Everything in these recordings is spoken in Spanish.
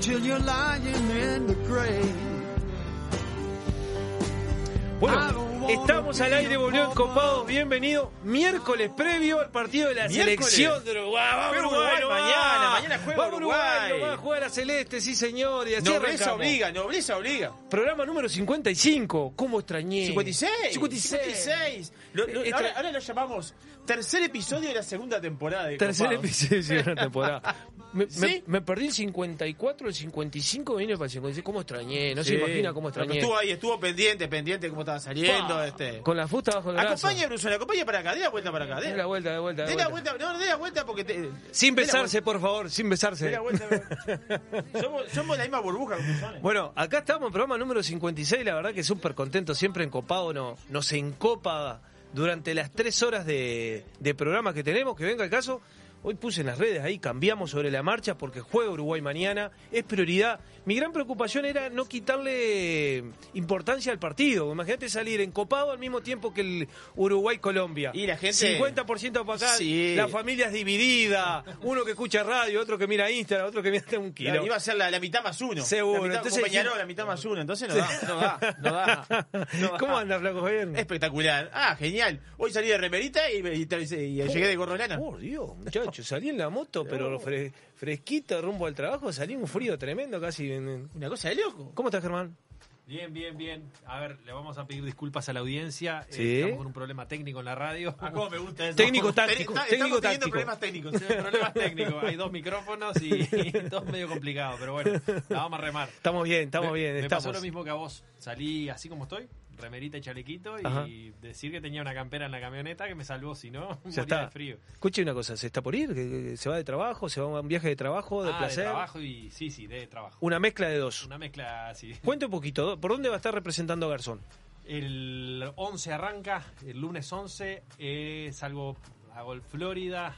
till you're lying in the grave. Bueno, estamos al aire, volvió el copado, bienvenido. Miércoles previo al partido de la ¿Miércoles? selección de Uruguay. Vamos Uruguay, Uruguay mañana, mañana juega Vamos Uruguay. nomás, juega a la Celeste, sí señor. Y así Nobleza arrancamos. obliga, nobleza obliga. Programa número 55. ¿Cómo extrañé? 56. 56. 56. Lo- lo- Extra- ahora, ahora lo llamamos tercer episodio de la segunda temporada de Tercer episodio de la temporada. Me, me- ¿Sí? me perdí el 54, el 55, vine para el 56. ¿Cómo extrañé? No Sí. se imagina cómo Pero extrañé. Estuvo ahí, estuvo pendiente, pendiente cómo estaba saliendo. Pa. Este. Con la fusta bajo el brazo. Acompaña, Brusón, acompaña para acá, dé la vuelta para acá. Dé la vuelta, dé la vuelta. Dé la vuelta. no, dé la vuelta porque te. Sin besarse, por favor, sin besarse. Dé la vuelta. somos, somos la misma burbuja, Brusón. Bueno, acá estamos en programa número 56, la verdad que súper contento, siempre encopado, no, nos encopa durante las tres horas de, de programa que tenemos, que venga el caso. Hoy puse en las redes ahí, cambiamos sobre la marcha porque juega Uruguay mañana, es prioridad. Mi gran preocupación era no quitarle importancia al partido. Imagínate salir encopado al mismo tiempo que el Uruguay-Colombia. Y la gente- 50% para acá, Sí. la familia es dividida, uno que escucha radio, otro que mira Instagram, otro que mira un kilo. Iba a ser la, la mitad más uno. Seguro, La mitad, entonces- Peñarol, la mitad más uno. Entonces no da, no da, no da. no da. ¿Cómo anda, Flaco Javier? Espectacular. Ah, genial. Hoy salí de remerita y, y- y llegué de gorro. Por Dios, muchacho, salí en la moto, pero fresquita rumbo al trabajo, salí un frío tremendo casi. Una cosa de loco. ¿Cómo estás, Germán? Bien, bien, bien. A ver, le vamos a pedir disculpas a la audiencia. Eh, Sí. estamos con un problema técnico en la radio. Ah, cómo me gusta eso. Técnico táctico, Está- técnico estamos teniendo táctico. problemas técnicos. Sí, problemas técnicos. Hay dos micrófonos y, y todo medio complicado, pero bueno, la vamos a remar. Estamos bien, estamos me, bien, me estamos. pasó lo mismo que a vos. Salí así como estoy, remerita y chalequito, Ajá. y decir que tenía una campera en la camioneta que me salvó, si no, moría está. de frío. Escuche una cosa, ¿se está por ir? ¿Que- que ¿Se va de trabajo? ¿Se va a un viaje de trabajo, de Ah, placer? de trabajo y sí, sí, de trabajo. Una mezcla de dos. Una mezcla así. Cuente un poquito, ¿por dónde va a estar representando a Garzón? El 11 arranca, el lunes 11 eh, salgo a Gol Florida,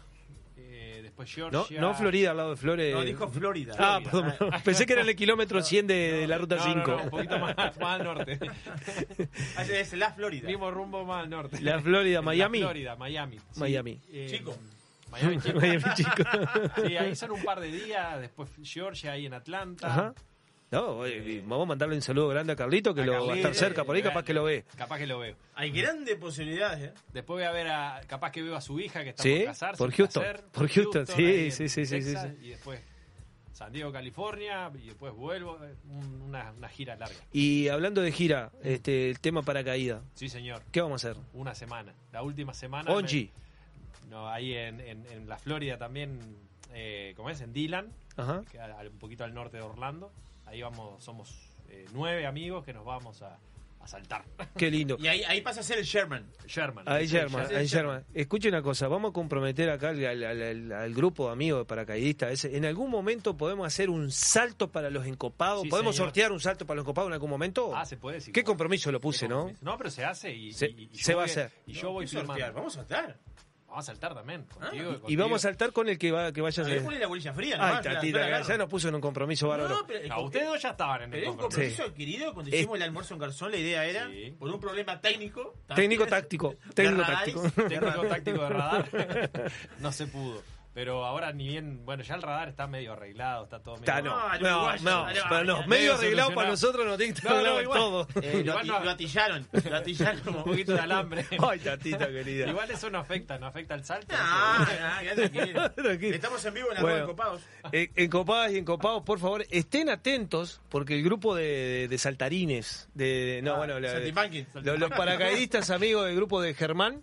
eh, después No, Georgia. no Florida al lado de Flores. No, dijo Florida. Ah, Florida. perdón, pensé que era en el kilómetro 100 de, de la ruta No, 5. no, no, un poquito más, más al norte. Ah, Es la Florida. Mismo rumbo más al norte. La Florida, Miami. La Florida, Miami. sí. Miami. Eh, Chico. Miami, chico. Miami, chico. Sí, ahí son un par de días, después Georgia ahí en Atlanta. Ajá. No, vamos a mandarle un saludo grande a Carlito, que A lo va a estar cerca por ahí, eh, capaz que lo ve. Capaz que lo veo. Hay grandes posibilidades, ¿eh? Después voy a ver a, capaz que veo a su hija que está Sí, por casarse. por Houston, placer, por Houston, sí, sí, sí, sí, Texas, sí, Y después San Diego, California, y después vuelvo, eh, un- una, una gira larga. Y hablando de gira, este, el tema paracaída, Sí, señor. ¿qué vamos a hacer? Una semana. La última semana. Onji. me- no, ahí en, en, en la Florida también, eh, ¿cómo es? En Dylan, Ajá. que a- un poquito al norte de Orlando. Ahí vamos, somos eh, nueve amigos que nos vamos a, a saltar. Qué lindo. Y ahí, ahí pasa a ser el Sherman. Sherman. Ahí, Sherman, Sherman. ahí, Sherman. Escuche una cosa, vamos a comprometer acá al, al- al- al grupo de amigos de paracaidistas. En algún momento podemos hacer un salto para los encopados. Sí, ¿Podemos señor. sortear un salto para los encopados en algún momento? Ah, se puede. sí, ¿Qué compromiso lo puse, no? No, pero se hace y, Se- y- y se yo va a hacer. Y yo voy ¿Qué sortear? Vamos a saltar. Vamos a saltar también. Ah, Y contigo. vamos a saltar con el que, va, que vaya a Ahí ser. la bolilla fría, Ay, nomás, tatita, la- la- ya nos puso en un compromiso bárbaro. No, pero el A ustedes dos ya estaban en el Pero es un compromiso. compromiso adquirido cuando hicimos el almuerzo en Garzón. La idea era, Sí. por un problema técnico. Técnico también, táctico, de técnico radares, táctico. de técnico radar. táctico de radar no se pudo pero ahora ni bien bueno ya el radar está medio arreglado está todo medio Está, no, No, no, no, no, pero no, no, medio arreglado para nosotros no tiene que estar No, no, arreglado igual. todo. Eh, lo, Igual ati- no. lo atillaron. Lo atillaron. un poquito de alambre Ay, tatita querida. igual eso no afecta no afecta al salto Ah, tranquilo. Estamos en vivo en la Bueno. de copados. Eh, encopadas y encopados, por favor, estén atentos porque el grupo de, de- de saltarines, de, de- no, Ah, bueno, la- los, los paracaidistas amigos del grupo de Germán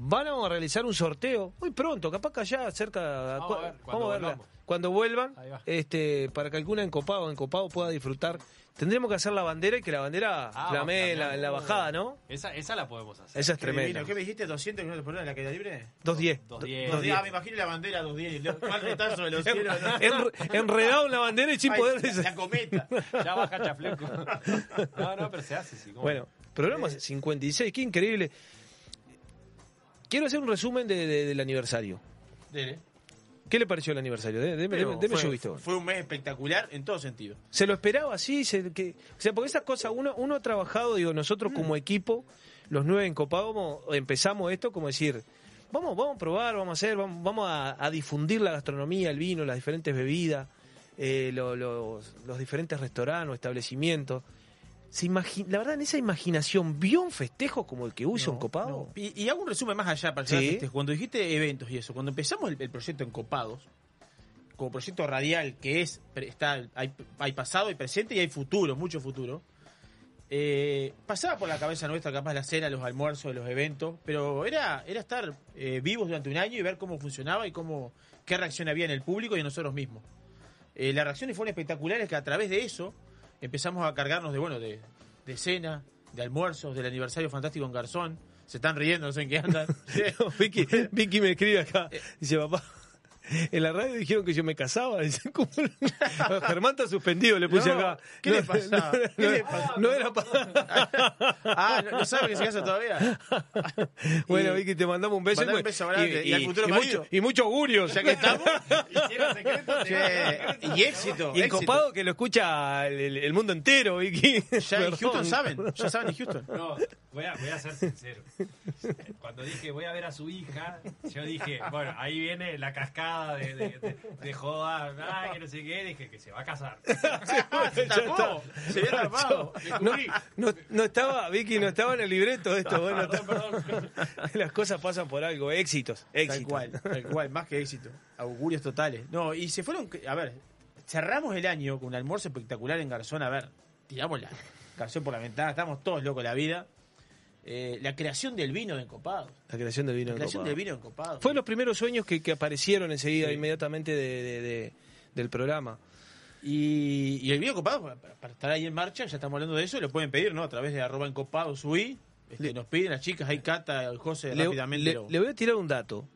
van a realizar un sorteo muy pronto, capaz que allá cerca, Vamos a ver, cuando vamos a verla. volvamos. cuando vuelvan, este, para que alguna encopado encopado pueda disfrutar. Tendremos que hacer la bandera y que la bandera Ah, flamee en la, flamear. en la bajada, ¿no? esa esa la podemos hacer Esa es tremenda. divino. ¿Qué me dijiste? ¿200 kilómetros por hora en la caída libre? 210. 210. Dos días, ah, me imagino la bandera 210. Mal retazo de los cielos. enredado en la bandera y sin Ay, poder... la, la cometa. ya baja chafleco no no pero se hace sí ¿cómo Bueno, programa 56, qué increíble. Quiero hacer un resumen de- de- del aniversario. Dele. ¿Qué le pareció el aniversario? De- Deme, Pero deme- deme fue, su visto. fue un mes espectacular en todo sentido. ¿Se lo esperaba así? Se- que, o sea, porque esas cosas, uno, uno ha trabajado, digo, nosotros como equipo, los nueve encopados, vamos- empezamos esto como decir, vamos, vamos a probar, vamos a hacer, vamos, vamos a, a difundir la gastronomía, el vino, las diferentes bebidas. eh, lo- los, los diferentes restaurantes o establecimientos. Se imagi- la verdad, en esa imaginación, ¿vio un festejo como el que hubo en Copado? No. Y, y hago un resumen más allá para el Sí. Cuando dijiste eventos y eso, cuando empezamos el, el proyecto en Copados, como proyecto radial que es, está, hay, hay pasado, hay presente y hay futuro, mucho futuro. eh, pasaba por la cabeza nuestra capaz la cena, los almuerzos, los eventos, pero era, era estar eh, vivos durante un año y ver cómo funcionaba y cómo qué reacción había en el público y en nosotros mismos. Eh, las reacciones fueron espectaculares que a través de eso empezamos a cargarnos de bueno de, de cena, de almuerzos, del aniversario fantástico en Garzón. Se están riendo, no sé en qué andan. No, Vicky, Vicky me escribe acá. Dice, papá, en la radio dijeron que yo me casaba. Germán está suspendido, le puse No, acá. ¿qué le pasaba? No, ¿Qué no, le pasaba? no era para. ah, ¿no, no sabe que se casa todavía? Bueno, Y- Vicky, te mandamos un beso. Y- un beso grande. Y al futuro y mucho, y muchos augurios. Ya que estamos. Hicieron secreto, Che, y éxito. Y en éxito. Copado que lo escucha el, mundo entero, Vicky. Ya en. Houston saben. Ya saben en Houston. No, voy a, voy a ser sincero. Cuando dije voy a ver a su hija, yo dije, bueno, ahí viene la cascada de, de, de, de joda, ay, que no sé qué, dije que se va a casar. Ah, se tapó. Se había tapado. No, no, no estaba, Vicky, no estaba en el libreto esto. Bueno, Perdón, perdón. las cosas pasan por algo. Éxitos, éxitos. Tal cual, tal cual, más que éxito. Augurios totales. No, y se fueron, a ver, cerramos el año con un almuerzo espectacular en Garzón. A ver, tiramos la Garzón por la ventana, estamos todos locos la vida. Eh, la creación del vino de Encopados. La creación del vino La en creación Copado. del vino de Encopados. Fue los primeros sueños que, que aparecieron enseguida, Sí. inmediatamente de- de- de- del programa. Y, y el vino Copado, para, para estar ahí en marcha, ya estamos hablando de eso, lo pueden pedir, ¿no? A través de arroba encopado, subí. Este, nos piden las chicas, hay Cata, el José, Le, rápidamente. le- lo- le voy a tirar un dato.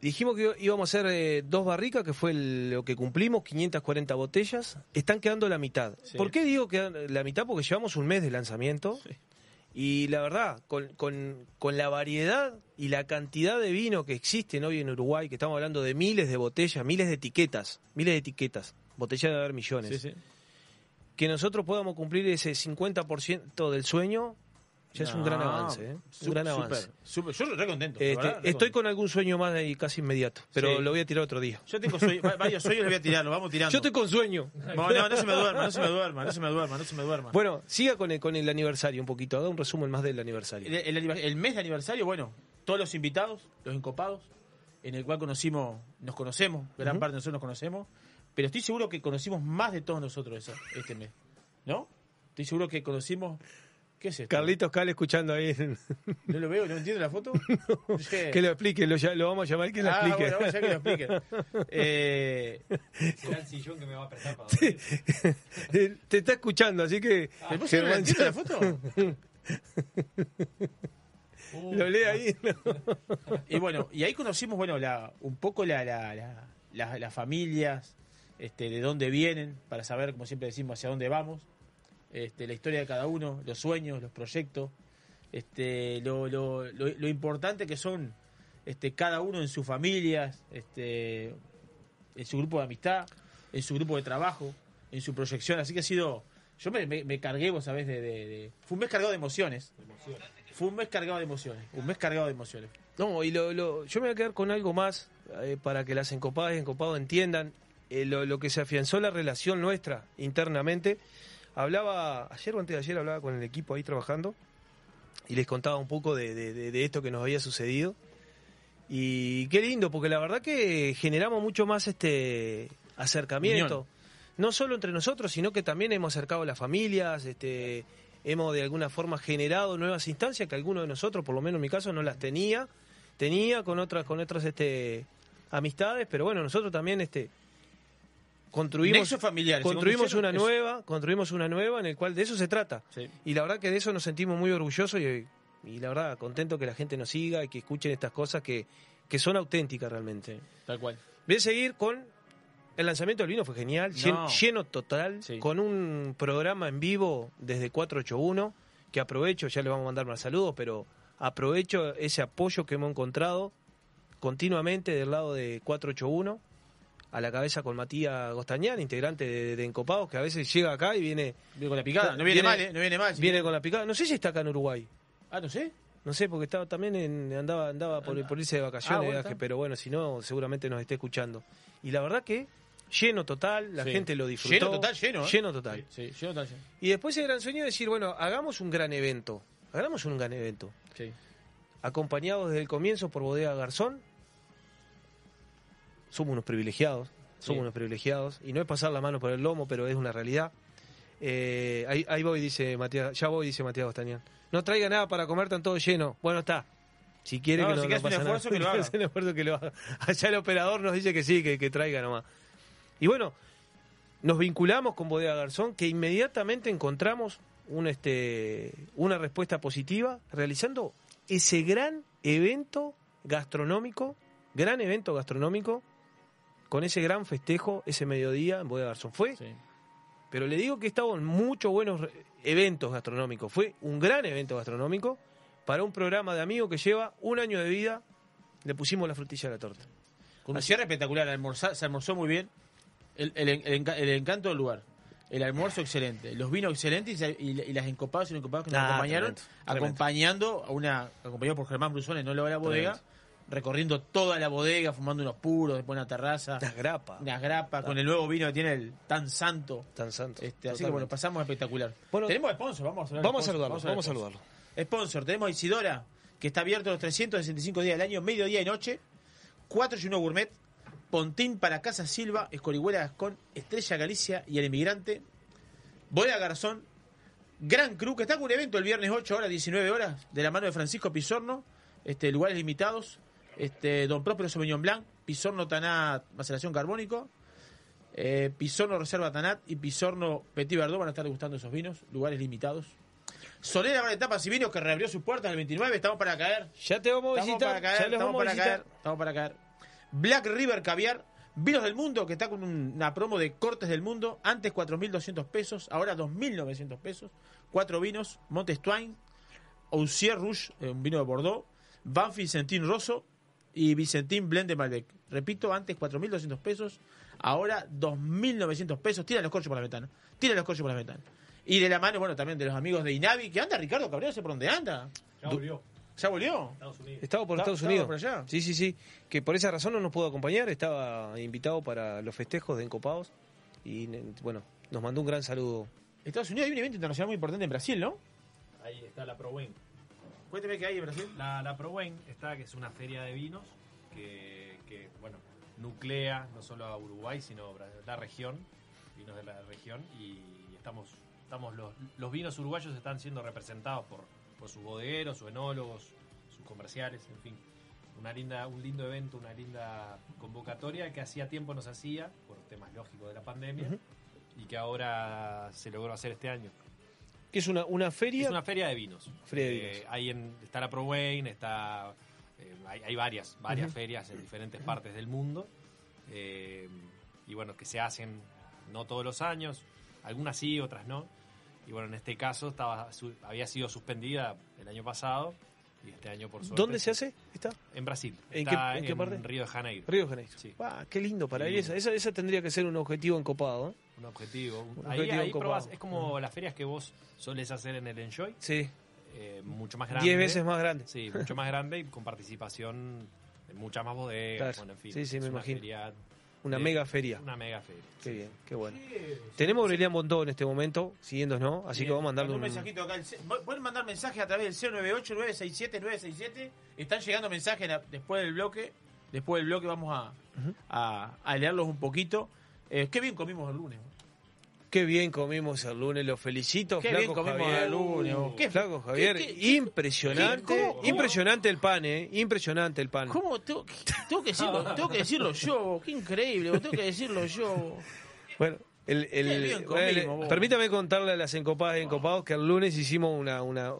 Dijimos que íbamos a hacer eh, dos barricas, que fue el- lo que cumplimos, 540 botellas. Están quedando la mitad. Sí. ¿Por qué digo que la mitad? Porque llevamos un mes de lanzamiento. Y la verdad, con, con- con la variedad y la cantidad de vino que existen hoy en Uruguay, que estamos hablando de miles de botellas, miles de etiquetas, miles de etiquetas, botellas de haber millones, sí. que nosotros podamos cumplir ese 50% del sueño, ya es un gran avance. ¿eh? Un gran avance. súper. Yo contento. Este, verdad, estoy contento. con algún sueño más ahí casi inmediato, pero Sí. lo voy a tirar otro día. Yo tengo sueños, va- varios sueños, los voy a tirar, los vamos tirando. Yo estoy con sueño. No, no, no se me duerma, no se me duerma, no se me duerma, no se me duerma. Bueno, siga con el, con el aniversario un poquito, haga un resumen más del aniversario. El, el aniver- el mes de aniversario, bueno, todos los invitados, los encopados, en el cual conocimos, nos conocemos, gran parte de nosotros nos conocemos, pero estoy seguro que conocimos más de todos nosotros esa- este mes, ¿no? Estoy seguro que conocimos... ¿Qué es esto? Carlitos Cal escuchando ahí. ¿No lo veo? ¿No entiendo la foto? Que lo explique, lo, vamos a llamar que lo Ah, explique. bueno, vamos a que lo explique. Eh, Será el sillón que me va a prestar para dormir. Te está escuchando, así que ¿me puedo Germán, entiendo la foto? Uh, lo lee ahí. Y bueno, y ahí conocimos, bueno, la, un poco la, la- la- la- las familias, este, de dónde vienen, para saber, como siempre decimos, hacia dónde vamos, este, la historia de cada uno, los sueños, los proyectos, este, lo, lo, lo, lo importante que son este, cada uno en sus familias, este, en su grupo de amistad, en su grupo de trabajo, en su proyección. Así que ha sido, yo me, me- me cargué, vos sabés, de, de- de- fue un mes cargado de emociones. Fue un mes cargado de emociones, un mes cargado de emociones. No, y lo, lo- yo me voy a quedar con algo más eh, para que las encopadas y encopados entiendan eh, lo, lo que se afianzó la relación nuestra internamente. Hablaba, ayer o antes de ayer hablaba con el equipo ahí trabajando y les contaba un poco de, de- esto que nos había sucedido. Y qué lindo, porque la verdad que generamos mucho más este acercamiento. Unión. No solo entre nosotros, sino que también hemos acercado a las familias, este, hemos de alguna forma generado nuevas instancias que algunos de nosotros, por lo menos en mi caso, no las tenía, tenía con otras, con otras este, amistades, pero bueno, nosotros también este, construimos. ¿se construimos una conocieron? nueva, construimos una nueva en el cual de eso se trata. Sí. Y la verdad que de eso nos sentimos muy orgullosos y, y la verdad contento que la gente nos siga y que escuchen estas cosas que, que son auténticas realmente. Tal cual. Voy a seguir con el lanzamiento del vino, fue genial, llen- No. lleno total, Sí. con un programa en vivo desde 481, que aprovecho, ya le vamos a mandar más saludos, pero aprovecho ese apoyo que hemos encontrado continuamente del lado de 481, a la cabeza con Matías Gostañán, integrante de, de Encopados, que a veces llega acá y viene, Viene con la picada. No viene, Viene- mal, ¿eh? No viene mal. viene con la picada. No sé si está acá en Uruguay. Ah, no sé. No sé, porque estaba también en, andaba andaba por, por irse de vacaciones, Ah, bueno, viaje, está. pero bueno, si no, seguramente nos esté escuchando. Y la verdad que lleno total, la Sí. gente lo disfrutó. Lleno total, lleno. ¿eh? Lleno total. Sí, sí, lleno total, lleno. Y después el gran sueño es decir, bueno, hagamos un gran evento. Hagamos un gran evento. Sí. Acompañados desde el comienzo por Bodega Garzón. Somos unos privilegiados. Somos Sí. unos privilegiados. Y no es pasar la mano por el lomo, pero es una realidad. Eh, ahí, ahí voy, dice Matías. Ya voy, dice Matías Gostañán. No traiga nada para comer, tan todo lleno. Bueno, está. Si quiere No, que no, si no quieres un pasa nada. esfuerzo, que lo haga. Un esfuerzo, que lo haga. Allá el operador nos dice que sí, que, que traiga nomás. Y bueno, nos vinculamos con Bodega Garzón, que inmediatamente encontramos un, este, una respuesta positiva, realizando ese gran evento gastronómico, gran evento gastronómico, con ese gran festejo ese mediodía en Bodega Garzón. Fue, Sí. pero le digo que estaban muchos buenos eventos gastronómicos. Fue un gran evento gastronómico para un programa de amigos que lleva un año de vida. Le pusimos la frutilla a la torta. Con un cierre espectacular, almorzar- se almorzó muy bien. El, el- el enca- el encanto del lugar. El almuerzo excelente, los vinos excelentes y, las encopadas y los encopados que nos Ah, acompañaron, tremendo, tremendo. acompañando a una, acompañado por Germán Brusone, no lo la bodega, Tremendo. Recorriendo toda la bodega, fumando unos puros, después una terraza, Las grapas. unas grapas, con el nuevo vino que tiene el tan santo. Tan santo. Este, así que bueno, pasamos espectacular. Bueno, tenemos sponsor, vamos a hablar Vamos a vamos a saludarlo. sponsor. Tenemos a Isidora, que está abierto los 365 días del año, mediodía y noche. 4 y 1 Gourmet, Pontín para Casa Silva, Escorihuela Gascón, Estrella Galicia y El Emigrante. Bodega Garzón, Gran Cruz, que está con un evento el viernes 8 horas, 19 horas, de la mano de Francisco Pizorno, este, lugares limitados, este, Don Próspero Sauvignon Blanc, Pizorno Tanat, maceración carbónico, eh, Pizorno Reserva Tanat y Pizorno Petit Verdot van a estar degustando esos vinos, lugares limitados. Solera Bar de Tapas y Vinos que reabrió sus puertas el 29, estamos para caer. Ya te vamos a Estamos visitar. para caer, ya los estamos vamos a para visitar. caer, estamos para caer. Black River Caviar, Vinos del Mundo, que está con un- una promo de cortes del mundo. Antes 4.200 pesos, ahora 2.900 pesos. Cuatro vinos, Montestine, Ousier Rouge, eh, un vino de Bordeaux, Banfi Vicentín Rosso y Vicentín Blend de Malbec. Repito, antes 4.200 pesos, ahora 2.900 pesos. Tira los corchos por la ventana, tira los corchos por la ventana. Y de la mano, bueno, también de los amigos de Inavi, que anda Ricardo Cabrera, sé por dónde anda. Ya volvió. ¿Ya volvió? Estados Unidos. Estaba por Estados estaba Unidos. por allá. Sí, sí, sí. Que por esa razón no nos pudo acompañar. Estaba invitado para los festejos de Encopados. Y bueno, nos mandó un gran saludo. Estados Unidos hay un evento internacional muy importante en Brasil, ¿no? Ahí está la ProWen. Cuénteme qué hay en Brasil. La, la ProWen está, que es una feria de vinos que, que, bueno, nuclea no solo a Uruguay, sino la región, vinos de la región, y estamos, estamos los, los vinos uruguayos están siendo representados por, por sus bodegueros, sus enólogos, sus comerciales, en fin. Una linda, un lindo evento, una linda convocatoria que hacía tiempo nos hacía, por temas lógicos de la pandemia, y que ahora se logró hacer este año. Que es una, una feria. Es una feria de vinos. Feria de Eh, ahí en, está la ProWayne, está, eh, hay, hay varias, varias ferias en diferentes partes del mundo. eh, y bueno, que se hacen no todos los años, algunas sí, otras no. Y bueno, en este caso estaba su- había sido suspendida el año pasado y este año por suerte. ¿Dónde se hace? ¿Está? En Brasil. ¿En Está qué- en qué parte? Río de Janeiro. Río de Janeiro. Sí. Ah, qué lindo para Sí. ir esa. esa. esa tendría que ser un objetivo encopado. ¿eh? Un objetivo. Un ahí objetivo ahí probás, es como las ferias que vos solés hacer en el Enjoy, Sí. eh, mucho más grande. Diez veces más grande. Sí, mucho más grande y con participación de muchas más bodegas. Claro. Bueno, en fin. Sí, sí, me una imagino. feria- Una mega feria. Una mega feria. Qué bien, qué bueno. Tenemos a Aurelian Bondó en este momento, siguiéndonos, así que vamos a mandarle un... un mensajito acá. Pueden mandar mensajes a través del 098-967-967. Están llegando mensajes después del bloque. Después del bloque vamos a, a, a leerlos un poquito. Eh, qué bien comimos el lunes. Qué bien comimos el lunes, los felicito, Qué flaco bien comimos Javier. el lunes. Uh, ¿Qué- flaco Javier, qué- qué- impresionante, qué- cómo- cómo- impresionante el pan, eh, impresionante el pan. ¿Cómo tengo, tengo que decirlo, tengo que decirlo yo? Qué increíble, tengo que decirlo yo. Bueno, el, el- bien bueno, comimos, el- permítame contarle a las encopadas y encopados que el lunes hicimos una, una,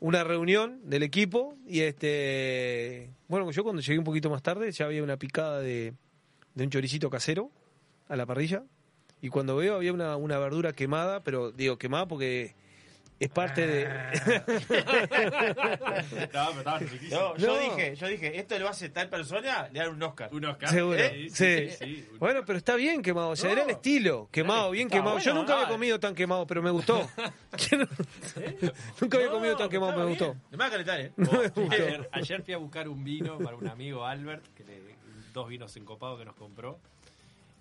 una reunión del equipo y este bueno yo cuando llegué un poquito más tarde ya había una picada de, de un choricito casero a la parrilla y cuando veo había una, una verdura quemada, pero digo quemada porque es parte de... No, pero estaba. No, yo No. dije, yo dije, esto lo hace tal persona, le dan un Oscar. Un Oscar. Seguro, Sí, sí. sí, sí, un- Bueno, pero está bien quemado, o sea, No. era el estilo, quemado, bien quemado. Yo nunca había comido tan quemado, pero me gustó. No- nunca había No, comido tan quemado, estaba me bien. gustó. Me va a calentar, ¿eh? ayer, ayer fui a buscar un vino para un amigo Albert, que le, dos vinos encopados que nos compró.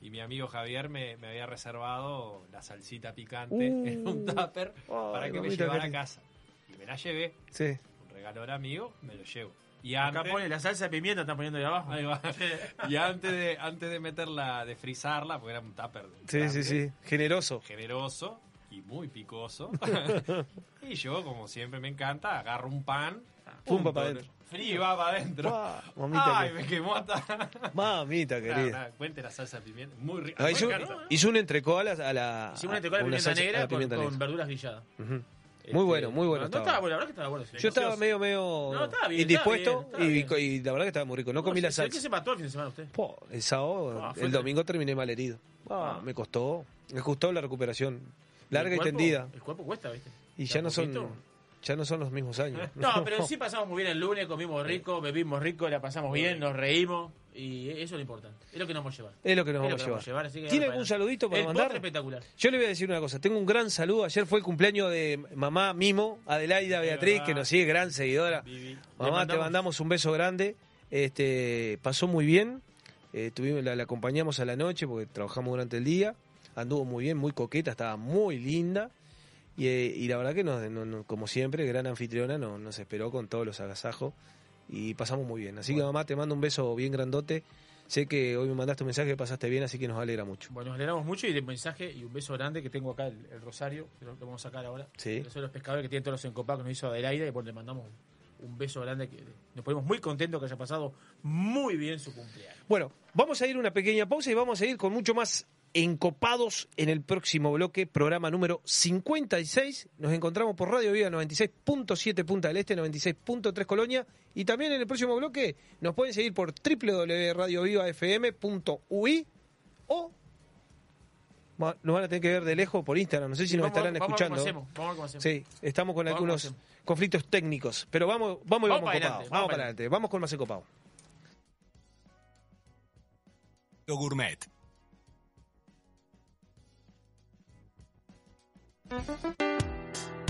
Y mi amigo Javier me, me había reservado la salsita picante Uh. en un tupper para que me llevara a casa. Y me la llevé. Sí. Un regalo de amigo, me lo llevo. Y Acá pone la salsa de pimienta, están poniendo ahí abajo. Ahí va. Y antes de, antes de meterla, de frizarla, porque era un tupper Sí, grande, sí, sí. Generoso. generoso y muy picoso. y yo, como siempre me encanta, agarro un pan, Pumba para adentro. frío va para adentro. Pa, mamita, Ay, que- me quemó hasta. mamita querida. nada, cuente la salsa de pimienta. Muy rica. Ah, hizo, rica. hizo un entrecó a la... A la una tecola de una pimienta salsa- a negra la con, pimienta con negra. verduras grilladas. Ujú. Este, Muy bueno, muy bueno No, estaba. estaba bueno, la verdad que estaba bueno. Yo estaba medio, medio No, estaba bien, indispuesto estaba bien, estaba y, y la verdad que estaba muy rico. No, comí la sé que salsa. se mató el fin de semana usted? Po, el sábado, Ah, el domingo terminé mal herido. Ah, Ah. Me costó, me costó la recuperación. Larga El y cuerpo- tendida. El cuerpo cuesta, ¿viste? Y ya a no son, poquito. Ya no son los mismos años. No, pero sí pasamos muy bien el lunes, comimos rico, bebimos rico, la pasamos bien, nos reímos y eso es lo importante. Es lo que nos vamos a llevar. Es lo que nos vamos lo a que llevar. así que ¿Tiene algún saludito para el mandar? espectacular. Yo le voy a decir una cosa. Tengo un gran saludo. Ayer fue el cumpleaños de mamá Mimo, Adelaida Beatriz, que nos sigue, gran seguidora. Vivi. Mamá, te mandamos- mandamos un beso grande. Este, pasó muy bien. Eh, tuvimos, la, la acompañamos a la noche porque trabajamos durante el día. Anduvo muy bien, muy coqueta, estaba muy linda. Y, eh, y la verdad que, nos, no- no- como siempre, gran anfitriona, no- nos esperó con todos los agasajos y pasamos muy bien. Así que mamá, te mando un beso bien grandote. Sé que hoy me mandaste un mensaje pasaste bien, así que nos alegra mucho. Bueno, nos alegramos mucho y de mensaje y un beso grande que tengo acá el, el rosario, que lo, lo vamos a sacar ahora. Sí. Yo soy los pescadores que tienen todos los encopados que nos hizo Adelaida y bueno, le mandamos un, beso grande que nos ponemos muy contentos que haya pasado muy bien su cumpleaños. Bueno, vamos a ir a una pequeña pausa y vamos a ir con mucho más encopados en el próximo bloque, programa número 56. Nos encontramos por Radio Viva 96.7 Punta del Este, 96.3 Colonia. Y también en el próximo bloque nos pueden seguir por www.radiovivafm.ui o nos van a tener que ver de lejos por Instagram. No sé si nos Vamos- estarán vamos escuchando. cómo hacemos, vamos a ver cómo hacemos. Sí, estamos con Vamos, algunos conflictos técnicos. Pero vamos, vamos y Vamos vamos, para copados. adelante, Vamos para adelante. Vamos con más encopado. Gourmet. Thank you.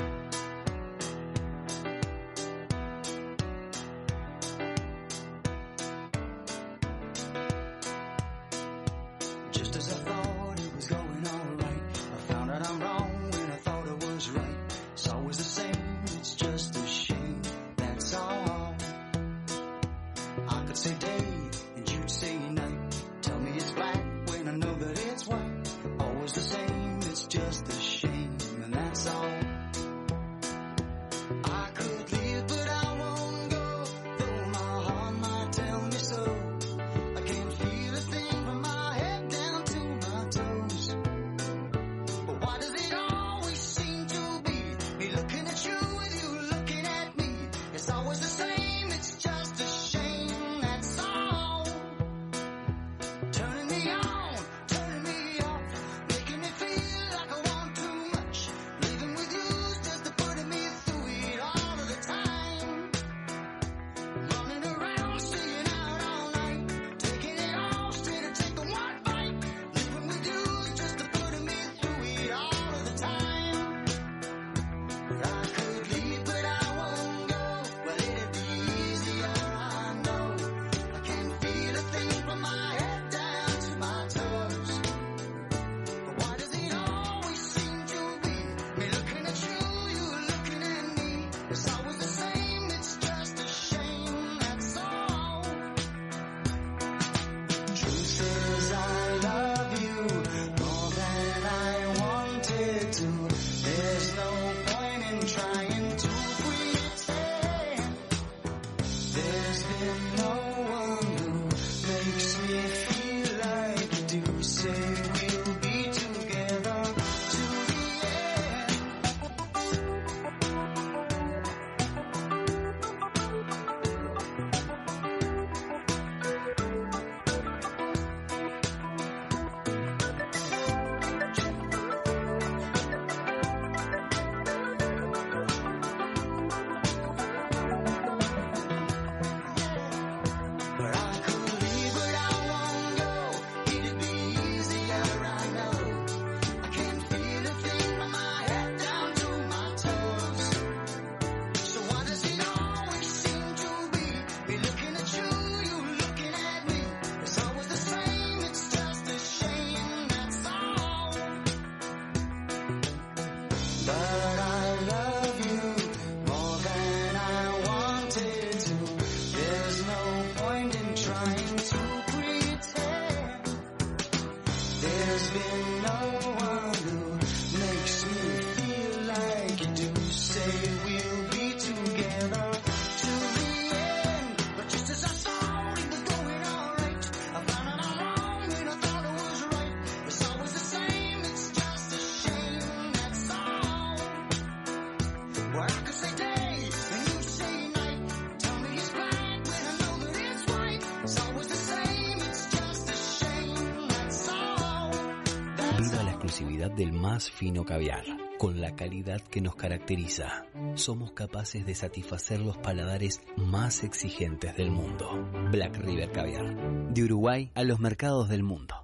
Del más fino caviar, con la calidad que nos caracteriza. Somos capaces de satisfacer los paladares más exigentes del mundo. Black River Caviar. De Uruguay a los mercados del mundo.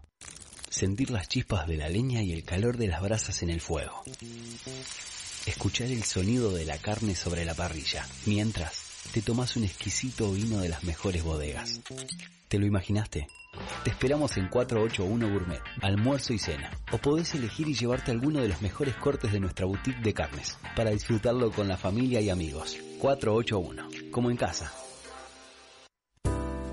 Sentir las chispas de la leña y el calor de las brasas en el fuego. Escuchar el sonido de la carne sobre la parrilla, mientras te tomas un exquisito vino de las mejores bodegas. ¿Te lo imaginaste? Te esperamos en 481 Gourmet, almuerzo y cena. O podés elegir y llevarte alguno de los mejores cortes de nuestra boutique de carnes, para disfrutarlo con la familia y amigos. 481, como en casa.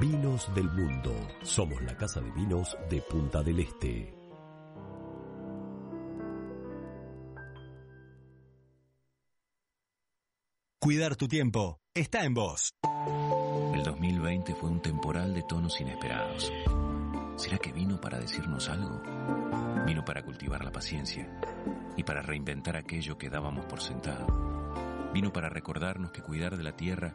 Vinos del Mundo. Somos la casa de vinos de Punta del Este. Cuidar tu tiempo está en vos. El 2020 fue un temporal de tonos inesperados. ¿Será que vino para decirnos algo? Vino para cultivar la paciencia y para reinventar aquello que dábamos por sentado. Vino para recordarnos que cuidar de la tierra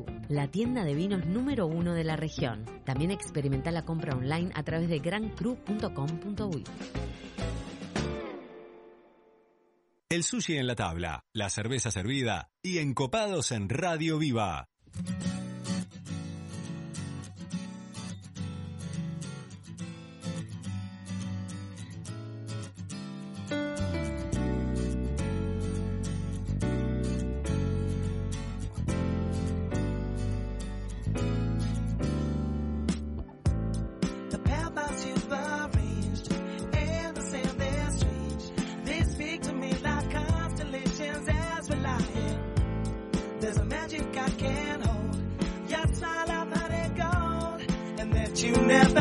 La tienda de vinos número uno de la región. También experimenta la compra online a través de grancru.com.uy. El sushi en la tabla, la cerveza servida y encopados en Radio Viva. Never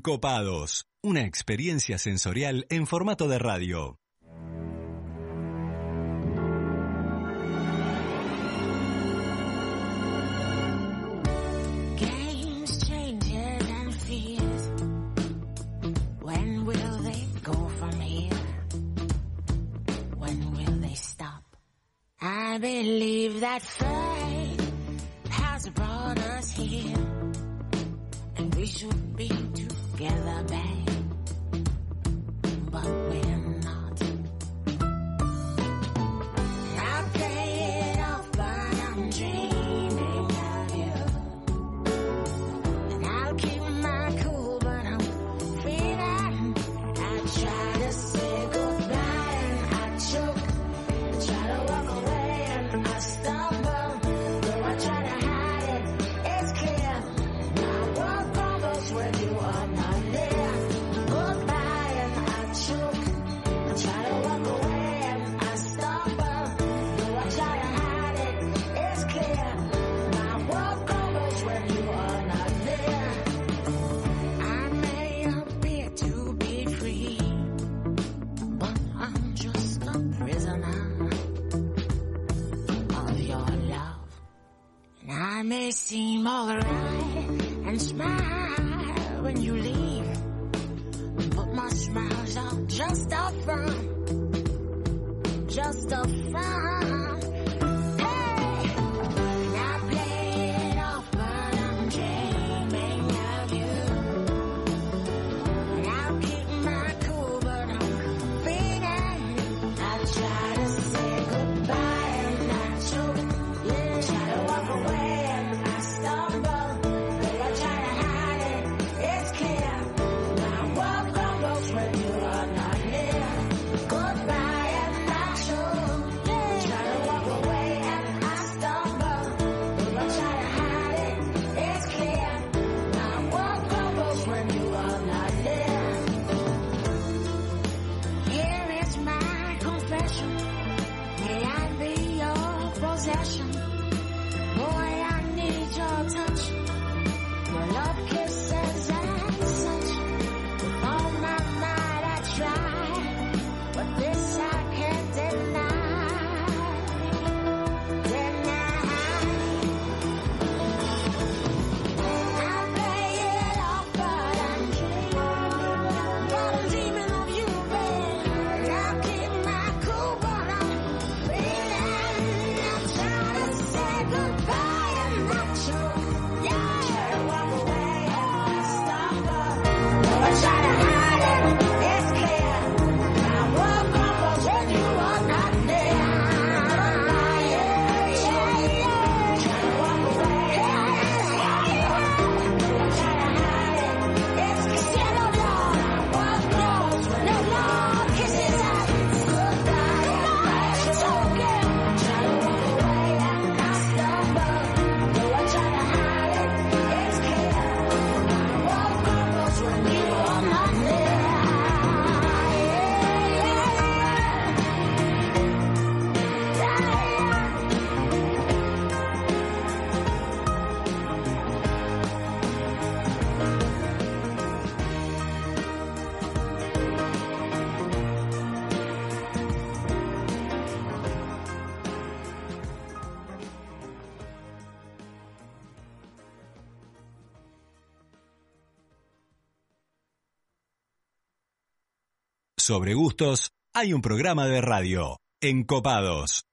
Encopados, una experiencia sensorial en formato de radio. Sobre gustos hay un programa de radio, Encopados.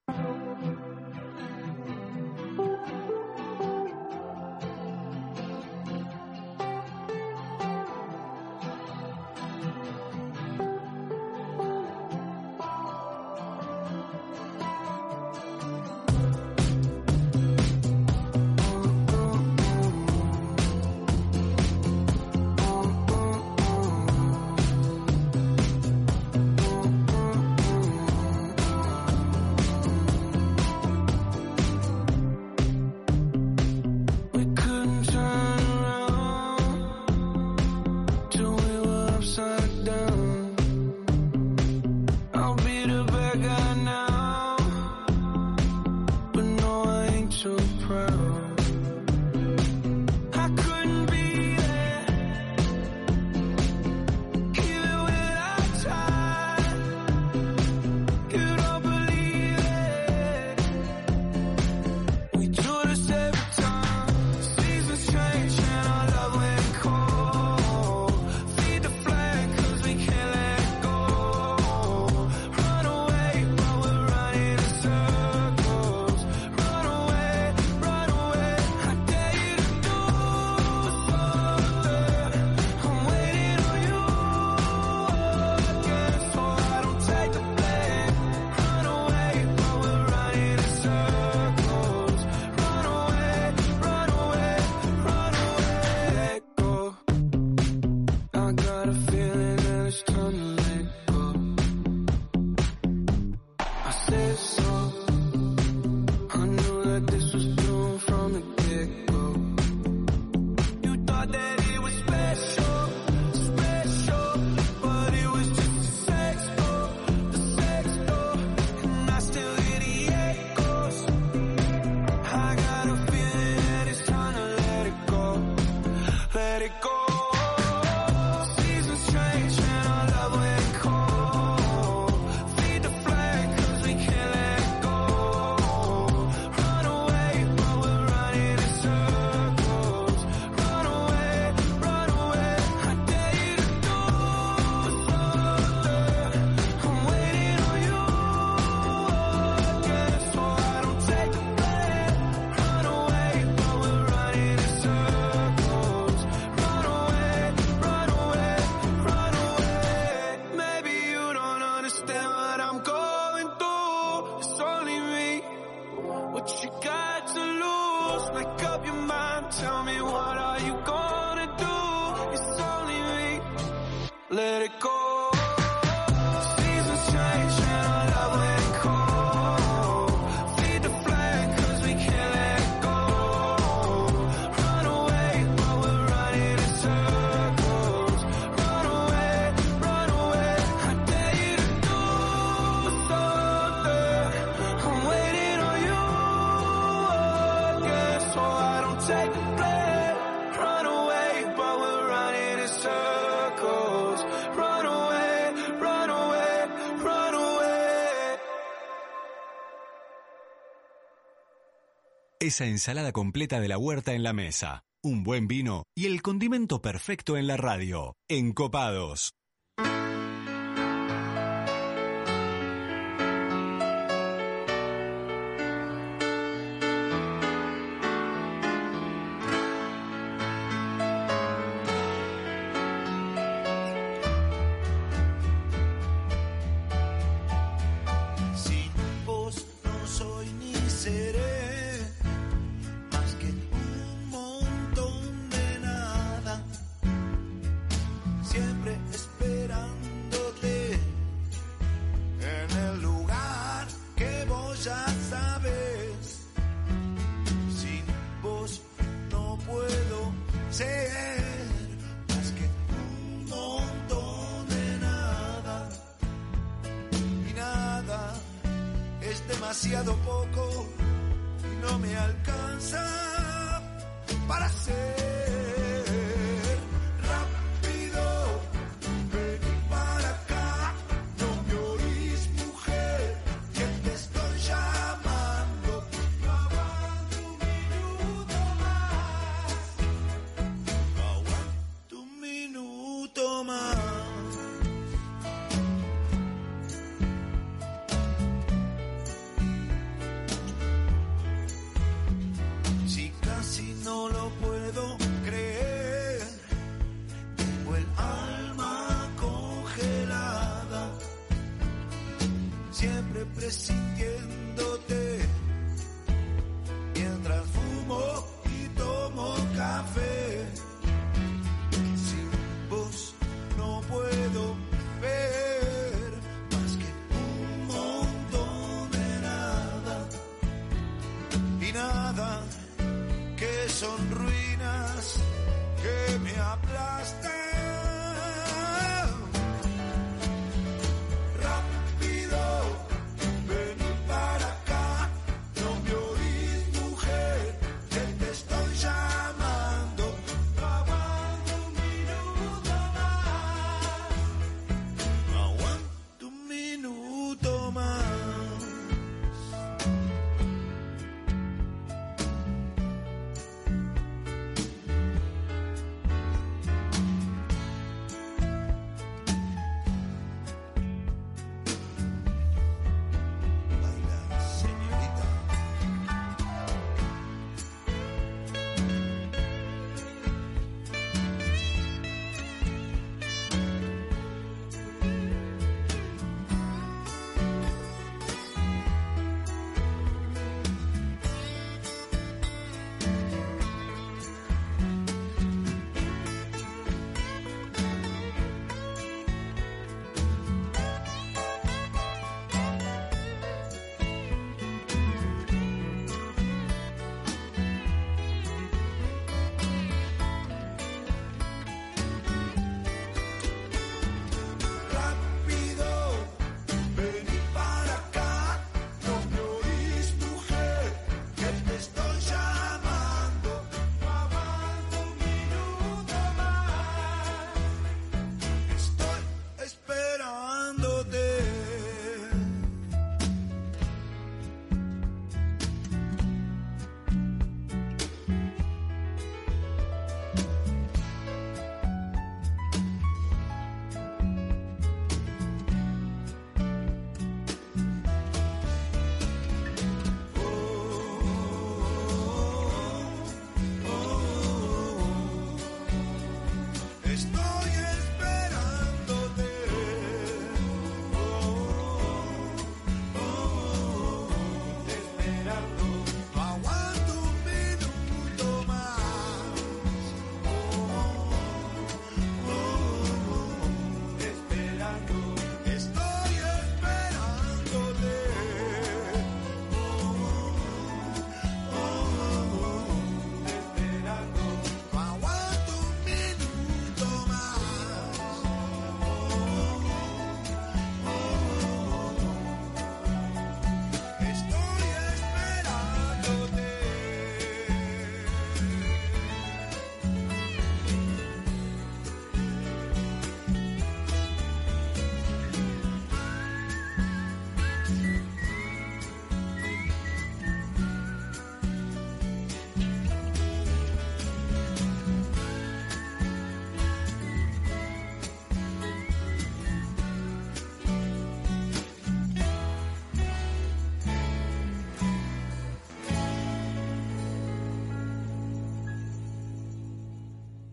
esa ensalada completa de la huerta en la mesa, un buen vino y el condimento perfecto en la radio. Encopados,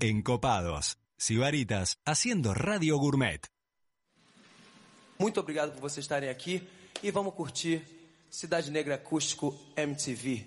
Encopados, Cibaritas, haciendo Radio Gourmet. Muito obrigado por vocês estarem aqui e vamos curtir Cidade Negra Acústico MTV.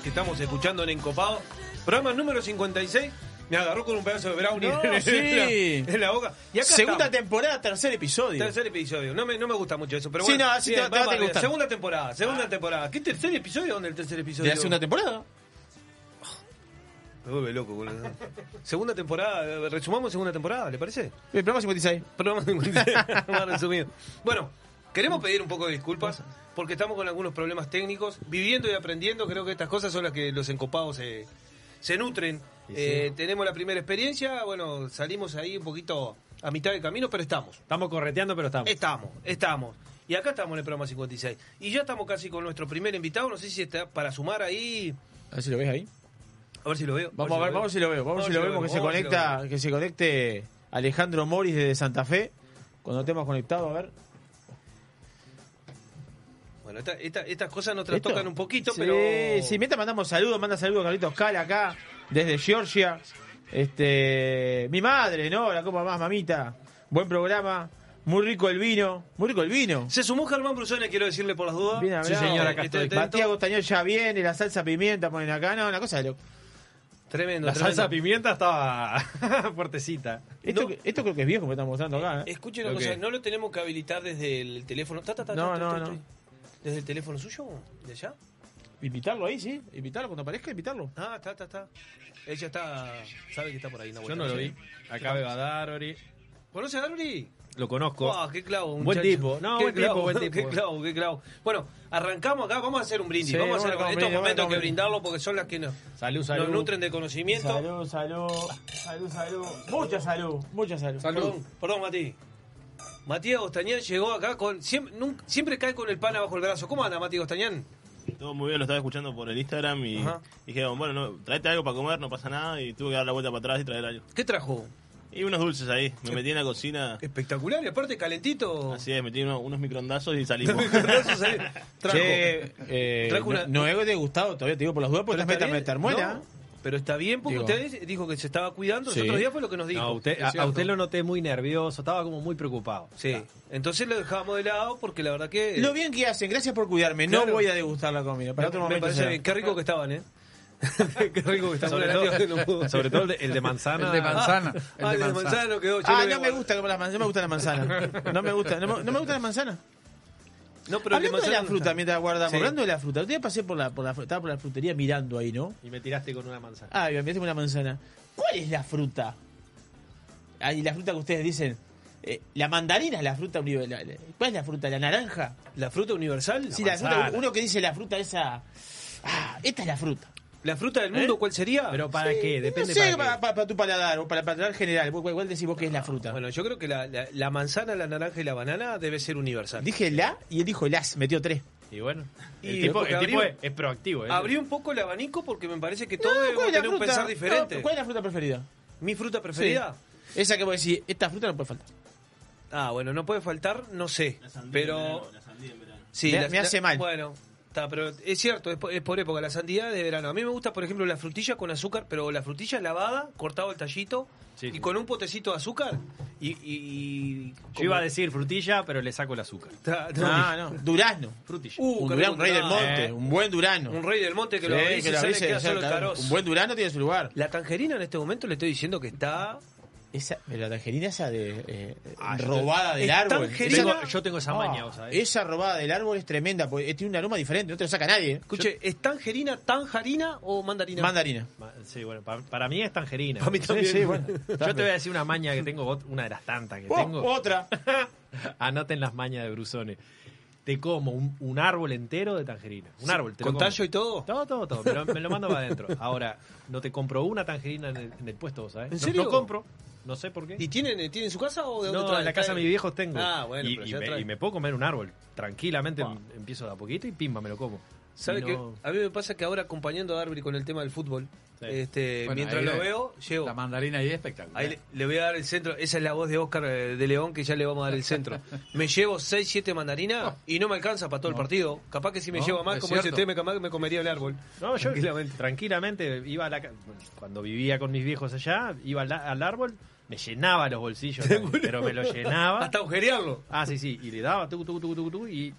que estamos escuchando en Encopado. Programa número 56. Me agarró con un pedazo de brownie no, en, la, boca. Segunda temporada, tercer episodio. Tercer episodio. No me, no me gusta mucho eso, pero bueno. Sí, no, sí, segunda temporada, segunda ah. temporada. ¿Qué tercer episodio? ¿Dónde el tercer episodio? ¿De la segunda temporada? Me vuelve loco, boludo. Segunda temporada, resumamos segunda temporada, ¿le parece? El programa 56. Programa 56. Bueno, queremos pedir un poco de disculpas porque estamos con algunos problemas técnicos. Viviendo y aprendiendo, creo que estas cosas son las que los encopados se, se nutren. Eh, tenemos la primera experiencia, bueno, salimos ahí un poquito a mitad de camino, pero estamos. Estamos correteando, pero estamos. Estamos, estamos. Y acá estamos en el programa 56. Y ya estamos casi con nuestro primer invitado, no sé si está para sumar ahí. A ver si lo ves ahí. A ver si lo veo. Vamos a ver, vamos si lo veo, vamos si lo vemos que se conecta, que se conecte Alejandro Moris desde Santa Fe. Cuando estemos conectados, a ver. Bueno, esta- esta- estas cosas nos trastocan ¿Esto? un poquito, sí, pero. Sí, mientras mandamos saludos, manda saludos Carlitos Cala acá, desde Georgia. Este, mi madre, ¿no? La copa más, mamita. Buen programa, muy rico el vino, muy rico el vino. Se sumó Germán Brusone, quiero decirle por las dudas. Bien hablado. Esté Matías atento. Gostañol ya viene, la salsa pimienta ponen acá, no, una cosa de loco. Tremendo. La tremendo. salsa pimienta estaba fuertecita. Esto, esto creo que es viejo que estamos mostrando acá. ¿eh? Escuche una cosa, que- no lo tenemos que habilitar desde el teléfono. Ta, ta, ta, No, ta, ta, no, ta, no. ¿Desde el teléfono suyo? ¿De allá? Invitarlo ahí, sí. Invitarlo cuando aparezca, invitarlo. Ah, está, está, está. Ella está. sabe que está por ahí. una Yo no lo vi. Acá veo a Darori. ¿Conoce a Darby? Lo conozco. Wow, qué clavo, Buen muchacho. tipo. No, Qué buen clavo, tipo, buen tipo. Qué clavo, qué clavo. Bueno, arrancamos acá, vamos a hacer un brindis. Sí, vamos a hacer con estos momentos que brindarlo porque son las que nos, Salud, nos nutren de conocimiento. Salud, salud, salud, salud. Mucha salud, mucha salud. Perdón, perdón, Mati. Matías Gostañán llegó acá con. Siempre, nunca- siempre cae con el pan abajo el brazo. ¿Cómo anda, Matías Gostañán? Todo muy bien, lo estaba escuchando por el Instagram y Ajá. dijeron, bueno, no, traete algo para comer, no pasa nada, y tuve que dar la vuelta para atrás y traer algo. ¿Qué trajo? Y unos dulces ahí, me metí en la cocina. Espectacular, y aparte calentito. Así es, metí unos, unos microndazos y salimos. Trajo. Che, eh, Trajo una- no, no he degustado, todavía te digo por las dudas, porque estás está meta metermuela. no, pero está bien porque Digo. usted dijo que se estaba cuidando. Los Sí. otros días fue lo que nos dijo. No, usted- a, usted lo noté muy nervioso, estaba como muy preocupado. Sí. Entonces lo dejamos de lado porque la verdad que. Lo bien que hacen, gracias por cuidarme. No voy a degustar la comida. Para me, otro me momento. parece será. bien. Qué rico que estaban, ¿eh? Qué rico que estaban. Sobre todo- no sobre el de- el de manzana. El de manzana. Ah, el de manzana no quedó. Yo Ah, le no me a- gusta la manzana. No me gusta la manzana. No me gusta, no me, no me gusta la manzana. No, pero Hablando de la fruta, mientras guardamos, hablando de la fruta, usted pasé por la, por la, estaba por la frutería mirando ahí, ¿no? Y me tiraste con una manzana. Ah, y me metí con una manzana. ¿Cuál es la fruta? Ah, y la fruta que ustedes dicen. eh, la mandarina es la fruta universal. ¿Cuál es la fruta? ¿La naranja? ¿La fruta universal? sí, la fruta. Uno que dice la fruta esa. Ah, esta es la fruta. ¿La fruta del mundo ¿Eh? cuál sería? ¿Pero para qué? Depende no sé, para para, qué. para tu paladar o para el paladar general. ¿Cuál, decís vos que es la fruta? Bueno, yo creo que la, la- la manzana, la naranja y la banana debe ser universal. Dije la y él dijo las, metió tres. Y bueno, el tipo, porque el tipo abrió- es, es proactivo. ¿eh? Abrí un poco el abanico porque me parece que todos No, debemos ¿cuál es la tener un fruta? pensar diferente. No, ¿Cuál es la fruta preferida? ¿Mi fruta preferida? Esa que vos decís, esta fruta no puede faltar. Ah, bueno, no puede faltar, no sé. pero. Sí, Me- la- me hace la- mal. Bueno, está, pero es cierto, es por, es por época, la sandía de verano. A mí me gusta, por ejemplo, la frutilla con azúcar, pero la frutilla lavada, cortado el tallito Sí, y sí. con un potecito de azúcar. Y. y- y- Yo iba a decir frutilla, pero le saco el azúcar. No, no. Durazno. Frutilla. Uh, un, durazno, un rey del durazno. monte. Eh. Un buen durano. Un rey del monte que lo Sí, que lo queda solo el caroz. Un buen durano tiene su lugar. La tangerina en este momento le estoy diciendo que está. Esa, la tangerina esa de eh, Ah, yo robada del árbol. Tengo- yo tengo esa Ah, maña, vos sabés. Esa robada del árbol es tremenda, porque tiene un aroma diferente, no te lo saca nadie. ¿eh? Escuche, ¿es tangerina, tanjarina o mandarina? Mandarina. Ma- Sí, bueno, pa- para, mí es tangerina. Para mí también. sí, bueno. Yo te voy a decir una maña que tengo, una de las tantas que Oh, tengo. otra. Anoten las mañas de Brusone. Te como un, un árbol entero de tangerina. Un árbol. Te lo ¿Con como. tallo y todo? Todo, todo, todo. Me lo, me lo mando para adentro. Ahora, no te compro una tangerina en el, en el puesto, ¿vos ¿sabes? ¿En No- serio? No, compro. No sé por qué. ¿Y tienen, eh, tienen su casa o de dónde no, traen? en la casa de mis viejos tengo. Ah, bueno, y, pero y ya me, traen. y me puedo comer un árbol. Tranquilamente Wow. em- empiezo de a poquito y pimba, me lo como. ¿Sabe Y qué? no- A mí me pasa que ahora acompañando a Darby con el tema del fútbol, Sí. este, Bueno, mientras ahí lo le- veo, llego. La mandarina ahí es espectacular. Ahí le, le voy a dar el centro. Esa es la voz de Oscar eh, de León, que ya le vamos a dar el centro. Me llevo 6, 7 mandarinas y no me alcanza para todo el No. partido. Capaz que si me No, llevo más, es como dice cierto. usted, me, capaz que me comería el árbol. No, yo Tranquilamente. tranquilamente, iba a la ca- cuando vivía con mis viejos allá, iba al, al árbol, me llenaba los bolsillos, pero me lo llenaba. Hasta agujerearlo. Ah, sí, sí, y le daba tucu, tucu, tucu, tucu, y,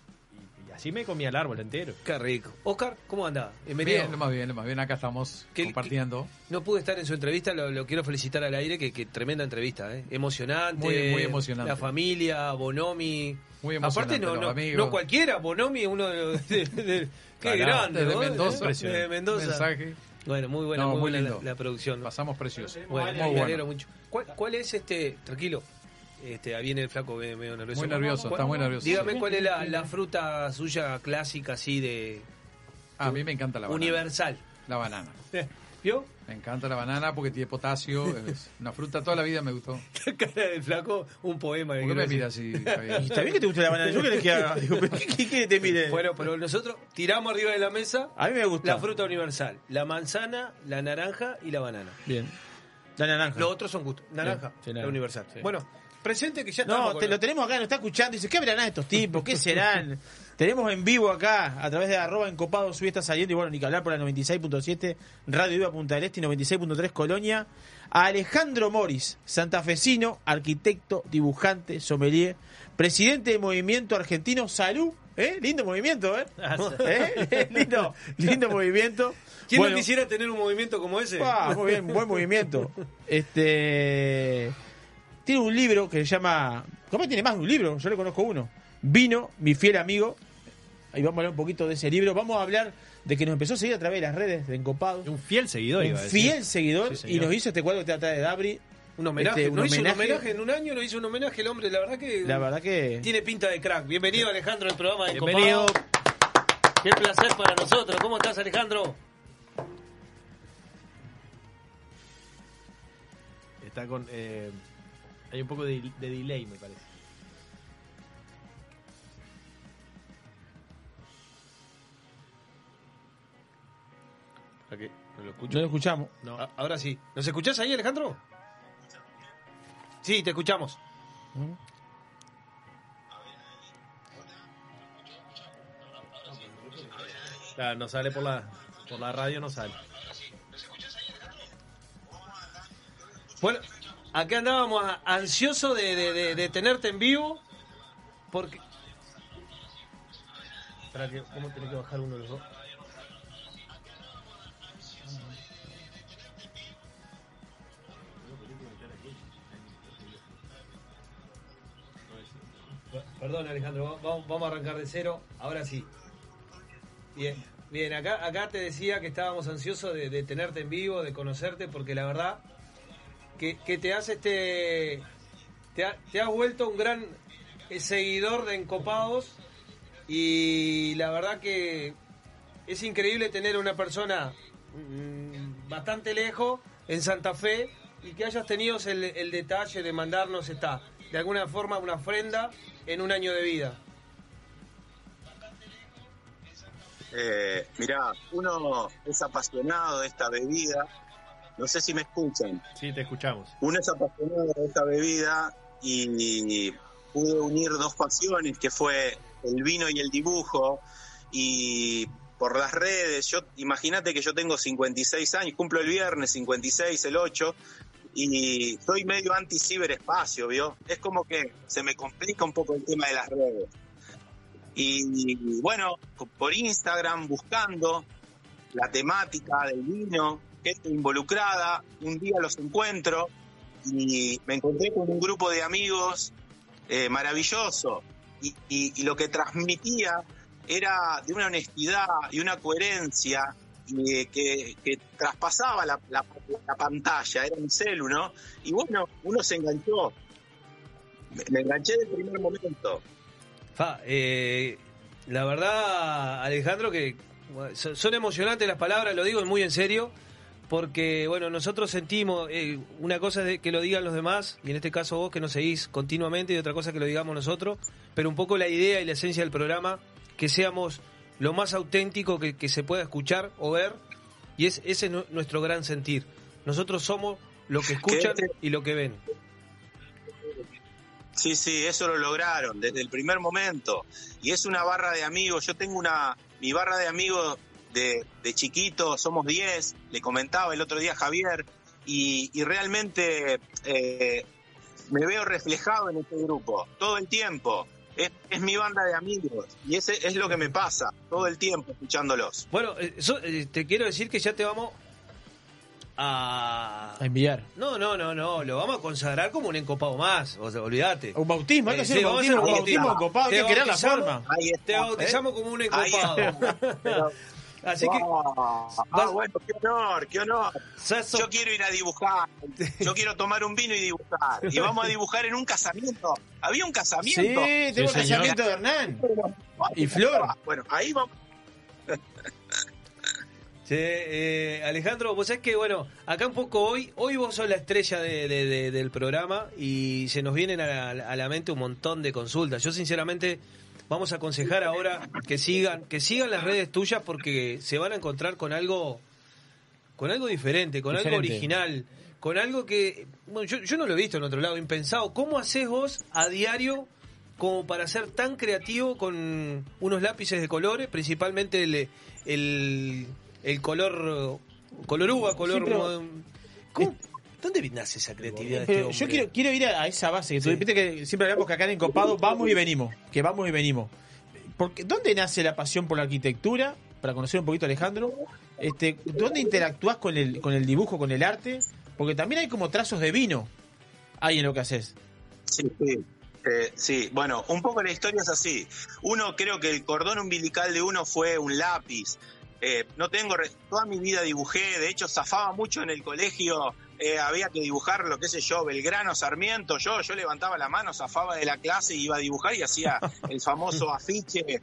así me comía el árbol entero. Qué rico. Oscar, ¿cómo anda? Bienvenido. Bien, más bien, más bien. Acá estamos ¿Qué- compartiendo. No pude estar en su entrevista, lo, lo quiero felicitar al aire, que, que tremenda entrevista, ¿eh? emocionante. Muy- muy emocionante. La familia, Bonomi. Muy Aparte, emocionante, no, los no, amigos. no cualquiera, Bonomi es uno de los. de- de- qué grande, ¿no? Mendoza. Desde Mendoza. Mensaje. Bueno, muy buena, No, muy, muy buena lindo. la, la producción. ¿no? Pasamos precioso. Bueno, Muy me bueno. alegro mucho. ¿Cuál, cuál es este, tranquilo? Este, ahí viene el flaco medio nervioso. Muy nervioso, ¿Cuál- está muy nervioso. Dígame cuál es la, la fruta suya clásica así de A mí me encanta la banana. universal. La banana. ¿Vio? Me encanta la banana porque tiene potasio. Es una fruta toda la vida me gustó. La cara del flaco, un poema. ¿Por qué me mira así, Javier? Está bien que te guste la banana. Yo querés que haga. Digo, pero ¿qué, qué, qué te mire? Bueno, pero nosotros tiramos arriba de la mesa A mí me gusta. la fruta universal. La manzana, la naranja y la banana. Bien. La naranja. Los otros son gustos. Naranja, Sí, sí, la naranja. universal. Sí. Bueno, presente que ya No, te, lo tenemos acá, nos está escuchando. Dice, ¿qué verán estos tipos? ¿Qué serán? tenemos en vivo acá, a través de arroba encopado, subí está saliendo. Y bueno, ni que hablar por la 96.7, Radio Viva Punta del Este y 96.3 Colonia. A Alejandro Moris, santafesino, arquitecto, dibujante, sommelier, presidente del movimiento argentino Salud. ¿Eh? Lindo movimiento, ¿eh? ¿Eh? lindo, lindo movimiento. ¿Quién Bueno, no quisiera tener un movimiento como ese? Ah, muy bien, buen movimiento. Este tiene un libro que se llama, ¿cómo tiene más de un libro? Yo le conozco uno. Vino, mi fiel amigo. Ahí vamos a hablar un poquito de ese libro. Vamos a hablar de que nos empezó a seguir a través de las redes de Encopados. Un fiel seguidor, Un iba a decir. fiel seguidor Sí, y nos hizo este cuadro que te atrás de Dabri. Un homenaje. Este, ¿No hizo un homenaje en un año? ¿No hizo un homenaje el hombre? La verdad que... La verdad que Tiene pinta de crack. Bienvenido Alejandro al programa de Bienvenido. Copado. Qué placer para nosotros. ¿Cómo estás Alejandro? Está con. eh, hay un poco de, de delay, me parece. ¿No lo escucho? no lo escuchamos. No. Ahora sí. ¿Nos escuchás ahí, Alejandro? Sí, te escuchamos. Claro, no sale por la, por la radio, no sale. Bueno, acá andábamos a- ansiosos de, de- de- de tenerte en vivo. Porque. Espera, que, ¿cómo tenés que bajar uno de los dos? Perdón, Alejandro, va- vamos, a arrancar de cero. Ahora sí. Bien, bien, acá, acá te decía que estábamos ansiosos de, tenerte en vivo, de conocerte, porque la verdad que, que te has este te, ha- has vuelto un gran eh, seguidor de Encopados y la verdad que es increíble tener una persona mm, bastante lejos en Santa Fe y que hayas tenido el, el detalle de mandarnos esta de alguna forma una ofrenda en un año de vida. Eh, mirá, uno es apasionado de esta bebida. No sé si me escuchan. Sí, te escuchamos. Uno es apasionado de esta bebida y pude unir dos pasiones, que fue el vino y el dibujo. Y por las redes, yo imagínate que yo tengo 56 años, cumplo el viernes 56, el 8, y soy medio anti-ciberespacio, ¿vio? Es como que se me complica un poco el tema de las redes. Y bueno, por Instagram buscando la temática del vino, gente involucrada, un día los encuentro y me encontré con un grupo de amigos eh, maravilloso y lo que transmitía era de una honestidad y una coherencia y, que, traspasaba la, la- la pantalla, era un celu, ¿no? Y bueno, uno se enganchó, me, me enganché del primer momento. Fa, eh, la verdad, Alejandro, que son emocionantes las palabras, lo digo muy en serio, porque bueno, nosotros sentimos, eh, una cosa es que lo digan los demás, y en este caso vos que nos seguís continuamente, y otra cosa que lo digamos nosotros, pero un poco la idea y la esencia del programa, que seamos lo más auténtico que, que se pueda escuchar o ver, y es ese es nu- nuestro gran sentir. Nosotros somos lo que escuchan y lo que ven. Sí, sí, eso lo lograron desde el primer momento. Y es una barra de amigos. Yo tengo una, mi barra de amigos de, de chiquito, somos 10, le comentaba el otro día a Javier, y, y realmente eh, me veo reflejado en este grupo todo el tiempo. Es, es mi banda de amigos. Y ese es lo que me pasa todo el tiempo escuchándolos. Bueno, eh, so- eh, te quiero decir que ya te vamos a... A enviar. No, no, no, no, lo vamos a consagrar como un encopado más, o sea, olvídate. Un bautismo, hay que Eh, hacer sí, un bautismo, un bautismo encopado, hay Te que crear la bautizamos- forma. Ahí está. Te bautizamos ¿eh? como un Ahí encopado. Así que Ah, bueno, qué honor, qué honor. Yo quiero ir a dibujar. Yo quiero tomar un vino y dibujar. Y vamos a dibujar en un casamiento. Había un casamiento. Sí, tengo el casamiento de Hernán. Y Flor. Bueno, ahí vamos. Sí, eh, Alejandro, vos sabés que, bueno, acá un poco hoy, hoy vos sos la estrella de- de- de- del programa y se nos vienen a la, a la mente un montón de consultas. Yo, sinceramente, vamos a aconsejar ahora que sigan, que sigan las redes tuyas porque se van a encontrar con algo, con algo diferente, con algo original, con algo que, bueno, yo, yo no lo he visto en otro lado, impensado. ¿Cómo haces vos a diario como para ser tan creativo con unos lápices de colores, principalmente el, el, el color color uva, color... Sí, pero- mo- ¿Cómo? ¿Dónde nace esa creatividad de este yo quiero, quiero ir a, a esa base. Que tú viste que siempre hablamos que acá en Encopado vamos y venimos. Que vamos y venimos. Porque, ¿Dónde nace la pasión por la arquitectura? Para conocer un poquito a Alejandro. Este, ¿Dónde interactúas con el, con el dibujo, con el arte? Porque también hay como trazos de vino. Ahí en lo que haces. Sí, sí. Eh, sí, bueno, un poco la historia es así. Uno creo que el cordón umbilical de uno fue un lápiz. Eh, no tengo, re- toda mi vida dibujé, de hecho zafaba mucho en el colegio, eh, había que dibujar lo que sé yo, Belgrano, Sarmiento, yo, yo levantaba la mano, zafaba de la clase y iba a dibujar y hacía el famoso afiche de,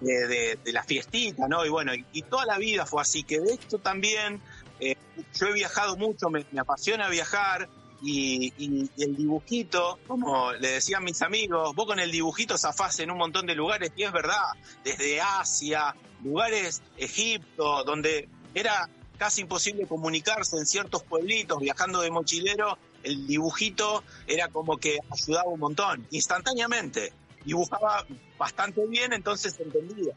de- de la fiestita, ¿no? Y bueno, y, y toda la vida fue así, que de hecho también eh, yo he viajado mucho, me, me apasiona viajar y, y- y el dibujito, como le decían mis amigos, vos con el dibujito zafás en un montón de lugares y es verdad, desde Asia, lugares, Egipto, donde era casi imposible comunicarse en ciertos pueblitos, viajando de mochilero, el dibujito era como que ayudaba un montón, instantáneamente. Dibujaba bastante bien, entonces se entendía.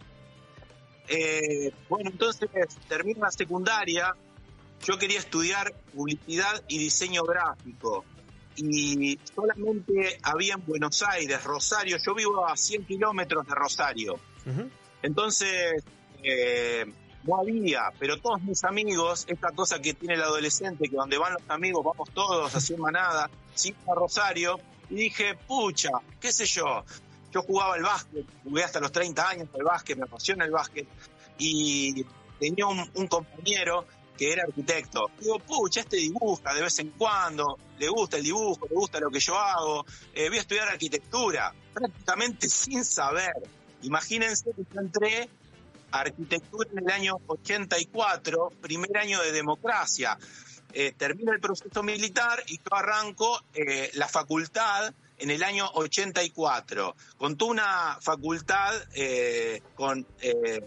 Eh, bueno, entonces termino la secundaria, yo quería estudiar publicidad y diseño gráfico. Y solamente había en Buenos Aires, Rosario, yo vivo a 100 kilómetros de Rosario. Entonces, eh, no había, pero todos mis amigos, esta cosa que tiene el adolescente, que donde van los amigos, vamos todos así en manada, sin a Rosario, y dije, pucha, qué sé yo, yo jugaba al básquet, jugué hasta los 30 años al básquet, me apasiona el básquet, y tenía un, compañero que era arquitecto. Digo, pucha, este dibuja de vez en cuando, le gusta el dibujo, le gusta lo que yo hago, eh, voy a estudiar arquitectura, prácticamente sin saber. Imagínense que yo entré arquitectura en el año 84, primer año de democracia. Eh, termina el proceso militar y yo arranco eh, la facultad en el año 84. Con toda una facultad eh, con eh,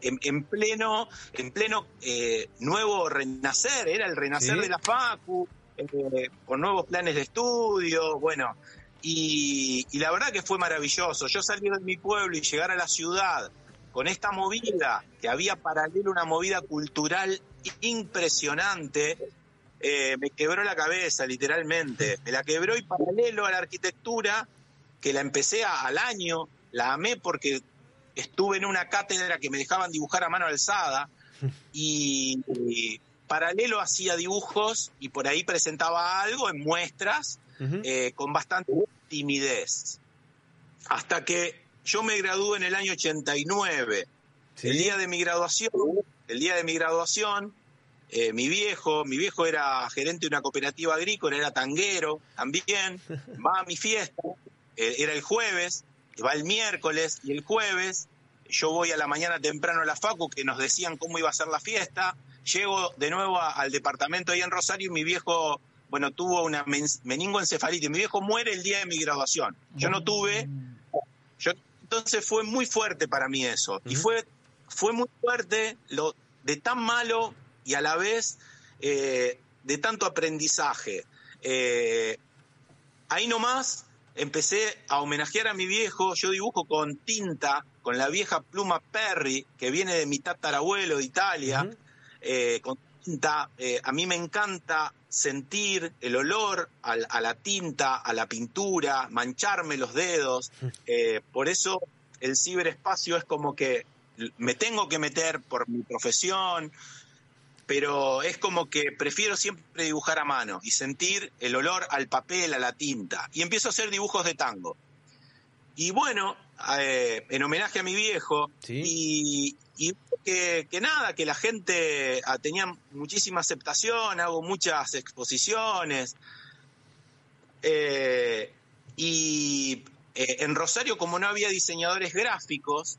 en, en pleno, en pleno eh, nuevo renacer, era el renacer Sí. de la Facu, con nuevos planes de estudio, bueno, y, y la verdad que fue maravilloso. Yo salir de mi pueblo y llegar a la ciudad con esta movida, que había paralelo una movida cultural impresionante, eh, me quebró la cabeza, literalmente. Me la quebró y paralelo a la arquitectura, que la empecé a- al año, la amé porque estuve en una cátedra que me dejaban dibujar a mano alzada y, y paralelo hacía dibujos y por ahí presentaba algo en muestras eh, con bastante timidez. Hasta que yo me gradué en el año 89. El día de mi graduación, el día de mi graduación, eh, mi viejo, mi viejo era gerente de una cooperativa agrícola, era tanguero también, va a mi fiesta, eh, era el jueves, va el miércoles y el jueves, yo voy a la mañana temprano a la Facu que nos decían cómo iba a ser la fiesta, llego de nuevo a- al departamento ahí en Rosario y mi viejo, bueno, tuvo una men- meningoencefalitis, mi viejo muere el día de mi graduación, yo no tuve, yo, entonces fue muy fuerte para mí eso, y fue, fue muy fuerte lo de tan malo y a la vez eh, de tanto aprendizaje. Eh, ahí nomás empecé a homenajear a mi viejo, yo dibujo con tinta, con la vieja pluma Perry, que viene de mi tatarabuelo de Italia, eh, con tinta, eh, a mí me encanta sentir el olor a, la tinta, a la pintura, mancharme los dedos. eh, por eso el ciberespacio es como que me tengo que meter por mi profesión, pero es como que prefiero siempre dibujar a mano y sentir el olor al papel, a la tinta. Y empiezo a hacer dibujos de tango. Y bueno, eh, en homenaje a mi viejo, y, y que, que nada, que la gente ah, tenía muchísima aceptación, hago muchas exposiciones. Eh, y eh, en Rosario, como no había diseñadores gráficos,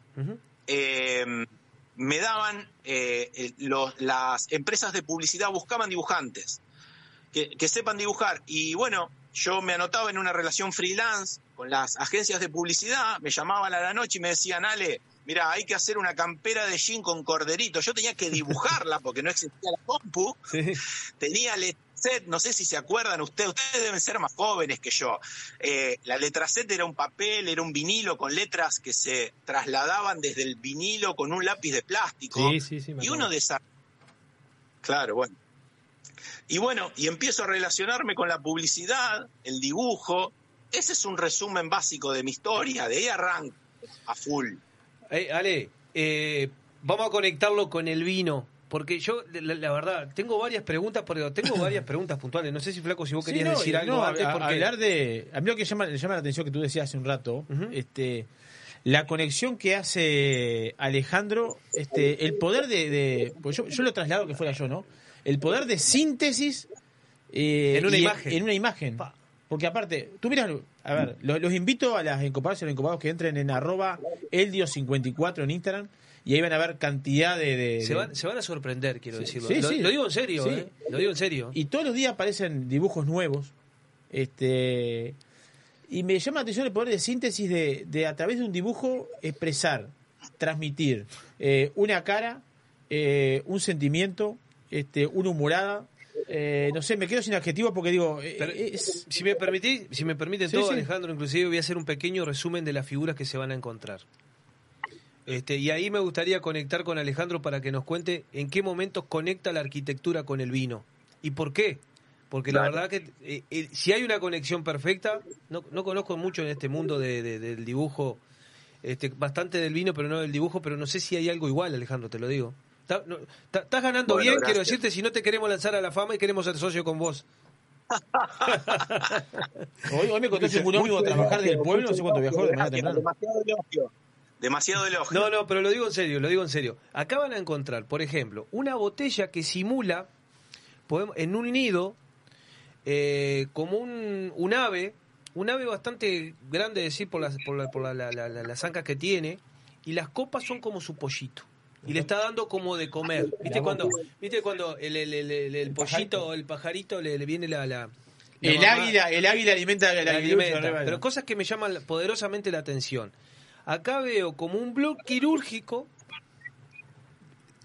eh, me daban, los- las empresas de publicidad buscaban dibujantes que, que sepan dibujar. Y bueno, yo me anotaba en una relación freelance con las agencias de publicidad, me llamaban a la noche y me decían, Ale, mira, hay que hacer una campera de jean con corderito. Yo tenía que dibujarla porque no existía la compu. Tenía letra set, no sé si se acuerdan ustedes, ustedes deben ser más jóvenes que yo. Eh, la letra set era un papel, era un vinilo con letras que se trasladaban desde el vinilo con un lápiz de plástico. Sí, sí, sí, y uno de esas... Claro, bueno. Y bueno, y empiezo a relacionarme con la publicidad, el dibujo. Ese es un resumen básico de mi historia, de ahí arranco a full. Eh, Ale, eh, vamos a conectarlo con el vino. Porque yo, la, la verdad, tengo varias preguntas, pero tengo varias preguntas puntuales. No sé si, Flaco, si vos Sí, querías no, decir y- algo no, antes. a- Porque... hablar de a mí lo que llama, le llama la atención que tú decías hace un rato este la conexión que hace Alejandro este el poder de, de- pues yo, yo lo traslado que fuera yo no el poder de síntesis eh, En una imagen. en una imagen porque aparte tú miras a ver los, los invito a las encopadas y los encopados que entren en arroba eldio54 en Instagram y ahí van a ver cantidad de, de- Se de- van, se van a sorprender, quiero decirlo. Sí, lo, sí. lo digo en serio, eh. Lo digo en serio. Y todos los días aparecen dibujos nuevos. Este y me llama la atención el poder de síntesis de, de a través de un dibujo expresar, transmitir eh, una cara, eh, un sentimiento, este, una humorada. Eh, no sé, me quedo sin adjetivos porque digo, eh, Pero, es- si me permitís, si me permiten Sí, todo, sí. Alejandro, inclusive voy a hacer un pequeño resumen de las figuras que se van a encontrar. Este, y ahí me gustaría conectar con Alejandro para que nos cuente en qué momentos conecta la arquitectura con el vino. ¿Y por qué? Porque la verdad que eh, eh, si hay una conexión perfecta, no, no conozco mucho en este mundo de- de- del dibujo, este, bastante del vino, pero no del dibujo, pero no sé si hay algo igual, Alejandro, te lo digo. No, estás ganando Bueno, bien, quiero decirte, si no te queremos lanzar a la fama y queremos ser socio con vos. hoy, hoy me contaste un ómnibus a trabajar del pueblo, no sé cuánto viajó de manera Gracias, temprana. Demasiado elogio. Demasiado elogio. No, no, pero lo digo en serio, lo digo en serio. Acá van a encontrar, por ejemplo, una botella que simula podemos- en un nido eh, como un, un ave, un ave bastante grande, decir, por las, por, la- por la- la- la- la- las ancas que tiene, y las copas son como su pollito. Y le está dando como de comer. ¿Viste cuando, ¿viste cuando el, el, el- el- el pollito o el pajarito le, le viene la... la- la El mamá- águila, el águila alimenta el la alimenta. Pero cosas que me llaman poderosamente la atención. Acá veo como un blog quirúrgico.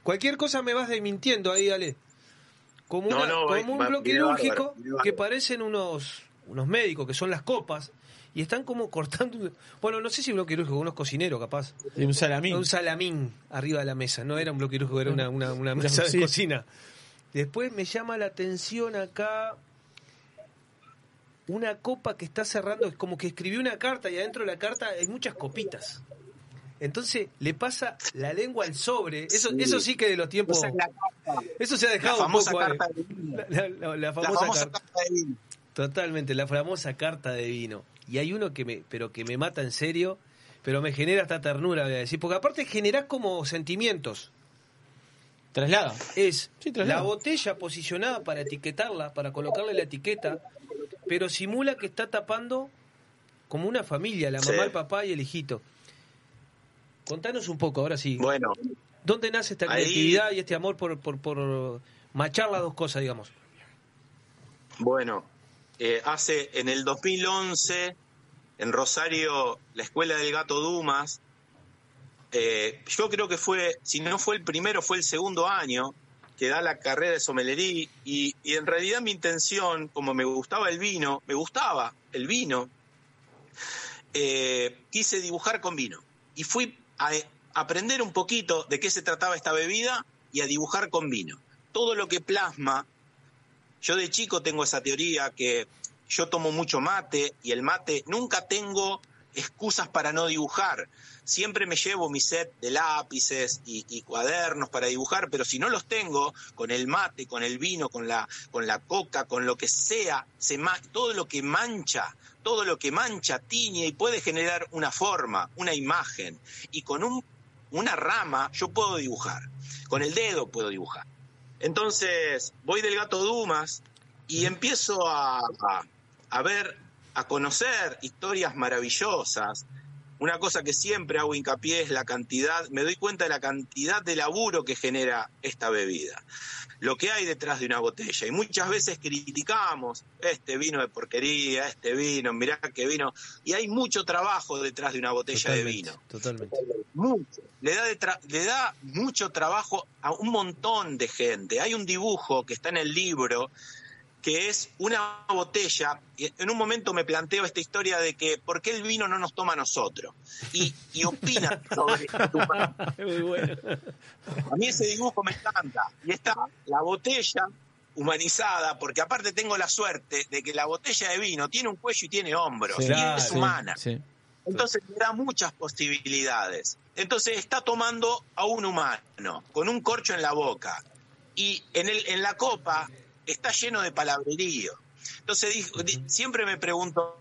Cualquier cosa me vas desmintiendo ahí, Ale. Como, No, una- no, como un blog quirúrgico que parecen unos, unos médicos, que son las copas, y están como cortando. Bueno, no sé si un blog quirúrgico, unos cocineros capaz. De un salamín. Un salamín arriba de la mesa. No era un quirúrgico, era una, una, una mesa de cocina. Después me llama la atención acá una copa que está cerrando, es como que escribió una carta y adentro de la carta hay muchas copitas. Entonces le pasa la lengua al sobre. Eso sí, eso sí que de los tiempos. Esa es la carta. Eso se ha dejado La un poco. famosa carta de vino. La, la- la- la famosa, La famosa carta. carta de vino. Totalmente, la famosa carta de vino. Y hay uno que me, pero que me mata en serio, pero me genera hasta ternura, voy a decir, porque aparte generás como sentimientos. Traslada. Es traslada. la botella posicionada para etiquetarla, para colocarle la etiqueta, pero simula que está tapando como una familia, la Sí. mamá, el papá y el hijito. Contanos un poco, ahora sí. Bueno, ¿Dónde nace esta Ahí- creatividad y este amor por, por, por machar las dos cosas, digamos? Bueno, eh, hace en el 2011 en Rosario la escuela del gato Dumas. eh, yo creo que fue, si no fue el primero, fue el segundo año que da la carrera de sommelería y, en realidad mi intención, como me gustaba el vino, me gustaba el vino, eh, quise dibujar con vino y fui a aprender un poquito de qué se trataba esta bebida y a dibujar con vino. todo lo que plasma, yo de chico tengo esa teoría que yo tomo mucho mate y el mate nunca tengo excusas para no dibujar. Siempre me llevo mi set de lápices y, cuadernos para dibujar, pero si no los tengo, con el mate, con el vino, con la, con la coca, con lo que sea, todo lo que mancha, todo lo que mancha, tiñe y puede generar una forma, una imagen. Y con un, una rama yo puedo dibujar, con el dedo puedo dibujar. Entonces voy del gato Dumas y empiezo a, a- a ver, a conocer historias maravillosas. Una cosa que siempre hago hincapié es la cantidad, me doy cuenta de la cantidad de laburo que genera esta bebida, lo que hay detrás de una botella. Y muchas veces criticamos este vino de porquería, este vino, mirá qué vino. Y hay mucho trabajo detrás de una botella de vino Totalmente. mucho. Le da, de le da mucho trabajo a un montón de gente. Hay un dibujo que está en el libro que es una botella. y En un momento me planteo esta historia de que ¿por qué el vino no nos toma a nosotros? Y, y opina sobre A mí ese dibujo me encanta. Y está la botella humanizada, porque aparte tengo la suerte de que la botella de vino tiene un cuello y tiene hombros, y es humana. Sí. Entonces le da muchas posibilidades. Entonces está tomando a un humano con un corcho en la boca y en, el, en la copa está lleno de palabrerío. Entonces dijo- siempre me pregunto,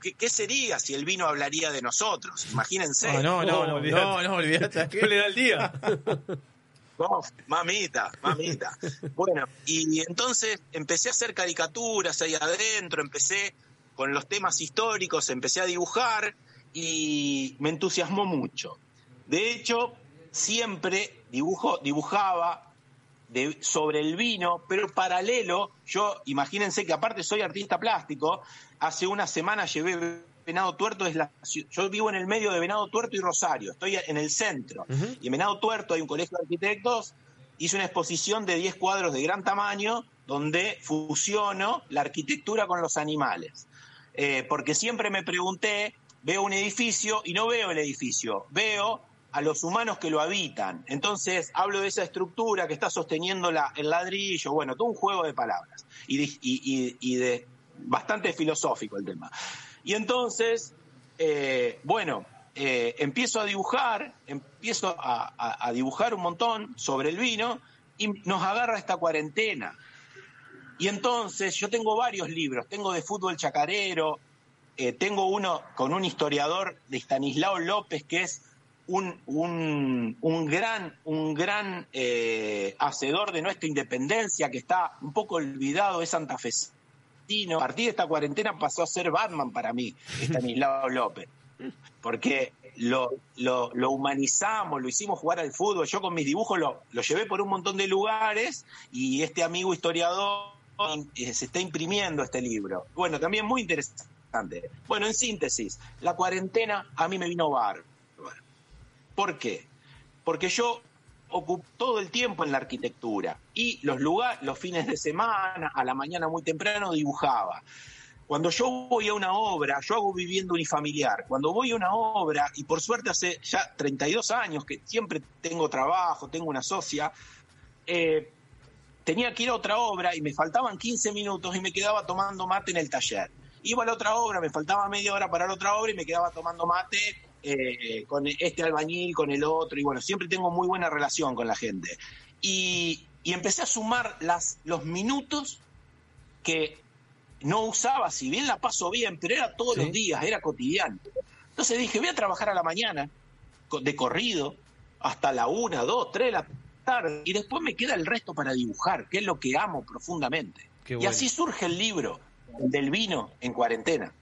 ¿qué, qué sería si el vino hablaría de nosotros? Imagínense. Ah, no, no, no, no, no, olvídate. No le da el día. No, mamita, mamita. Bueno, y entonces empecé a hacer caricaturas ahí adentro, empecé con los temas históricos, empecé a dibujar y me entusiasmó mucho. De hecho, siempre dibujo, dibujaba de- sobre el vino, pero paralelo, yo, imagínense que aparte soy artista plástico, hace una semana llevé Venado Tuerto, es la, ci- yo vivo en el medio de Venado Tuerto y Rosario, estoy en el centro, y en Venado Tuerto hay un colegio de arquitectos, hice una exposición de 10 cuadros de gran tamaño, donde fusiono la arquitectura con los animales. Eh, porque siempre me pregunté, veo un edificio y no veo el edificio, veo a los humanos que lo habitan. Entonces hablo de esa estructura que está sosteniendo el ladrillo, bueno, todo un juego de palabras y bastante filosófico el tema. Y entonces, eh, bueno, eh, empiezo a dibujar, empiezo a dibujar un montón sobre el vino y nos agarra esta cuarentena. Y entonces yo tengo varios libros, tengo de fútbol chacarero, eh, tengo uno con un historiador de Stanislao López que es un, un, un gran, un gran eh, hacedor de nuestra independencia que está un poco olvidado, es santafesino. A partir de esta cuarentena pasó a ser Batman para mí, Stanislao López porque lo, lo, lo humanizamos, lo hicimos jugar al fútbol. Yo con mis dibujos lo, lo llevé por un montón de lugares y este amigo historiador eh, se está imprimiendo este libro. Bueno, también muy interesante. Bueno, en síntesis, la cuarentena a mí me vino bárbaro. ¿Por qué? Porque yo ocupo todo el tiempo en la arquitectura y los lugares, los fines de semana, a la mañana muy temprano dibujaba. Cuando yo voy a una obra, yo hago vivienda unifamiliar. Cuando voy a una obra, y por suerte hace ya 32 años que siempre tengo trabajo, tengo una socia, eh, tenía que ir a otra obra y me faltaban 15 minutos y me quedaba tomando mate en el taller. Iba a la otra obra, me faltaba media hora para la otra obra y me quedaba tomando mate eh, con este albañil, con el otro, y bueno, siempre tengo muy buena relación con la gente. Y, y empecé a sumar las, los minutos que no usaba, si bien la paso bien, pero era todos los días, era cotidiano. Entonces dije, voy a trabajar a la mañana, de corrido, hasta la una, dos, tres de la tarde, y después me queda el resto para dibujar, que es lo que amo profundamente. Y así surge el libro del vino en cuarentena.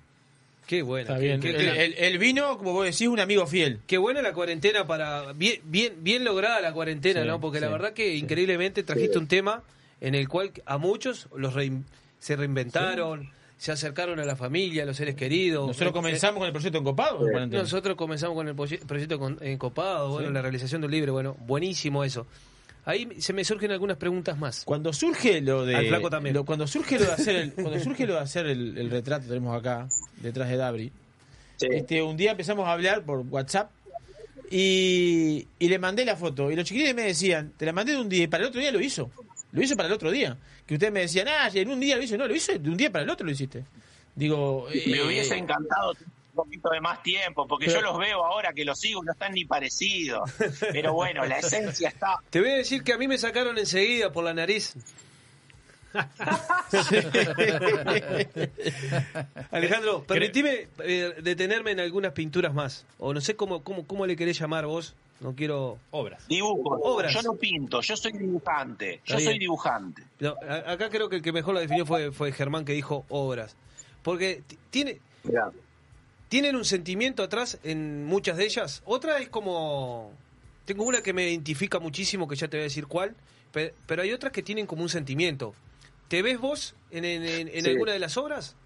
Qué buena. Está qué- bien. qué- El, qué- el- el vino, como vos decís, un amigo fiel. Qué buena la cuarentena para. Bien, bien, bien lograda la cuarentena, Sí, ¿no? Porque la verdad que increíblemente trajiste un tema en el cual a muchos los rein- se reinventaron, se acercaron a la familia, a los seres queridos. Nosotros Eh, comenzamos con el proyecto Encopado. Nosotros comenzamos con el proye- proyecto con- en Copado, bueno, Sí. la realización del libro, bueno, buenísimo eso. Ahí se me surgen algunas preguntas más. Cuando surge lo de. Al flaco también. lo- cuando surge lo de hacer el, cuando surge lo de hacer el, el retrato, tenemos acá, detrás de Dabri. Este, un día empezamos a hablar por WhatsApp Y, y le mandé la foto. Y los chiquilines me decían, te la mandé de un día y para el otro día lo hizo. Lo hizo para el otro día. Que ustedes me decían, ah, en un día lo hizo. No, lo hizo de un día para el otro lo hiciste. Digo, Me eh, hubiese encantado poquito de más tiempo, porque Pero- yo los veo ahora que los sigo no están ni parecidos. Pero bueno, la esencia está. Te voy a decir que a mí me sacaron enseguida por la nariz. Alejandro, permitime eh, detenerme en algunas pinturas más. O no sé cómo, cómo, cómo le querés llamar vos. No quiero. Obras. Dibujo. Obras. Yo no pinto, yo soy dibujante. Yo soy dibujante. No, acá creo que el que mejor lo definió fue, fue Germán que dijo obras. Porque ti- tiene, Mirá. Tienen un sentimiento atrás en muchas de ellas. Otra es como... Tengo una que me identifica muchísimo, que ya te voy a decir cuál, pe- pero hay otras que tienen como un sentimiento. ¿Te ves vos en, en- en- en Sí. alguna de las obras?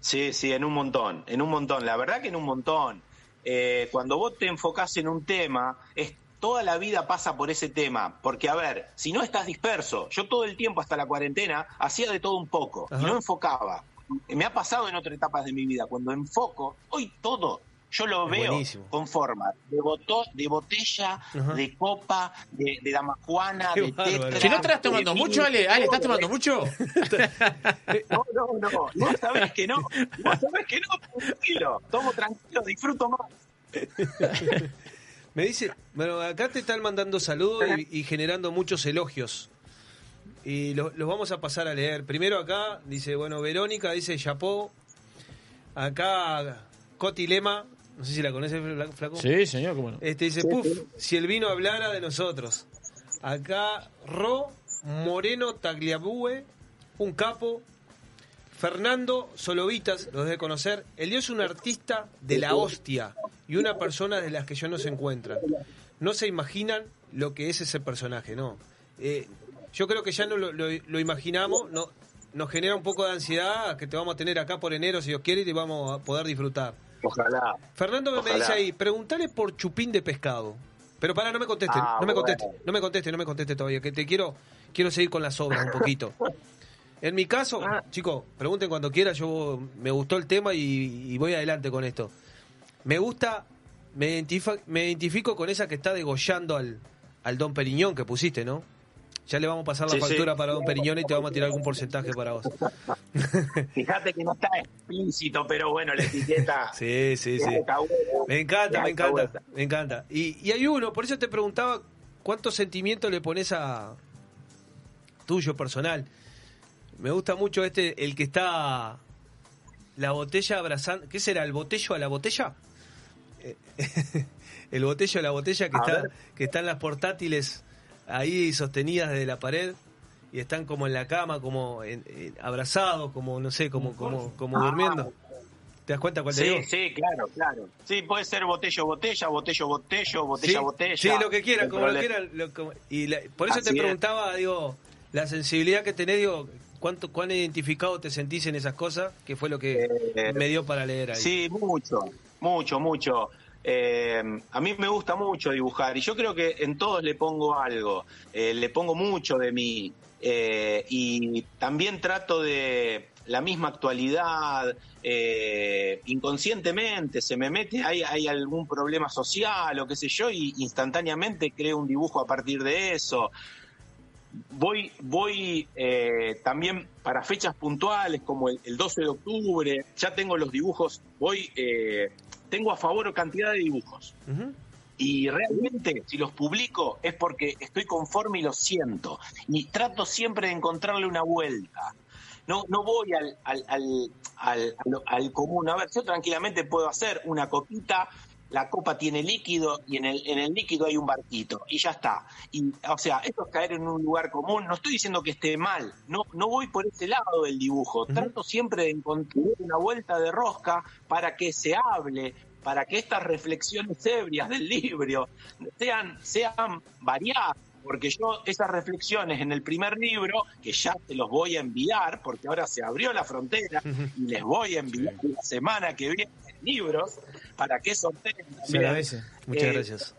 Sí, sí, en un montón, en un montón. La verdad que en un montón. Eh, cuando vos te enfocás en un tema, es toda la vida pasa por ese tema. Porque, a ver, si no estás disperso, yo todo el tiempo hasta la cuarentena hacía de todo un poco y no enfocaba. Me ha pasado en otras etapas de mi vida. Cuando enfoco, hoy todo, yo lo Es veo buenísimo. con forma de, boto- de botella, Ajá. de copa, de, de damajuana, Qué de tetra. Si no estás tomando de mucho, Ale, Ale, ¿estás tomando mucho? no, no, no, vos sabés que no, vos sabés que no, tranquilo, tomo tranquilo, disfruto más. Me dice, bueno, acá te están mandando saludos y, y generando muchos elogios. Y lo- los vamos a pasar a leer. Primero acá, dice, bueno, Verónica dice Chapó. Acá, Coti Lema, no sé si la conoces, Fla- Flaco. Sí, señor, cómo no. Este dice, Sí, puf, sí. si el vino hablara de nosotros. Acá, Ro Moreno Tagliabue, un capo. Fernando Solovitas, los de conocer. Elio es un artista de la hostia y una persona de las que yo no se encuentran. No se imaginan lo que es ese personaje, ¿no? Eh, yo creo que ya no lo, lo- lo imaginamos, no, nos genera un poco de ansiedad que te vamos a tener acá por enero, si Dios quiere, y te vamos a poder disfrutar. Ojalá. Fernando me Ojalá. dice ahí, preguntale por chupín de pescado. Pero para, no me conteste, Ah, no me bueno. conteste, no me conteste, no me conteste todavía, que te quiero, quiero seguir con las obras un poquito. En mi caso, Ah. chicos, pregunten cuando quieran, yo me gustó el tema y, y voy adelante con esto. Me gusta, me, identifa- me identifico con esa que está degollando al, al Don Periñón que pusiste, ¿no? Ya le vamos a pasar la Sí, sí. factura para Don Periñón y te vamos a tirar algún porcentaje para vos. Fíjate que no está explícito, pero bueno, la etiqueta. Sí, sí, sí. está. Me encanta, me está encanta, me encanta. Y, y hay uno, por eso te preguntaba cuánto sentimiento le pones a tuyo personal. Me gusta mucho este, el que está la botella abrazando. ¿Qué será? ¿El botello a la botella? Eh, el botello a la botella que A está, ver. que están las portátiles ahí sostenidas de la pared y están como en la cama, como en- en- abrazados, como no sé, como, como, como Ah. durmiendo. ¿Te das cuenta cuál te digo? Sí, sí, claro, claro. Sí, puede ser botello, botella, botello, botello, botella, sí, botella. Sí, lo que quieran, como lo quieran. lo- como- y la- por eso Así te es. preguntaba, digo, la sensibilidad que tenés, digo, ¿cuánto, ¿cuán identificado te sentís en esas cosas? Que fue lo que Eh, me dio para leer ahí. Sí, mucho, mucho, mucho. Eh, a mí me gusta mucho dibujar y yo creo que en todos le pongo algo, eh, le pongo mucho de mí eh, y también trato de la misma actualidad, inconscientemente se me mete, hay, hay algún problema social o qué sé yo y instantáneamente creo un dibujo a partir de eso. Voy voy también para fechas puntuales como el, el 12 de octubre ya tengo los dibujos voy tengo a favor cantidad de dibujos. Y realmente si los publico es porque estoy conforme y los siento. Y trato siempre de encontrarle una vuelta. No no voy al al, al, al, al- al común. A ver yo tranquilamente puedo hacer una copita la copa tiene líquido y en el, en el líquido hay un barquito y ya está. Y, o sea, esto es caer en un lugar común. No estoy diciendo que esté mal, no, no voy por ese lado del dibujo. Trato siempre de encontrar una vuelta de rosca para que se hable, para que estas reflexiones ebrias del libro sean, sean variadas. Porque yo esas reflexiones en el primer libro, que ya te los voy a enviar, porque ahora se abrió la frontera y les voy a enviar la semana que viene libros para que sorteen agradece. Muchas Eh, gracias.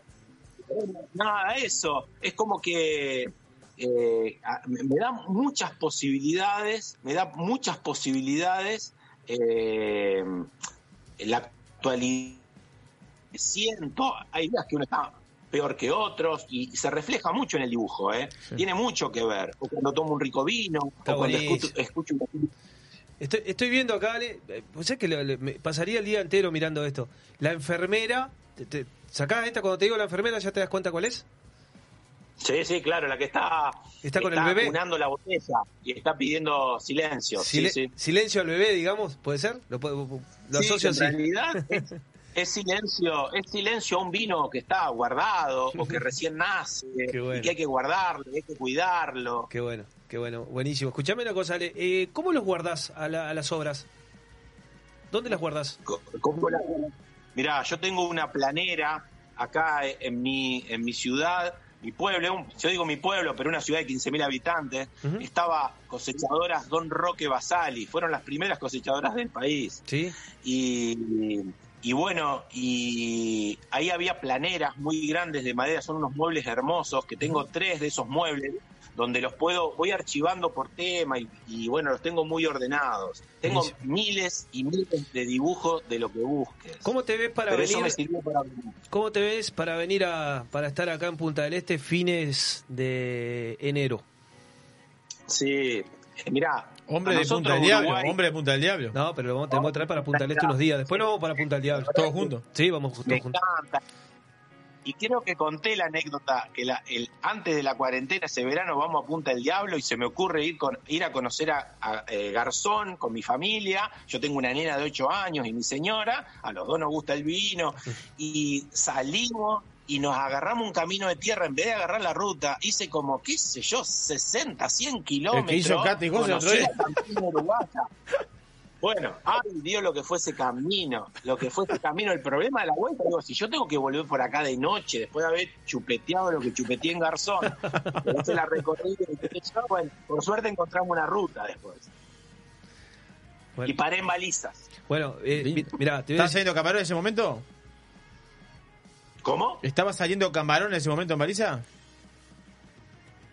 Nada, eso. Es como que eh, me da muchas posibilidades, me da muchas posibilidades eh, la actualidad siento, hay días que uno está peor que otros y, y se refleja mucho en el dibujo, ¿eh? Tiene mucho que ver. O cuando tomo un rico vino, Está o cuando escucho, escucho una- Estoy, estoy viendo acá, Ale, eh, pues es que le- le- me pasaría el día entero mirando esto. La enfermera, te, te- sacás esta cuando te digo la enfermera, ¿ya te das cuenta cuál es? Sí, sí, claro, la que está, Está con el bebé. la botella y está pidiendo silencio. Sile- sí, sí. Silencio al bebé, digamos, ¿puede ser? Lo, lo Sí, asocio en así. realidad es, es silencio, es silencio a un vino que está guardado o que recién nace bueno. y que hay que guardarlo, hay que cuidarlo. Qué bueno, qué bueno, buenísimo. Escuchame una cosa, Ale, eh, ¿cómo los guardás a, la- a las obras? ¿Dónde las guardás? ¿Cómo la- Mirá, yo tengo una planera acá en mi, en mi ciudad, mi pueblo, yo digo mi pueblo, pero una ciudad de 15.000 habitantes, estaba cosechadoras Don Roque Basali, fueron las primeras cosechadoras del país. Sí. Y, y bueno, y ahí había planeras muy grandes de madera, son unos muebles hermosos, que tengo tres de esos muebles, donde los puedo, voy archivando por tema y, y bueno, los tengo muy ordenados. Tengo miles y miles de dibujos de lo que busques. ¿Cómo te ves para Pero eso venir? me sirvió para... ¿Cómo te ves para venir a para estar acá en Punta del Este fines de enero? Sí, mirá. Hombre de Punta del Diablo, Uruguay- hombre de Punta del Diablo. No, pero lo vamos, tenemos que traer para Punta del Este unos días. Después nos vamos para Punta del Diablo. ¿Todos juntos? Sí, vamos todos Me juntos. Y creo que conté la anécdota que la, el, antes de la cuarentena, ese verano, vamos a Punta del Diablo y se me ocurre ir con ir a conocer a, a, eh, Garzón con mi familia. Yo tengo una nena de 8 años y mi señora, a los dos nos gusta el vino. Y salimos y nos agarramos un camino de tierra. En vez de agarrar la ruta, hice como, qué sé yo, 60, 100 kilómetros. El que hizo Cate Bueno, ay Dios lo que fue ese camino, lo que fue ese camino. El problema de la vuelta, digo, si yo tengo que volver por acá de noche, después de haber chupeteado lo que chupeteé en Garzón, hace la recorrida bueno, por suerte encontramos una ruta después. Y paré en balizas. Bueno, eh, mi- mirá, te voy a ¿Estás decir- saliendo camarón en ese momento? ¿Cómo? ¿Estaba saliendo camarón en ese momento en Baliza?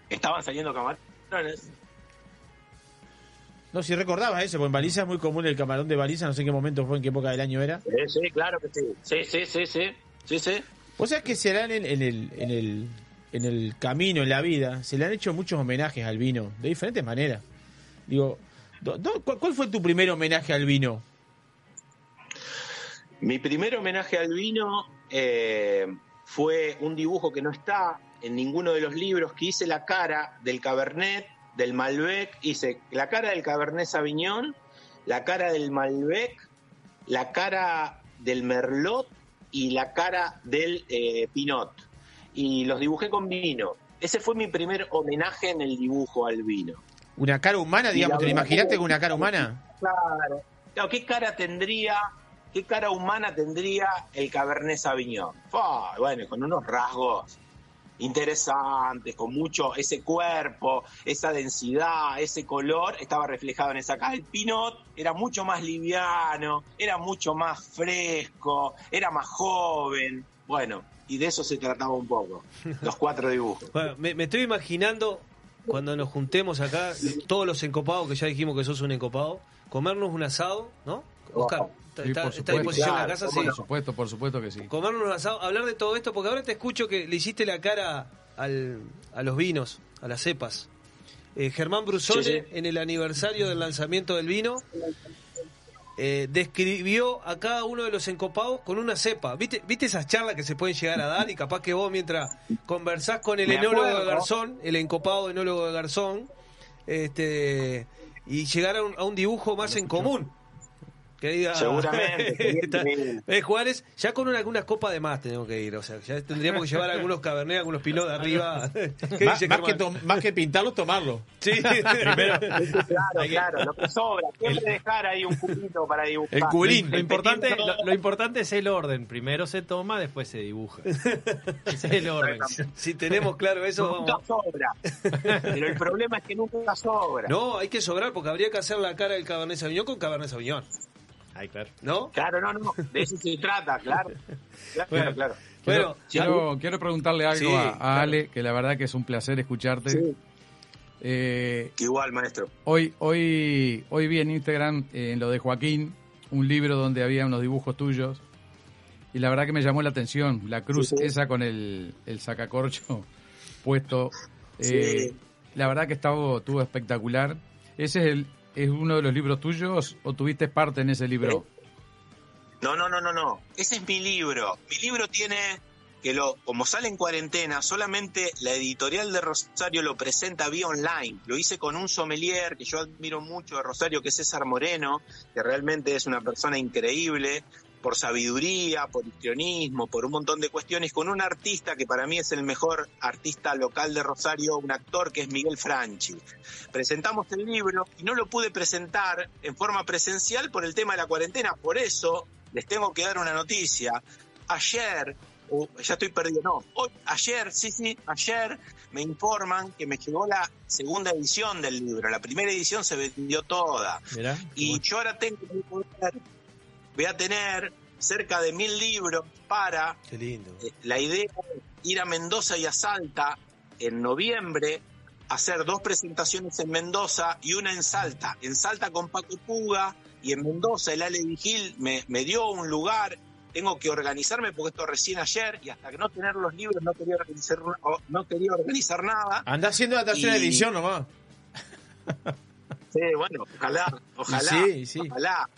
Estaban saliendo camarones. No, si recordabas eso, porque en Baliza es muy común el camarón de Baliza, no sé en qué momento fue, en qué época del año era. Sí, sí, claro que sí. Sí, sí, sí, sí. Sí, sí. ¿Vos sabés que se le han en, en el, en, el, en el camino, en la vida, se le han hecho muchos homenajes al vino, de diferentes maneras? Digo, do- do- ¿cuál, cuál fue tu primer homenaje al vino? Mi primer homenaje al vino eh, fue un dibujo que no está en ninguno de los libros, que hice la cara del Cabernet, del Malbec, hice la cara del Cabernet Sauvignon, la cara del Malbec, la cara del Merlot y la cara del eh, Pinot. Y los dibujé con vino. Ese fue mi primer homenaje en el dibujo al vino. ¿Una cara humana, digamos? ¿Te lo imaginaste con una cara humana? Claro. Claro, ¿qué cara tendría, qué cara humana tendría el Cabernet Sauvignon? Fua, bueno, con unos rasgos interesantes, con mucho, ese cuerpo, esa densidad, ese color, estaba reflejado en esa cara. El Pinot era mucho más liviano, era mucho más fresco, era más joven. Bueno, y de eso se trataba un poco, los cuatro dibujos. Bueno, me, me estoy imaginando cuando nos juntemos acá, todos los encopados, que ya dijimos que sos un encopado, comernos un asado, ¿no? Oscar, ¿está, Sí, está- por está a disposición supuesto. la casa? Por Sí. supuesto, por supuesto que sí. Comernos un asado, hablar de todo esto, porque ahora te escucho que le hiciste la cara al, a los vinos, a las cepas. Eh, Germán Brusone, Sí, sí. en el aniversario del lanzamiento del vino, eh, describió a cada uno de los encopados con una cepa. ¿Viste, ¿Viste esas charlas que se pueden llegar a dar? Y capaz que vos, mientras conversás con el Me enólogo de. Garzón, el encopado enólogo de Garzón, este, y llegar a un, a un dibujo más en común. Que diga, Seguramente, Está- eh, Juárez, ya con una- algunas copas de más tenemos que ir. O sea, ya tendríamos que llevar algunos cabernet, algunos pinot de arriba. ¿Qué Más, dice más que más que pintarlo, tomarlo. Sí, Primero. Claro, claro, lo que sobra. Siempre dejar ahí un cubito para dibujar. Lo importante, lo, lo importante es el orden. Primero se toma, después se dibuja. Ese es el orden. Si tenemos claro eso, Nunca vamos. sobra. Pero el problema es que nunca sobra. No, hay que sobrar porque habría que hacer la cara del Cabernet Sauvignon con Cabernet Sauvignon. Ay, claro. ¿No? Claro, no, no. De eso se trata, claro. Claro, Bueno, claro. Quiero, quiero, algún- quiero preguntarle algo Sí, a, a claro. Ale, que la verdad que es un placer escucharte. Sí. Eh, Igual, maestro. hoy, hoy, hoy vi en Instagram, eh, en lo de Joaquín, un libro donde había unos dibujos tuyos. y la verdad que me llamó la atención. La cruz esa con el, el sacacorcho puesto. Eh, Sí. La verdad que estaba, estuvo espectacular. ¿Ese es, el, es uno de los libros tuyos o tuviste parte en ese libro? No, no, no, no, no. Ese es mi libro. Mi libro tiene que lo, como sale en cuarentena, solamente la editorial de Rosario lo presenta vía online. Lo hice con un sommelier que yo admiro mucho de Rosario, que es César Moreno, que realmente es una persona increíble por sabiduría, por histrionismo, por un montón de cuestiones, con un artista que para mí es el mejor artista local de Rosario, un actor que es Miguel Franchi. Presentamos el libro y no lo pude presentar en forma presencial por el tema de la cuarentena, por eso les tengo que dar una noticia. Ayer, o ya estoy perdido, no, hoy, ayer, sí, sí, ayer me informan que me llegó la segunda edición del libro. La primera edición se vendió toda. Mirá. Y yo ahora tengo que poder- voy a tener cerca de mil libros para Qué lindo. eh, la idea es ir a Mendoza y a Salta en noviembre, hacer dos presentaciones en Mendoza y una en Salta. En Salta con Paco Puga y en Mendoza el Ale Vigil me, me dio un lugar. Tengo que organizarme porque esto recién ayer y hasta que no tener los libros no quería organizar, no quería organizar nada. Anda haciendo la tercera Y- edición nomás. Sí, bueno, ojalá, ojalá, Sí, sí. ojalá.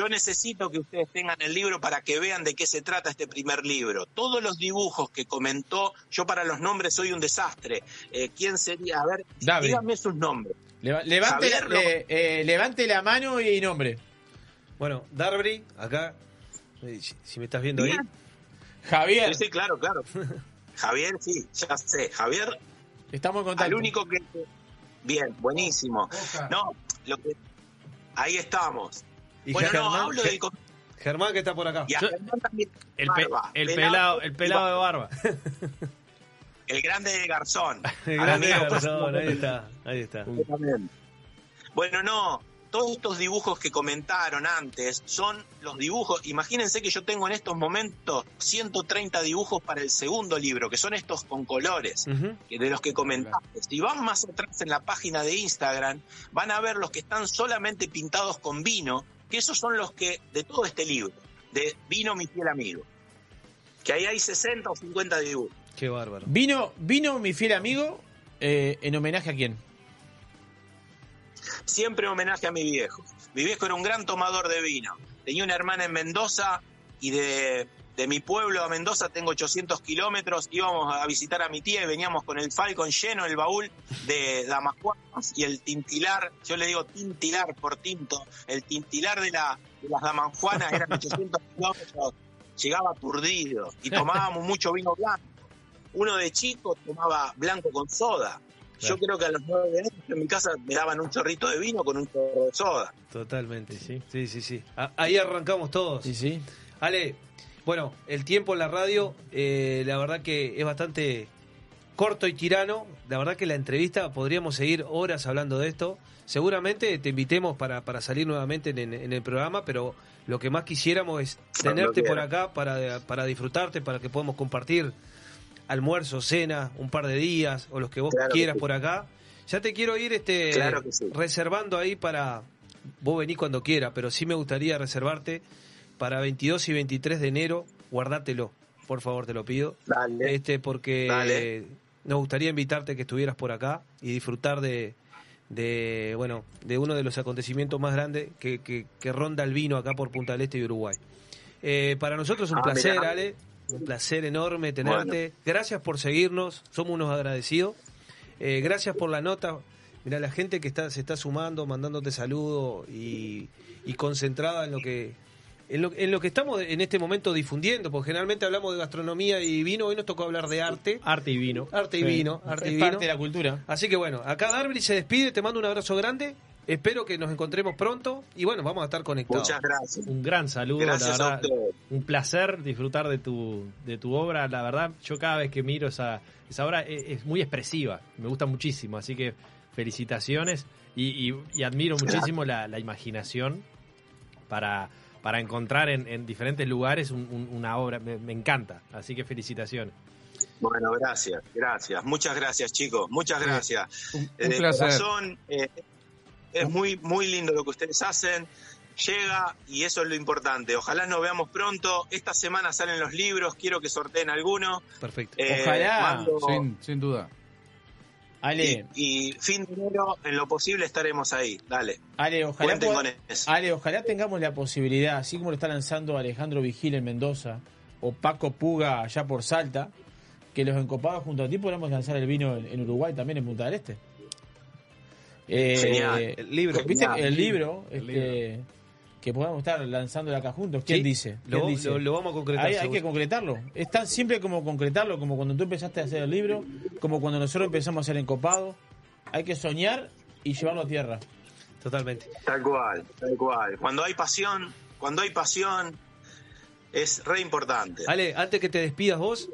Yo necesito que ustedes tengan el libro para que vean de qué se trata este primer libro. Todos los dibujos que comentó, yo para los nombres soy un desastre. Eh, ¿Quién sería? A ver, David. díganme sus nombres. Leva- levante, Javier, le- eh, levante la mano y nombre. Bueno, Darby, acá, eh, si, si me estás viendo ahí. Bien. Javier. Sí, sí, claro, claro. Javier, sí, ya sé. Javier, Estamos en contacto. al único que... Bien, buenísimo. No, lo que... Ahí estamos. Y bueno, no, Germán, hablo del... com- Germán que está por acá. Y a Germán también. El, pe- el pelado pelado, el pelado de barba. El grande de Garzón. El grande amigo, Garzón, ahí está, ahí está. Bueno, no, todos estos dibujos que comentaron antes son los dibujos. Imagínense que yo tengo en estos momentos 130 dibujos para el segundo libro, que son estos con colores, de los que comentaste. Si van más atrás en la página de Instagram, van a ver los que están solamente pintados con vino, que esos son los que, de todo este libro, de Vino mi fiel amigo. Que ahí hay 60 o 50 dibujos. Qué bárbaro. Vino, vino mi fiel amigo eh, en homenaje a quién. siempre homenaje a mi viejo. Mi viejo era un gran tomador de vino. Tenía una hermana en Mendoza y de, de mi pueblo a Mendoza tengo 800 kilómetros. Íbamos a visitar a mi tía y veníamos con el Falcon lleno, el baúl de damajuanas y el tintilar. Yo le digo tintilar por tinto. El tintilar de, la, de las damajuanas eran 800 kilómetros. Llegaba aturdido y tomábamos mucho vino blanco. Uno de chico tomaba blanco con soda. Yo creo que a los nueve años en mi casa me daban un chorrito de vino con un chorro de soda. Totalmente, sí. Sí, sí, sí. A- Ahí arrancamos todos. Sí, sí. Ale, bueno, el tiempo en la radio, eh, la verdad que es bastante corto y tirano. La verdad que la entrevista podríamos seguir horas hablando de esto. Seguramente te invitemos para, para salir nuevamente en, en el programa, pero lo que más quisiéramos es tenerte por acá para, para disfrutarte, para que podamos compartir almuerzo, cena, un par de días o los que vos Claro que quieras sí. por acá. Ya te quiero ir este Claro que sí. reservando ahí para vos venís cuando quieras, pero sí me gustaría reservarte para 22 y 23 de enero, guardátelo, por favor, te lo pido. Dale. Este porque Dale. nos gustaría invitarte que estuvieras por acá y disfrutar de de bueno, de uno de los acontecimientos más grandes que, que, que ronda el vino acá por Punta del Este y Uruguay. Eh, para nosotros es un Ah, placer, mirá. Ale, un placer enorme tenerte. Gracias por seguirnos, somos unos agradecidos. Eh, gracias por la nota. Mira, la gente que está, se está sumando, mandándote saludos y, y concentrada en lo que en lo, en lo que estamos en este momento difundiendo, porque generalmente hablamos de gastronomía y vino, hoy nos tocó hablar de arte. Arte y vino. Arte y Sí. vino, arte Es y vino. parte de la cultura. Así que bueno, acá Darby se despide, te mando un abrazo grande. Espero que nos encontremos pronto y bueno, vamos a estar conectados. Muchas gracias. Un gran saludo, Gracias la a verdad. Un placer disfrutar de tu, de tu obra. La verdad, yo cada vez que miro esa, esa obra es, es muy expresiva. Me gusta muchísimo. Así que felicitaciones y, y- y admiro muchísimo la, la imaginación para, para encontrar en, en diferentes lugares un- un- una obra. Me, me encanta. Así que felicitaciones. Bueno, gracias, gracias. Muchas gracias, chicos. Muchas gracias. Un, Eh, un de placer. corazón, eh, es muy, muy lindo lo que ustedes hacen. llega y eso es lo importante. Ojalá nos veamos pronto. Esta semana salen los libros, quiero que sorteen alguno. Perfecto. Eh, Ojalá. mando- Sin, sin duda. Ale, y fin de enero, en lo posible, estaremos ahí. Dale. Ale, ojalá, pueda-. Ale, ojalá tengamos la posibilidad, así como lo está lanzando Alejandro Vigil en Mendoza o Paco Puga allá por Salta, que los encopados junto a ti podamos lanzar el vino en, en Uruguay también en Punta del Este. Eh, Genial. El libro. ¿Viste Genial. el libro? El este, Que podamos estar lanzándolo acá juntos. ¿Quién Sí, dice? ¿Quién Lo, dice? lo- lo vamos a concretar. Hay, que concretarlo. Es tan simple como concretarlo, como cuando tú empezaste a hacer el libro, como cuando nosotros empezamos a hacer encopado. Hay que soñar y llevarlo a tierra. Totalmente. Tal cual, tal cual. Cuando hay pasión, cuando hay pasión, es re importante. Ale, antes que te despidas vos,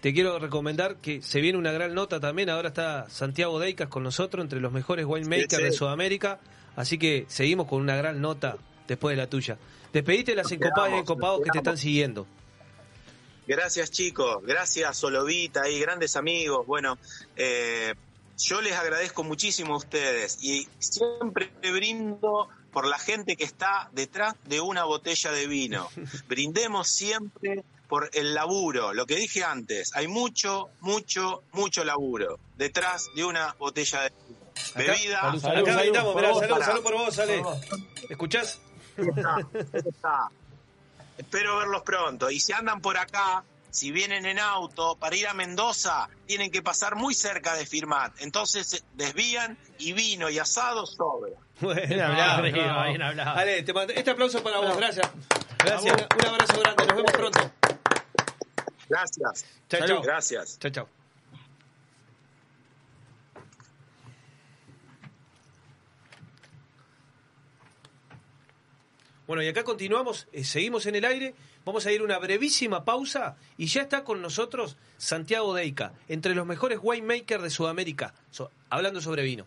te quiero recomendar que se viene una gran nota también. Ahora está Santiago Deicas con nosotros, entre los mejores winemakers Sí, sí. de Sudamérica. Así que seguimos con una gran nota después de la tuya. Despedite de las encopadas y encopados que te están siguiendo. Gracias chicos, gracias Solovita y grandes amigos. Bueno, eh, yo les agradezco muchísimo a ustedes y siempre brindo por la gente que está detrás de una botella de vino. Brindemos siempre por el laburo, lo que dije antes, hay mucho, mucho, mucho laburo detrás de una botella de vino. Bebida. salud, salud, Acá salud, brindamos, por mirá, vos, salud, salud por vos, Ale. ¿Escuchás? Ahí está, ahí está. Espero verlos pronto. Y si andan por acá, si vienen en auto para ir a Mendoza, tienen que pasar muy cerca de Firmat. Entonces eh, desvían y vino y asado sobra. Bueno, Bien hablado, no. bien hablado. Ale, te mando- este aplauso para vos, gracias. Gracias. Un, un abrazo grande, nos vemos pronto. Gracias. Chao, chao. Gracias. Chao, chao. Bueno, y acá continuamos, eh, seguimos en el aire, vamos a ir una brevísima pausa y ya está con nosotros Santiago Deica, entre los mejores winemakers de Sudamérica, hablando sobre vino.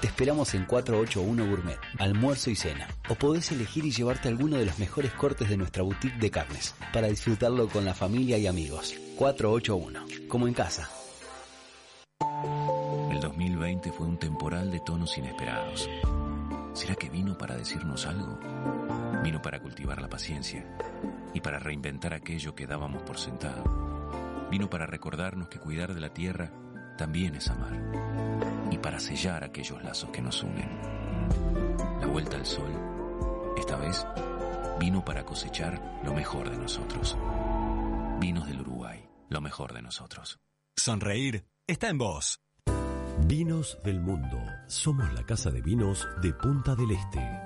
Te esperamos en 481 Gourmet, almuerzo y cena. O podés elegir y llevarte alguno de los mejores cortes de nuestra boutique de carnes, para disfrutarlo con la familia y amigos. 481, como en casa. El 2020 fue un temporal de tonos inesperados. ¿Será que vino para decirnos algo? Vino para cultivar la paciencia y para reinventar aquello que dábamos por sentado. Vino para recordarnos que cuidar de la tierra también es amar y para sellar aquellos lazos que nos unen. La vuelta al sol, esta vez, vino para cosechar lo mejor de nosotros. Vinos del Uruguay, lo mejor de nosotros. Sonreír está en vos. Vinos del mundo. Somos la casa de vinos de Punta del Este.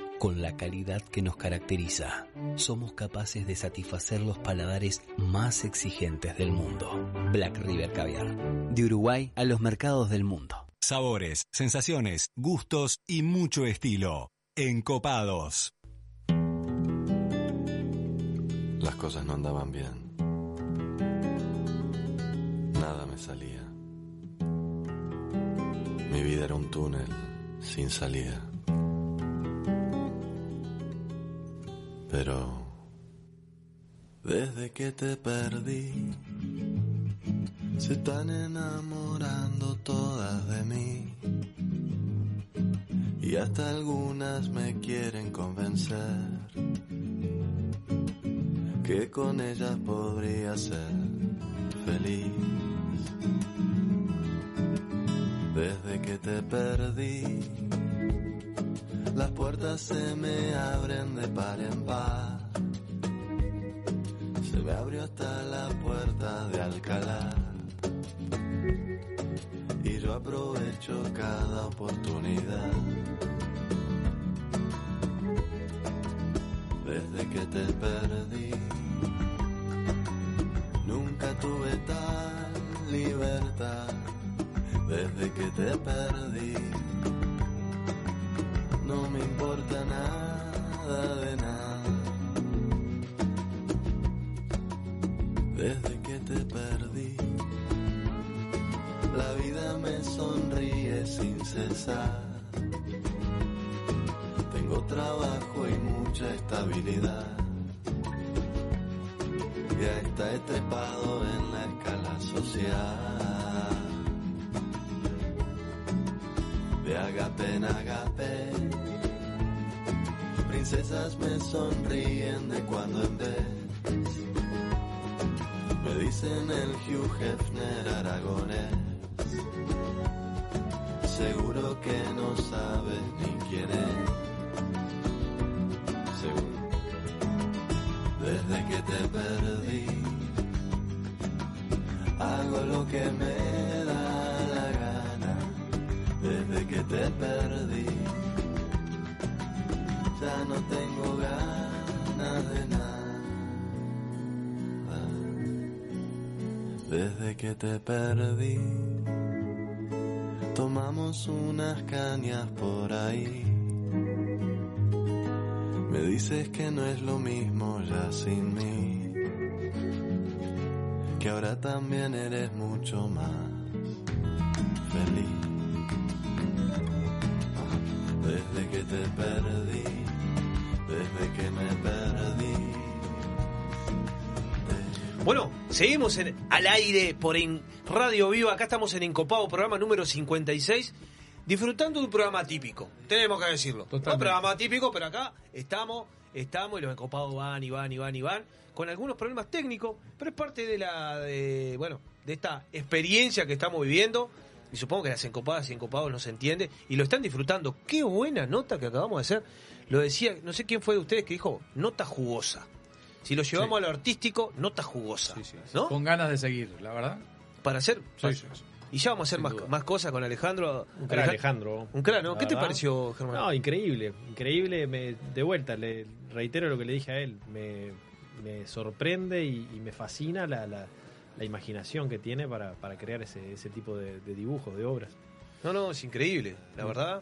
con la calidad que nos caracteriza. Somos capaces de satisfacer los paladares más exigentes del mundo. Black River Caviar, de Uruguay a los mercados del mundo. Sabores, sensaciones, gustos y mucho estilo. Encopados. Las cosas no andaban bien. Nada me salía. Mi vida era un túnel sin salida. Pero desde que te perdí, se están enamorando todas de mí. Y hasta algunas me quieren convencer que con ellas podría ser feliz. Desde que te perdí, las puertas se me abren de par en par. Se me abrió hasta la puerta de Alcalá. Y yo aprovecho cada oportunidad. Desde que te perdí, nunca tuve tal libertad. Desde que te perdí, no me importa nada de nada. Desde que te perdí, la vida me sonríe sin cesar. Tengo trabajo y mucha estabilidad. Y hasta he trepado en la escala social. De agape en agape, princesas me sonríen de cuando en vez. Me dicen el Hugh Hefner aragonés. Seguro que no sabes ni quién es. Seguro. Desde que te perdí, hago lo que me da la gana. Desde que te perdí no tengo ganas de nada. Desde que te perdí, tomamos unas cañas por ahí. Me dices que no es lo mismo ya sin mí, que ahora también eres mucho más feliz. Desde que te perdí desde que me perdí. Bueno, seguimos en, al aire por en Radio Viva. Acá estamos en Encopado, programa número 56. Disfrutando de un programa típico, tenemos que decirlo. Un programa típico, pero acá estamos, estamos y los encopados van y van y van y van, con algunos problemas técnicos, pero es parte de la, de, bueno, de esta experiencia que estamos viviendo. Y supongo que las encopadas y encopados no se entiende y lo están disfrutando. Qué buena nota que acabamos de hacer. Lo decía, no sé quién fue de ustedes que dijo, nota jugosa. Si lo llevamos a lo artístico, nota jugosa. ¿No? Con ganas de seguir, la verdad. Para hacer. Sí, sí, sí. Y ya vamos a hacer más, más cosas con Alejandro. Un crack, Alejandro. Un crack, ¿Qué te pareció, Germán? No, increíble, increíble. Me, de vuelta, le reitero lo que le dije a él. Me, me sorprende y, y me fascina la, la- la imaginación que tiene para, para crear ese, ese tipo de, de dibujos, de obras. No, no, es increíble, la verdad.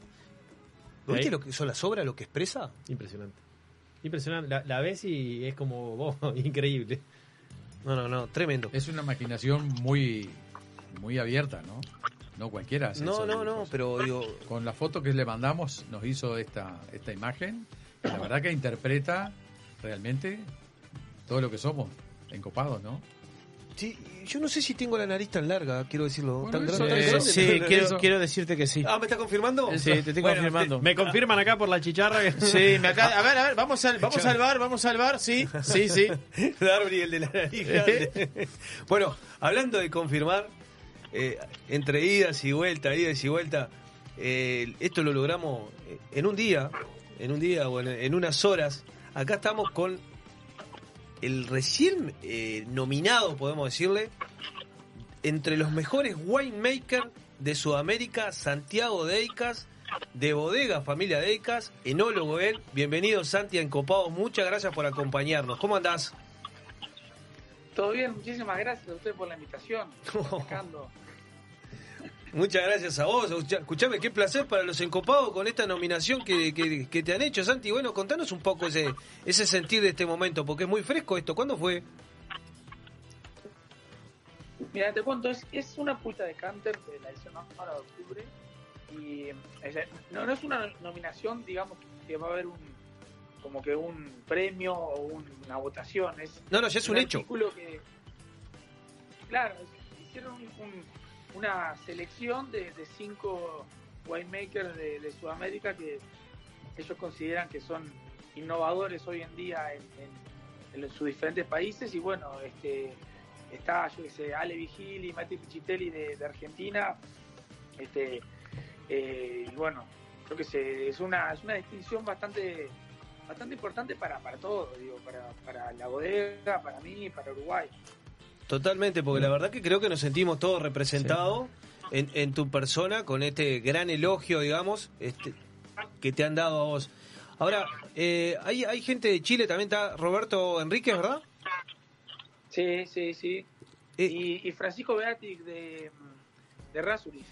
Ahí- ¿Viste lo que son las obras, lo que expresa? Impresionante. Impresionante. La, la ves y es como, vos, increíble. No, no, no, tremendo. Es una imaginación muy, muy abierta, ¿no? No cualquiera. hace No, no, no, dibujos. pero digo. Con la foto que le mandamos, nos hizo esta, esta imagen. La verdad que interpreta realmente todo lo que somos, encopados, ¿no? Sí, yo no sé si tengo la nariz tan larga, quiero decirlo. Bueno, tan eso- grande, tan eh, grande. Sí, Tan quiero, grande. quiero decirte que sí. Ah, ¿me está confirmando? Sí, te estoy Bueno, confirmando. Me confirman acá por la chicharra que... Sí, me acá, a ver, a ver, vamos al, vamos al bar, vamos al bar, sí, sí, sí. Darby, el de la nariz grande. bueno, hablando de confirmar, eh, entre idas y vueltas, idas y vueltas, eh, esto lo logramos eh, en un día, en un día o en, en unas horas. Acá estamos con el recién eh, nominado, podemos decirle, entre los mejores winemakers de Sudamérica, Santiago Deicas, de Bodega Familia Deicas, enólogo él. Bienvenido Santi a Encopados, muchas gracias por acompañarnos. ¿Cómo andás? Todo bien, muchísimas gracias a usted por la invitación. Sacando. Muchas gracias a vos. Escucha- Escuchame, qué placer para los encopados con esta nominación que, que- que te han hecho, Santi. Bueno, contanos un poco ese, ese sentir de este momento, porque es muy fresco esto. ¿Cuándo fue? Mira, te cuento, es, es una puta de Canter de la edición para de octubre. Y no, no es una nominación, digamos, que va a haber un como que un premio o un- una votación. Es No, no, ya es un hecho. que, claro, hicieron un- un- una selección de, de cinco winemakers de, Sudamérica que ellos consideran que son innovadores hoy en día en, sus diferentes países y bueno, este está yo que sé, Ale Vigili Mati Pichitelli de, Argentina, este eh, y bueno, creo que se, es una es una distinción bastante bastante importante para, para todo, digo, para, para la bodega, para mí, para Uruguay. Totalmente, porque la verdad que creo que nos sentimos todos representados en, en tu persona con este gran elogio, digamos, este, que te han dado a vos. Ahora, eh, hay, hay gente de Chile, también está Roberto Enríquez, ¿verdad? Sí, sí, sí. y, y Francisco Beatic de, de Rasuris.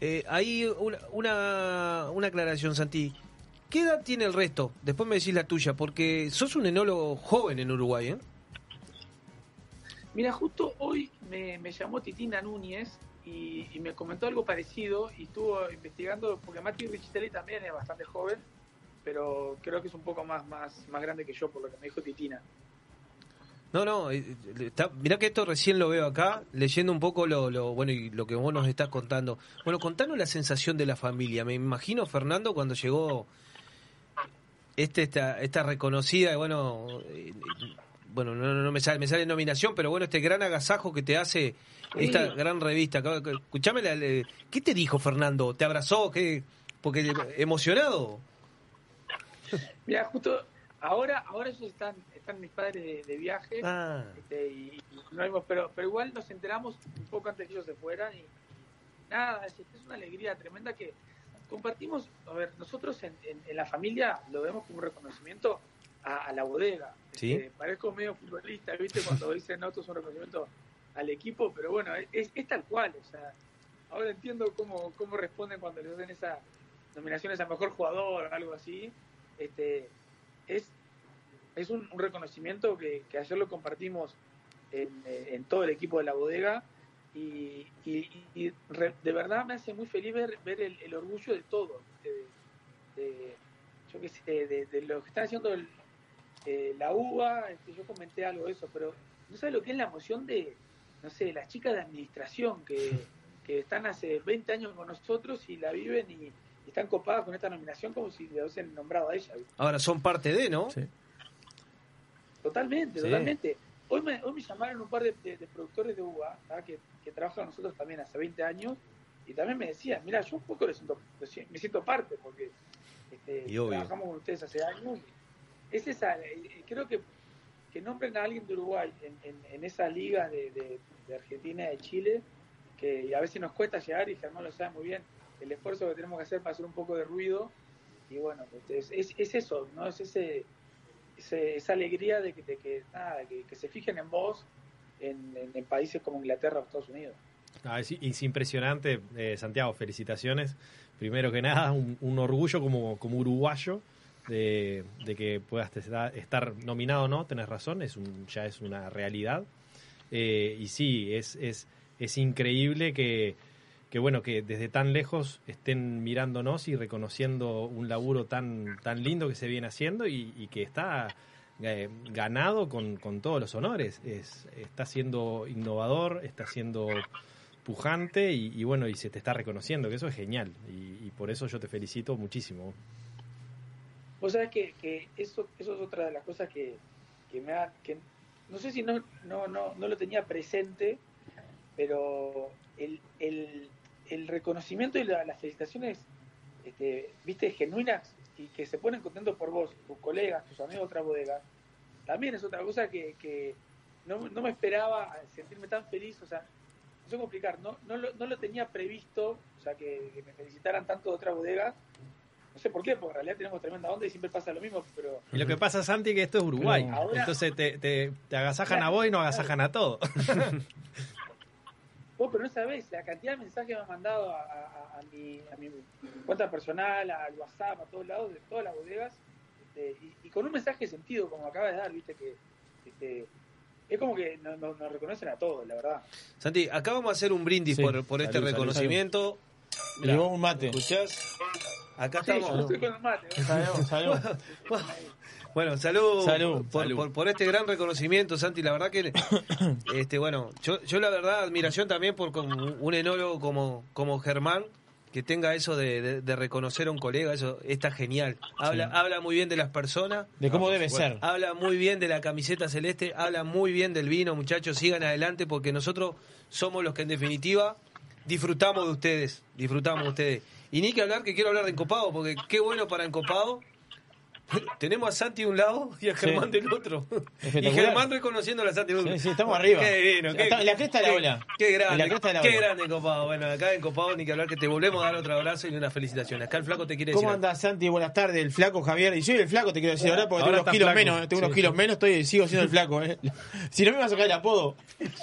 Eh, hay una, una, una aclaración, Santi. ¿Qué edad tiene el resto? Después me decís la tuya, porque sos un enólogo joven en Uruguay, ¿eh? Mira, justo hoy me, llamó Titina Núñez y, me comentó algo parecido y estuvo investigando, porque Mati Richitelli también es bastante joven, pero creo que es un poco más, más, más grande que yo, por lo que me dijo Titina. No, no, eh, está, mirá que esto recién lo veo acá, leyendo un poco lo, lo bueno y lo que vos nos estás contando. Bueno, contanos la sensación de la familia. Me imagino, Fernando, cuando llegó este esta, esta reconocida, bueno, eh, bueno, no, no me sale, me sale nominación, pero bueno, este gran agasajo que te hace esta Sí. gran revista. Escuchame, la- la- ¿qué te dijo Fernando? ¿Te abrazó? ¿Qué? Porque emocionado. Mira, justo ahora, ahora ellos están, están mis padres de, de viaje, Ah. este, y, y no vimos, pero, pero igual nos enteramos un poco antes que ellos se fueran y nada, es, es una alegría tremenda que compartimos, a ver, nosotros en, en- en la familia lo vemos como un reconocimiento a, a la bodega. Sí. Este, parezco medio futbolista, ¿viste? Cuando dicen no, esto es un reconocimiento al equipo, pero bueno, es, es tal cual. O sea, ahora entiendo cómo, cómo responden cuando les hacen esas nominaciones a mejor jugador o algo así. Este, es, es un, un reconocimiento que, que ayer lo compartimos en, en todo el equipo de la bodega y, y- y re- de verdad me hace muy feliz ver, ver el, el orgullo de todos. De, de- yo qué sé, de, de lo que está haciendo el- eh, la UBA, este, yo comenté algo de eso, pero no sabes lo que es la emoción de, no sé, las chicas de administración que, que están hace 20 años con nosotros y la viven y, y están copadas con esta nominación como si le hubiesen nombrado a ella. Ahora son parte de, ¿no? Totalmente, Sí. totalmente. Hoy me, hoy me llamaron un par de, de- de productores de UBA que, que trabajan con nosotros también hace 20 años y también me decían, mira, yo un poco siento- me siento parte porque este, trabajamos con ustedes hace años. y Es esa, eh, creo que que nombren a alguien de Uruguay en, en, en esa liga de, de- Argentina y de Chile, que a veces nos cuesta llegar y Germán lo sabe muy bien, el esfuerzo que tenemos que hacer para hacer un poco de ruido. Y bueno, es, es, es eso, ¿no? Es ese, ese- esa alegría de que, de que, nada, que, se fijen en vos en, en- en países como Inglaterra o Estados Unidos. Ah, es, es impresionante, eh, Santiago, felicitaciones. Primero que nada, un, un orgullo como, como uruguayo de, que puedas estar, nominado o no, tenés razón, es un, ya es una realidad. Eh, y sí, es, es, es increíble que, que, bueno, que desde tan lejos estén mirándonos y reconociendo un laburo tan, tan lindo que se viene haciendo y, que está eh, ganado con, con todos los honores. Es, está siendo innovador, está siendo pujante y, bueno, y se te está reconociendo, que eso es genial. Y por eso yo te felicito muchísimo. Vos sabés que, eso, eso es otra de las cosas que, que me ha, que no sé si no, no, no, no lo tenía presente, pero el, el, el reconocimiento y la- las felicitaciones, este, viste, genuinas y que se ponen contentos por vos, tus colegas, tus amigos de otra bodega, también es otra cosa que, que no, no me esperaba sentirme tan feliz, o sea, no sé cómo explicar, no, no, lo, no lo tenía previsto, o sea, que, que me felicitaran tanto de otra bodega, no sé por qué, porque en realidad tenemos tremenda onda y siempre pasa lo mismo, pero Y lo que pasa, Santi, que esto es Uruguay. Pero ahora- Entonces te, te, te agasajan a vos y no agasajan a todo. Vos, pero no sabés la cantidad de mensajes que me han mandado a, a- a mi, a mi cuenta personal, al WhatsApp, a todos lados, de todas las bodegas, este, y, y con un mensaje de sentido, como acaba de dar, viste, que este, es como que nos, nos- nos reconocen a todos, la verdad. Santi, acá vamos a hacer un brindis Sí. por, por este Salud, salud, reconocimiento. Me llevó un mate. ¿Escuchás? Acá Sí, estamos. yo estoy con el mate. ¿no? Salud, salud. Bueno, salud, Salud, por, salud. Por, por este gran reconocimiento, Santi. La verdad que, este, bueno, yo, yo la verdad admiración también por con un enólogo como, como Germán, que tenga eso de, de- de reconocer a un colega, eso está genial. Habla, Sí. habla muy bien de las personas. De cómo Ah, debe ser. Habla muy bien de la camiseta celeste, habla muy bien del vino, muchachos, sigan adelante porque nosotros somos los que en definitiva disfrutamos de ustedes, disfrutamos de ustedes. Y ni que hablar que quiero hablar de Encopado, porque qué bueno para Encopado. Tenemos a Santi de un lado y a Sí. Germán del otro. Y. Germán reconociendo a la Santi. Sí, sí, estamos arriba. Qué divino. Qué, la cresta de la ola. Qué grande. la qué grande Encopado. Bueno, acá en Encopado ni que hablar que te volvemos a dar otro abrazo y una felicitación. Acá el flaco te quiere decir. ¿Cómo andás, Santi? Buenas tardes. El flaco Javier. Y soy el flaco, te quiero decir ahora, porque Ahora tengo unos kilos flaco. menos. Tengo unos kilos menos, estoy, sigo siendo el flaco. eh. Si no me vas a sacar el apodo.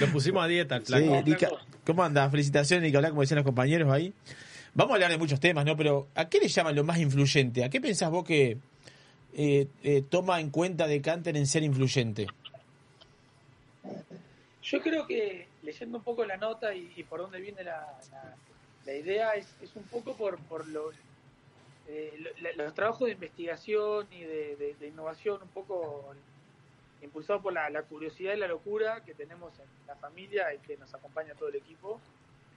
Lo pusimos a dieta Sí, flaco. Nica- ¿Cómo andás? Felicitaciones, Nicolás, como decían los compañeros ahí. Vamos a hablar de muchos temas, ¿no? Pero ¿a qué le llaman lo más influyente? ¿A qué pensás vos que eh, eh, toma en cuenta de Canter en ser influyente? Yo creo que leyendo un poco la nota y, y por dónde viene la, la- la idea es, es un poco por, por lo- eh, lo- la- los trabajos de investigación y de, de- de innovación un poco impulsados por la, la curiosidad y la locura que tenemos en la familia y que nos acompaña todo el equipo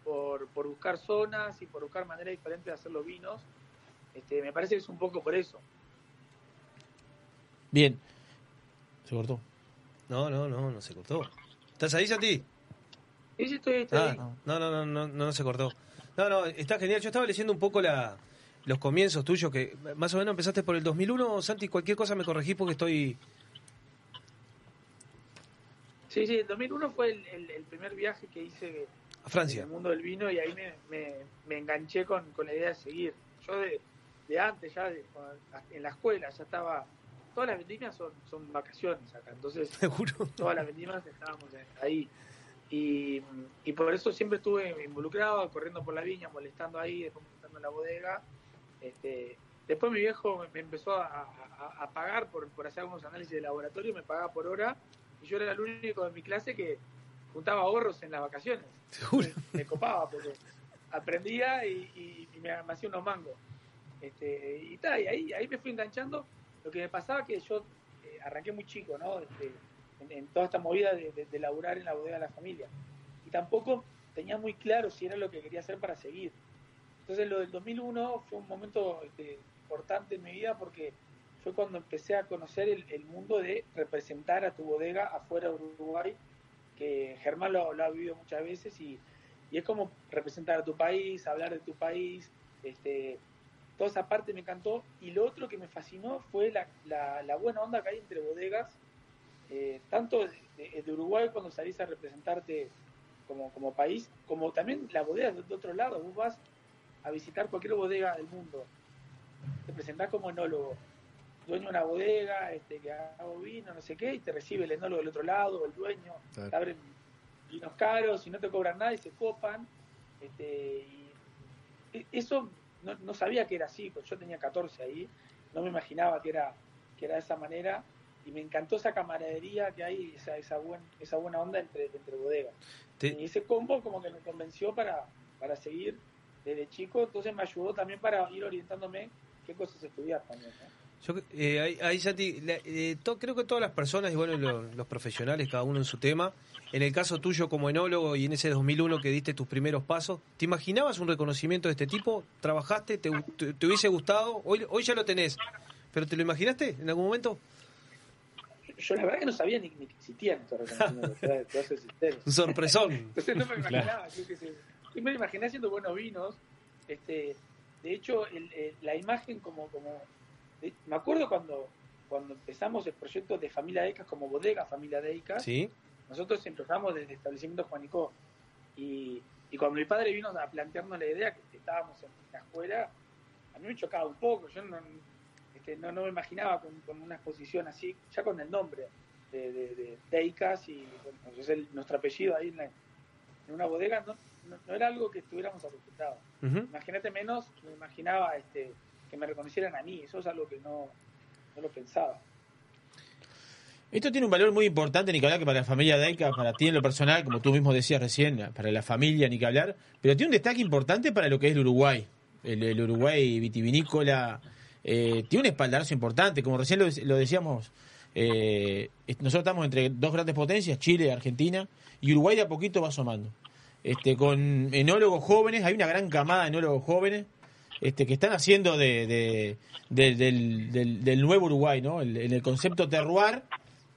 por, por buscar zonas y por buscar maneras diferentes de hacer los vinos. Este, me parece que es un poco por eso. Bien. Se cortó. No, no, no, no se cortó. ¿Estás ahí, Santi? Sí, sí, estoy, estoy Ah, ahí. no, no, no, no, no se cortó. No, no, está genial. Yo estaba leyendo un poco la, los comienzos tuyos, que más o menos empezaste por el 2001. Santi, cualquier cosa me corregís porque estoy... Sí, sí, el 2001 fue el, el- el primer viaje que hice A Francia. en el mundo del vino y ahí me, me- me enganché con, con la idea de seguir. Yo de, de antes, ya de- en la escuela, ya estaba todas las vendimias son, son vacaciones acá, entonces Seguro. todas las vendimias estábamos ahí. Y, y por eso siempre estuve involucrado, corriendo por la viña, molestando ahí, después molestando en la bodega. Este, después mi viejo me- me empezó a, a- a pagar por, por hacer algunos análisis de laboratorio, me pagaba por hora, y yo era el único de mi clase que juntaba ahorros en las vacaciones. Me copaba porque aprendía y, y- y me, me hacía unos mangos. Este, y, ta, y ahí, ahí me fui enganchando. Lo que me pasaba que yo eh, arranqué muy chico, ¿no? Este, en, en toda esta movida de, de, de laburar en la bodega de la familia. Y tampoco tenía muy claro si era lo que quería hacer para seguir. Entonces lo del 2001 fue un momento este, importante en mi vida porque fue cuando empecé a conocer el, mundo de representar a tu bodega afuera de Uruguay, que Germán lo, ha vivido muchas veces y, es como representar a tu país, hablar de tu país, este, toda esa parte me encantó. Y lo otro que me fascinó fue la, buena onda que hay entre bodegas, eh, tanto de, Uruguay cuando salís a representarte como, país, como también la bodega de, de otro lado. Vos vas a visitar cualquier bodega del mundo, te presentás como enólogo, dueño de una bodega, este, que hago vino, no sé qué, y te recibe el enólogo del otro lado, el dueño, Claro. te abren vinos caros y no te cobran nada y se copan. Este, y e- eso no, no sabía que era así, pues yo tenía 14 ahí, no me imaginaba que era, que era de esa manera y me encantó esa camaradería que hay, esa, esa, buen, esa buena onda entre, entre bodegas. Y ese combo como que me convenció para, para seguir desde chico, entonces me ayudó también para ir orientándome qué cosas estudiar también. ¿no? Yo, eh, ahí, ahí, Santi, la- eh, to- creo que todas las personas, y bueno, lo- los profesionales, cada uno en su tema, en el caso tuyo como enólogo y en ese 2001 que diste tus primeros pasos, ¿te imaginabas un reconocimiento de este tipo? ¿Trabajaste? ¿Te, te- te hubiese gustado? Hoy, hoy ya lo tenés, pero ¿te lo imaginaste en algún momento? Yo la verdad que no sabía ni, ni que existían estos reconocimientos. Un sorpresón. Entonces no me imaginaba, yo me imaginé haciendo buenos vinos. Este, de hecho, el- el- la imagen como, como me acuerdo cuando, cuando empezamos el proyecto de Familia Deicas como bodega Familia Deicas, Sí. nosotros empezamos desde el establecimiento Juanico y, y cuando mi padre vino a plantearnos la idea que estábamos en la escuela, a mí me chocaba un poco, yo no, este, no, no me imaginaba con, con una exposición así, ya con el nombre de, de, y bueno, es el- nuestro apellido ahí en, la- en una bodega, no, no, no era algo que estuviéramos acostumbrados. Ujú. Imagínate menos, me imaginaba este, que me reconocieran a mí, eso es algo que no, no lo pensaba. Esto tiene un valor muy importante, ni que para la familia Daica, para ti en lo personal, como tú mismo decías recién, para la familia, ni que hablar, pero tiene un destaque importante para lo que es el Uruguay. El, Uruguay vitivinícola eh, tiene un espaldarazo importante, como recién lo, decíamos, eh, nosotros estamos entre dos grandes potencias, Chile, Argentina, y Uruguay de a poquito va asomando. Este, con enólogos jóvenes, hay una gran camada de enólogos jóvenes este, que están haciendo de, de- de- del, nuevo Uruguay, ¿no? En el concepto terroir,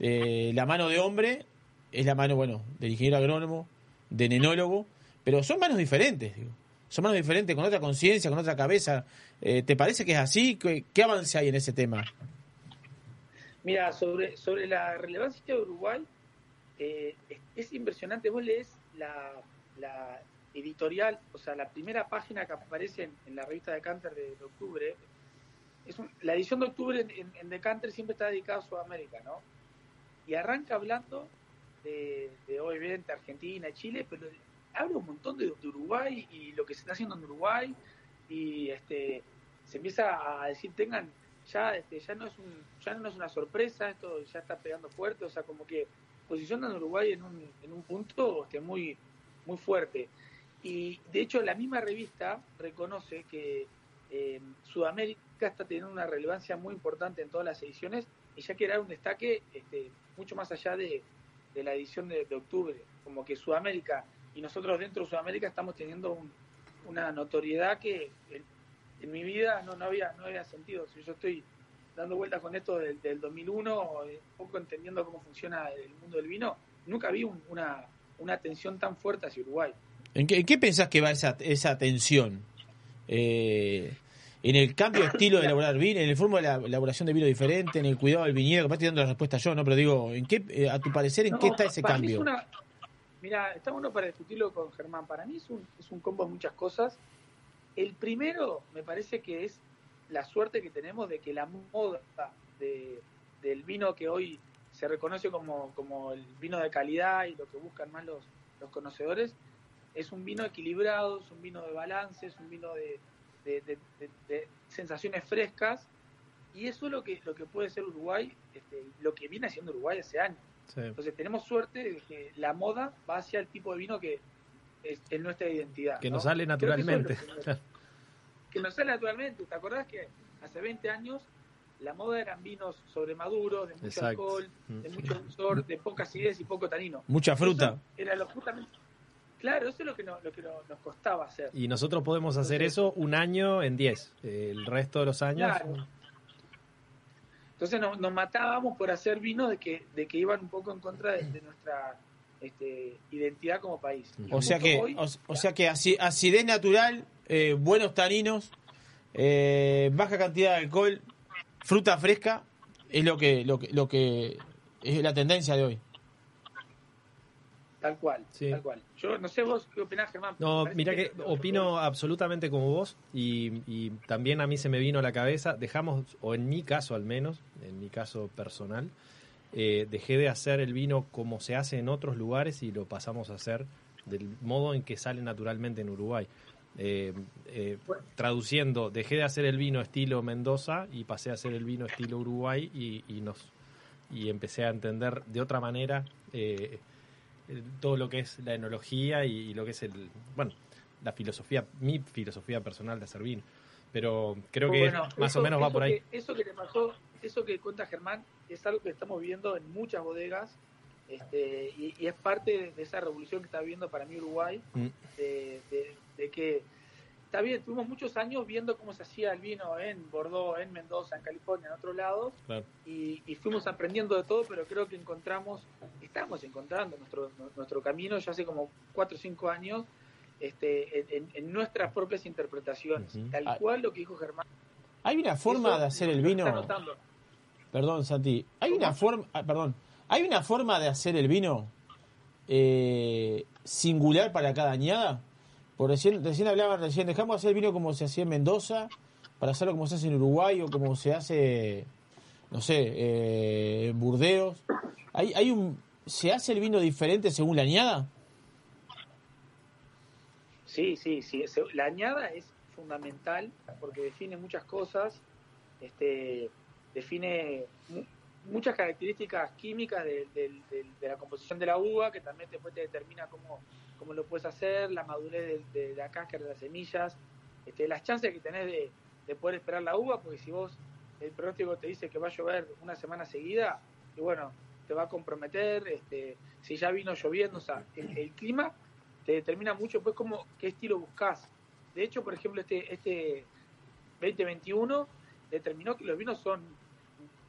eh, la mano de hombre es la mano, bueno, del ingeniero agrónomo, del enólogo, pero son manos diferentes, digo. Son manos diferentes, con otra conciencia, con otra cabeza. Eh, ¿Te parece que es así? ¿Qué, avance hay en ese tema? Mira, sobre, sobre la relevancia de Uruguay, eh, es, es impresionante. Vos lees la editorial, o sea, la primera página que aparece en, la revista de, de octubre. Es un- la edición de octubre en, en, en Decanter siempre está dedicada a Sudamérica, ¿no? Y arranca hablando de, de obviamente Argentina Chile, pero habla un montón de, de Uruguay y lo que se está haciendo en Uruguay y este se empieza a decir tengan ya este, ya no es un ya no es una sorpresa esto ya está pegando fuerte o sea como que posicionan a Uruguay en un, en un punto este, muy muy fuerte y de hecho la misma revista reconoce que eh, Sudamérica está teniendo una relevancia muy importante en todas las ediciones y ya quiere dar un destaque este, mucho más allá de, de la edición de, octubre como que Sudamérica y nosotros dentro de Sudamérica estamos teniendo un- una notoriedad que en, en mi vida no, no había no había sentido. Si yo estoy dando vueltas con esto del, del 2001, eh, un poco entendiendo cómo funciona el mundo del vino, nunca vi un- una, una atención tan fuerte hacia Uruguay. ¿En qué, en qué pensás que va esa, esa tensión? Eh, en el cambio de estilo de elaborar vino, en el forma de la elaboración de vino diferente, en el cuidado del viñedo, capaz estoy dando la respuesta yo, ¿no? Pero digo, ¿en qué, eh, a tu parecer, en No, qué está ese es cambio? una- mira, está bueno para discutirlo con Germán. Para mí es un, es un combo de muchas cosas. El primero, me parece que es la suerte que tenemos de que la moda de, del vino que hoy se reconoce como, como el vino de calidad y lo que buscan más los, los conocedores, es un vino equilibrado, es un vino de balance, es un vino de, de- de- de- de sensaciones frescas, y eso es lo que, lo que puede ser Uruguay, este, lo que viene haciendo Uruguay hace años. Sí. Entonces tenemos suerte de que la moda va hacia el tipo de vino que es, es nuestra identidad. Que ¿no? nos sale que es naturalmente. que nos- que nos sale naturalmente. ¿Te acordás que hace 20 años la moda eran vinos sobremaduros, de mucho Exacto. alcohol, de mucho dulzor, de poca acidez y poco tanino? Mucha fruta. Eso Era lo justamente. Claro, eso es lo que, no- lo que no- nos costaba hacer. Y nosotros podemos hacer eso un año en 10. El resto de los años. Claro. Entonces nos, nos matábamos por hacer vinos de que, de que iban un poco en contra de, de nuestra este, identidad como país. O sea que, Hoy- o, o sea que aci- acidez natural, eh, buenos taninos, eh, baja cantidad de alcohol, fruta fresca, es lo que, lo que, lo que es la tendencia de hoy. Tal cual, tal cual. Yo no sé vos qué opinás, Germán. No, mira que opino absolutamente como vos y, y también a mí se me vino a la cabeza, dejamos, o en mi caso al menos, en mi caso personal, eh, dejé de hacer el vino como se hace en otros lugares y lo pasamos a hacer del modo en que sale naturalmente en Uruguay. Eh, eh, traduciendo, dejé de hacer el vino estilo Mendoza y pasé a hacer el vino estilo Uruguay y, y nos y empecé a entender de otra manera eh, todo lo que es la enología y, y lo que es el bueno la filosofía mi filosofía personal de hacer vino pero creo que Bueno, más eso- o menos va por ahí que- eso que te pasó, eso que cuenta Germán, es algo que estamos viendo en muchas bodegas este, y, y es parte de, esa revolución que está viendo para mí Uruguay, Mm. de, de- de que está bien, tuvimos muchos años viendo cómo se hacía el vino en Bordeaux, en Mendoza, en California, en otros lados, Claro. y, y fuimos aprendiendo de todo, pero creo que encontramos, estamos encontrando nuestro, nuestro camino ya hace como 4 o 5 años este, en, nuestras propias interpretaciones, tal Ah. cual lo que dijo Germán. Hay una forma Eso de hacer el vino. está. Perdón, Santi. Hay una forma, ah, perdón. Hay una forma de hacer el vino eh, singular para cada añada. Por recién, recién hablaban, recién dejamos de hacer vino como se hacía en Mendoza, para hacerlo como se hace en Uruguay o como se hace, no sé, eh, en Burdeos. Hay, hay un, ¿Se hace el vino diferente según la añada? Sí, sí, sí. La añada es fundamental porque define muchas cosas, este, define muchas características químicas de, del- del- de la composición de la uva, que también después te determina cómo, cómo lo puedes hacer, la madurez de, de la cáscara de las semillas, este, las chances que tenés de, de poder esperar la uva, porque si vos el pronóstico te dice que va a llover una semana seguida, y bueno, te va a comprometer, este, si ya vino lloviendo, o sea, el, el clima te determina mucho pues cómo, qué estilo buscas. De hecho, por ejemplo, este, este 2021 determinó que los vinos son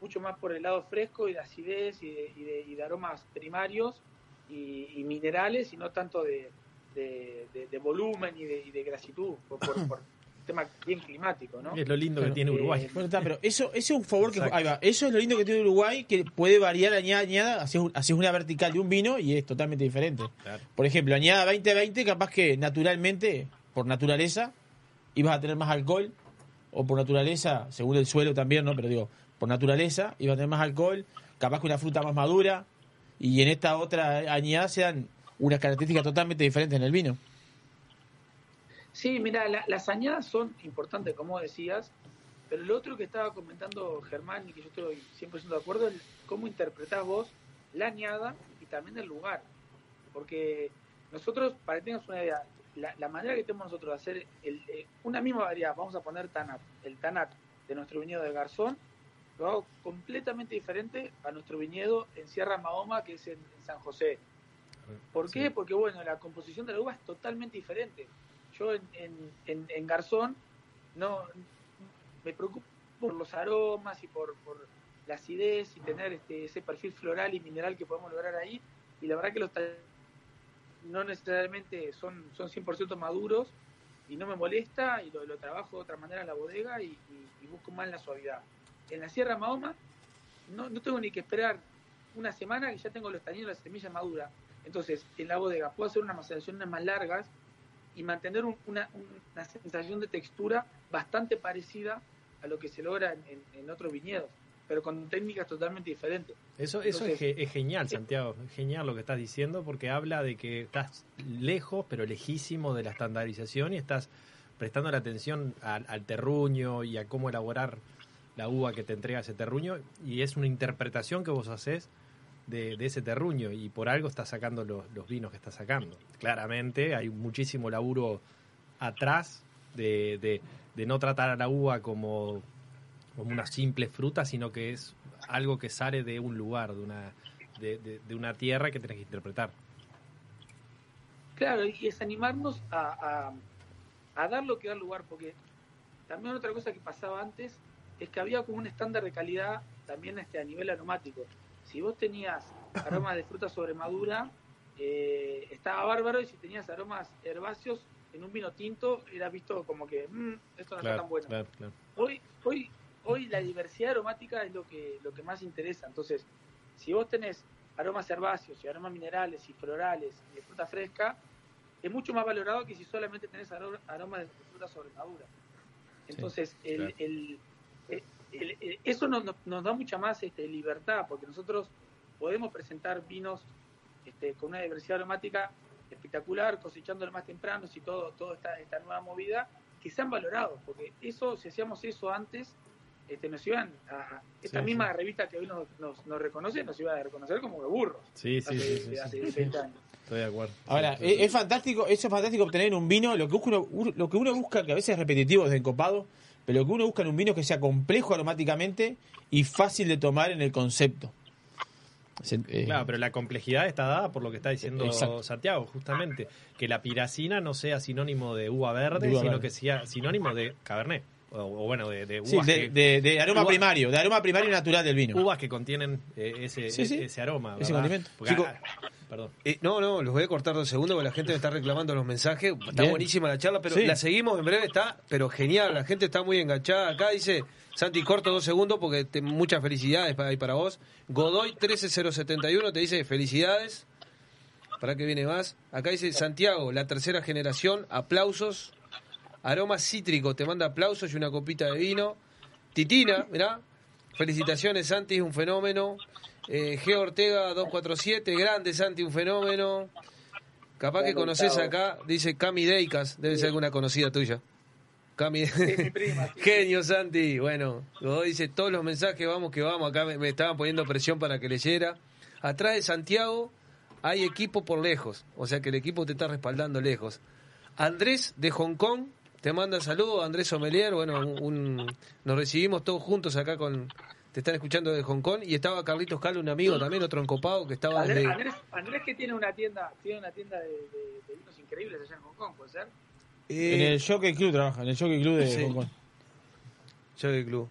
mucho más por el lado fresco y de acidez y de, y de- y de aromas primarios y, y minerales y no tanto de, de- de- de volumen y de, y de grasitud por, por, por tema bien climático, ¿no? es lo lindo que Claro. tiene Uruguay Bueno, está, pero eso, eso es un favor que Exacto. ahí va. Eso es lo lindo que tiene Uruguay, que puede variar añada a añada, haces, haces una vertical de un vino y es totalmente diferente. Por ejemplo, añada 2020, capaz que naturalmente, por naturaleza, ibas a tener más alcohol, o por naturaleza, según el suelo también, ¿no? Pero digo, por naturaleza, ibas a tener más alcohol, capaz que una fruta más madura, y en esta otra añada se dan unas características totalmente diferentes en el vino. Sí, mira, la- las añadas son importantes, como decías, pero lo otro que estaba comentando Germán y que yo estoy 100% de acuerdo es cómo interpretás vos la añada y también el lugar. Porque nosotros, para que tengas una idea, la, la manera que tenemos nosotros de hacer el- eh, una misma variedad, vamos a poner Tanat, el Tanat de nuestro viñedo de Garzón, lo hago completamente diferente a nuestro viñedo en Sierra Mahoma, que es en, en San José. ¿Por qué? Porque, bueno, la composición de la uva es totalmente diferente. Yo en, en, en, Garzón no me preocupo por los aromas y por, por la acidez y tener este, ese perfil floral y mineral que podemos lograr ahí. Y la verdad que los talleres no necesariamente son, son 100% maduros y no me molesta y lo, lo trabajo de otra manera en la bodega y, y- y busco más la suavidad. En la Sierra Mahoma no, no tengo ni que esperar una semana que ya tengo los taninos, la semilla madura. Entonces, en la bodega puedo hacer unas maceraciones más largas y mantener un- una, una sensación de textura bastante parecida a lo que se logra en, en- en otros viñedos. pero con técnicas totalmente diferentes. Eso, eso es, Entonces, es genial, Santiago. Es genial lo que estás diciendo porque habla de que estás lejos, pero lejísimo de la estandarización y estás prestando la atención al, al terruño y a cómo elaborar la uva que te entrega ese terruño. Y es una interpretación que vos haces de, ese terruño y por algo estás sacando los, vinos que estás sacando. Claramente hay muchísimo laburo atrás de, no tratar a la uva como, como una simple fruta, sino que es algo que sale de un lugar, de una, de una tierra que tenés que interpretar. Claro, y es animarnos a, a, a dar lo que da lugar, porque también otra cosa que pasaba antes es que había como un estándar de calidad también este, a nivel aromático. Si vos tenías aromas de fruta sobremadura, eh, estaba bárbaro, y si tenías aromas herbáceos en un vino tinto, era visto como que "Mm, esto no está tan bueno. claro, claro. Hoy, hoy, hoy la diversidad aromática es lo que, lo que más interesa. Entonces, si vos tenés aromas herbáceos y aromas minerales y florales y de fruta fresca, es mucho más valorado que si solamente tenés aro- aromas de fruta sobremadura. Entonces, el- eso nos, nos- nos da mucha más este, libertad, porque nosotros podemos presentar vinos este, con una diversidad aromática espectacular, cosechándolo más temprano, y todo, toda esta, esta nueva movida, que sean valorados, porque eso, si hacíamos eso antes, este, nos iban a, esta Sí, misma revista que hoy nos, nos, nos reconoce, nos iba a reconocer como de burros. Sí, sí, hace, sí, sí, hace sí. 20 años. Estoy de acuerdo. Ahora, Sí, sí, es, es fantástico, eso es fantástico obtener en un vino lo que, busca uno, lo que uno busca, que a veces es repetitivo desde encopado, pero lo que uno busca en un vino es que sea complejo aromáticamente y fácil de tomar en el concepto. Eh, Claro, pero la complejidad está dada por lo que está diciendo Exacto. Santiago, justamente. Que la piracina no sea sinónimo de uva verde, De uva sino verde. que sea sinónimo de cabernet. O, o bueno, de, de uvas Sí, de, que- de- de aroma uvas- primario, de aroma primario y natural del vino. Uvas que contienen eh, ese, Sí, sí. ese aroma. Ese condimento. Porque- Chico, ah, perdón. Eh, no, no, los voy a cortar dos segundos porque la gente me está reclamando los mensajes. Está Bien. buenísima la charla, pero Sí. la seguimos en breve. Está, pero genial. La gente está muy enganchada. Acá dice Santi, corto dos segundos porque te- muchas felicidades para, ahí para vos. Godoy 13071 te dice felicidades. ¿Para qué viene más? Acá dice Santiago, la tercera generación, aplausos. Aroma cítrico, te manda aplausos y una copita de vino. Titina, mirá. Felicitaciones, Santi, es un fenómeno. Eh, G. Ortega 247, grande, Santi, un fenómeno. Capaz que conoces acá, dice Cami Deicas, debe ser alguna conocida tuya. Cami. mi prima. Genio, Santi. Bueno, dice todos los mensajes, vamos que vamos. Acá me, me estaban poniendo presión para que leyera. Atrás de Santiago hay equipo por lejos, o sea que el equipo te está respaldando lejos. Andrés de Hong Kong te manda saludos, Andrés Somelier. Bueno, un- un- nos recibimos todos juntos acá con. Te están escuchando de Hong Kong y estaba Carlitos Calo, un amigo también, otro encopado que estaba Andrés, desde. Andrés, Andrés que tiene una tienda, tiene una tienda de, de- de vinos increíbles allá en Hong Kong, ¿puede ser? En el Jockey Club trabaja, en el Jockey Club de Sí. Hong Kong. Jockey Club.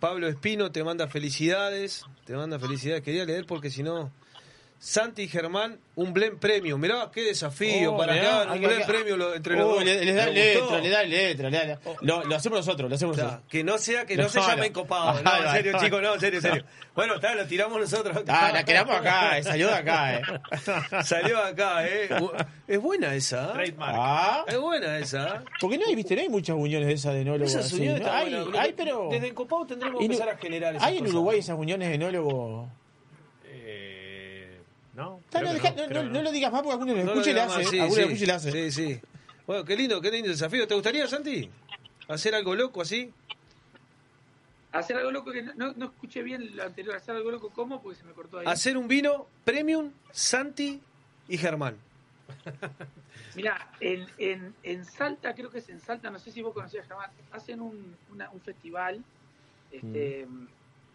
Pablo Espino te manda felicidades. Te manda felicidades. Quería leer porque si no. Santi Germán, un Blend Premium. Mirá, qué desafío Oh, para mirá, acá. Un que- Blend que- lo- entre los Oh, dos. le, le da letra, le da letra, le da- Lo, lo hacemos nosotros, lo hacemos O sea, nosotros. que no sea que no, No, se llame no. encopado. No, en serio, chicos, no, en serio, en serio. Bueno, está, lo tiramos nosotros. Ah, la quedamos acá, eh, salió de acá, eh. Salió de acá, eh. Es buena esa. ¿eh? Ah, Es buena esa. porque no hay, viste, no hay muchas uniones de esas de enólogos. Esas así, uniones ¿no? están hay, hay, pero. Desde encopado tendremos Y que no- empezar a generar esas ¿Hay en cosas. Uruguay esas uniones de enólogos? Eh, no, no, deja- no, no, creo no, que no lo digas más porque alguno lo No lo escucha y le hace. sí, alguno sí. lo escucha y le hace. Sí, sí. Bueno, qué lindo, qué lindo desafío. ¿Te gustaría, Santi? ¿Hacer algo loco así? Hacer algo loco que no, no, no escuché bien lo anterior. Hacer algo loco, ¿cómo? Porque se me cortó ahí. Hacer un vino premium, Santi y Germán. Mira, en, en, en Salta, creo que es en Salta, no sé si vos conocías Germán, hacen un, una- un festival, este,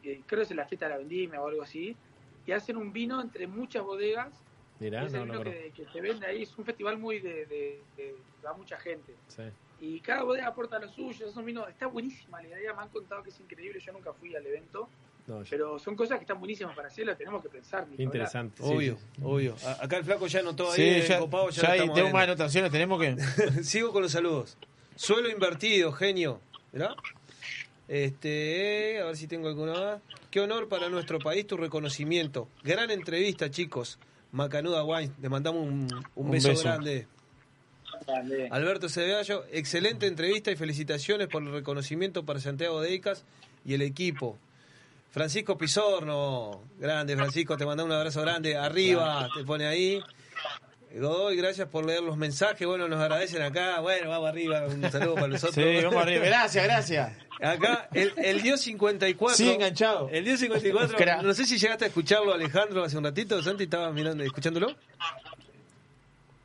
eh, creo que es en la fiesta de la vendimia o algo así, y hacen un vino entre muchas bodegas. Mirá, es no, el no, vino no. que, que se vende ahí, es un festival muy de, de, de- va mucha gente. Sí. Y cada bodega aporta lo suyo, es un vino, está buenísima la idea, me han contado que es increíble, yo nunca fui al evento, No, yo- pero son cosas que están buenísimas para hacerlo, tenemos que pensar. Interesante. sí, Obvio, sí. obvio. A- Acá el flaco ya anotó ahí, Sí, el ya, copado, ya, ya tengo más anotaciones, tenemos que. Sigo con los saludos. Suelo invertido, genio. ¿Verdad? Este, a ver si tengo alguna más. Qué honor para nuestro país tu reconocimiento. Gran entrevista, chicos. Macanuda Wine, le mandamos un, un Un beso, beso. grande. Alberto Ceballo, excelente entrevista y felicitaciones por el reconocimiento para Santiago Deicas y el equipo. Francisco Pizorno, grande Francisco, te manda un abrazo grande. Arriba, te pone ahí. Godoy, gracias por leer los mensajes. Bueno, nos agradecen acá. Bueno, vamos arriba. Un saludo para nosotros. Sí, vamos arriba. Gracias, gracias. Acá, el, el Dios 54. Sí, enganchado. El Dios 54. Crack. No sé si llegaste a escucharlo, Alejandro, hace un ratito. Santi estaba mirando, escuchándolo.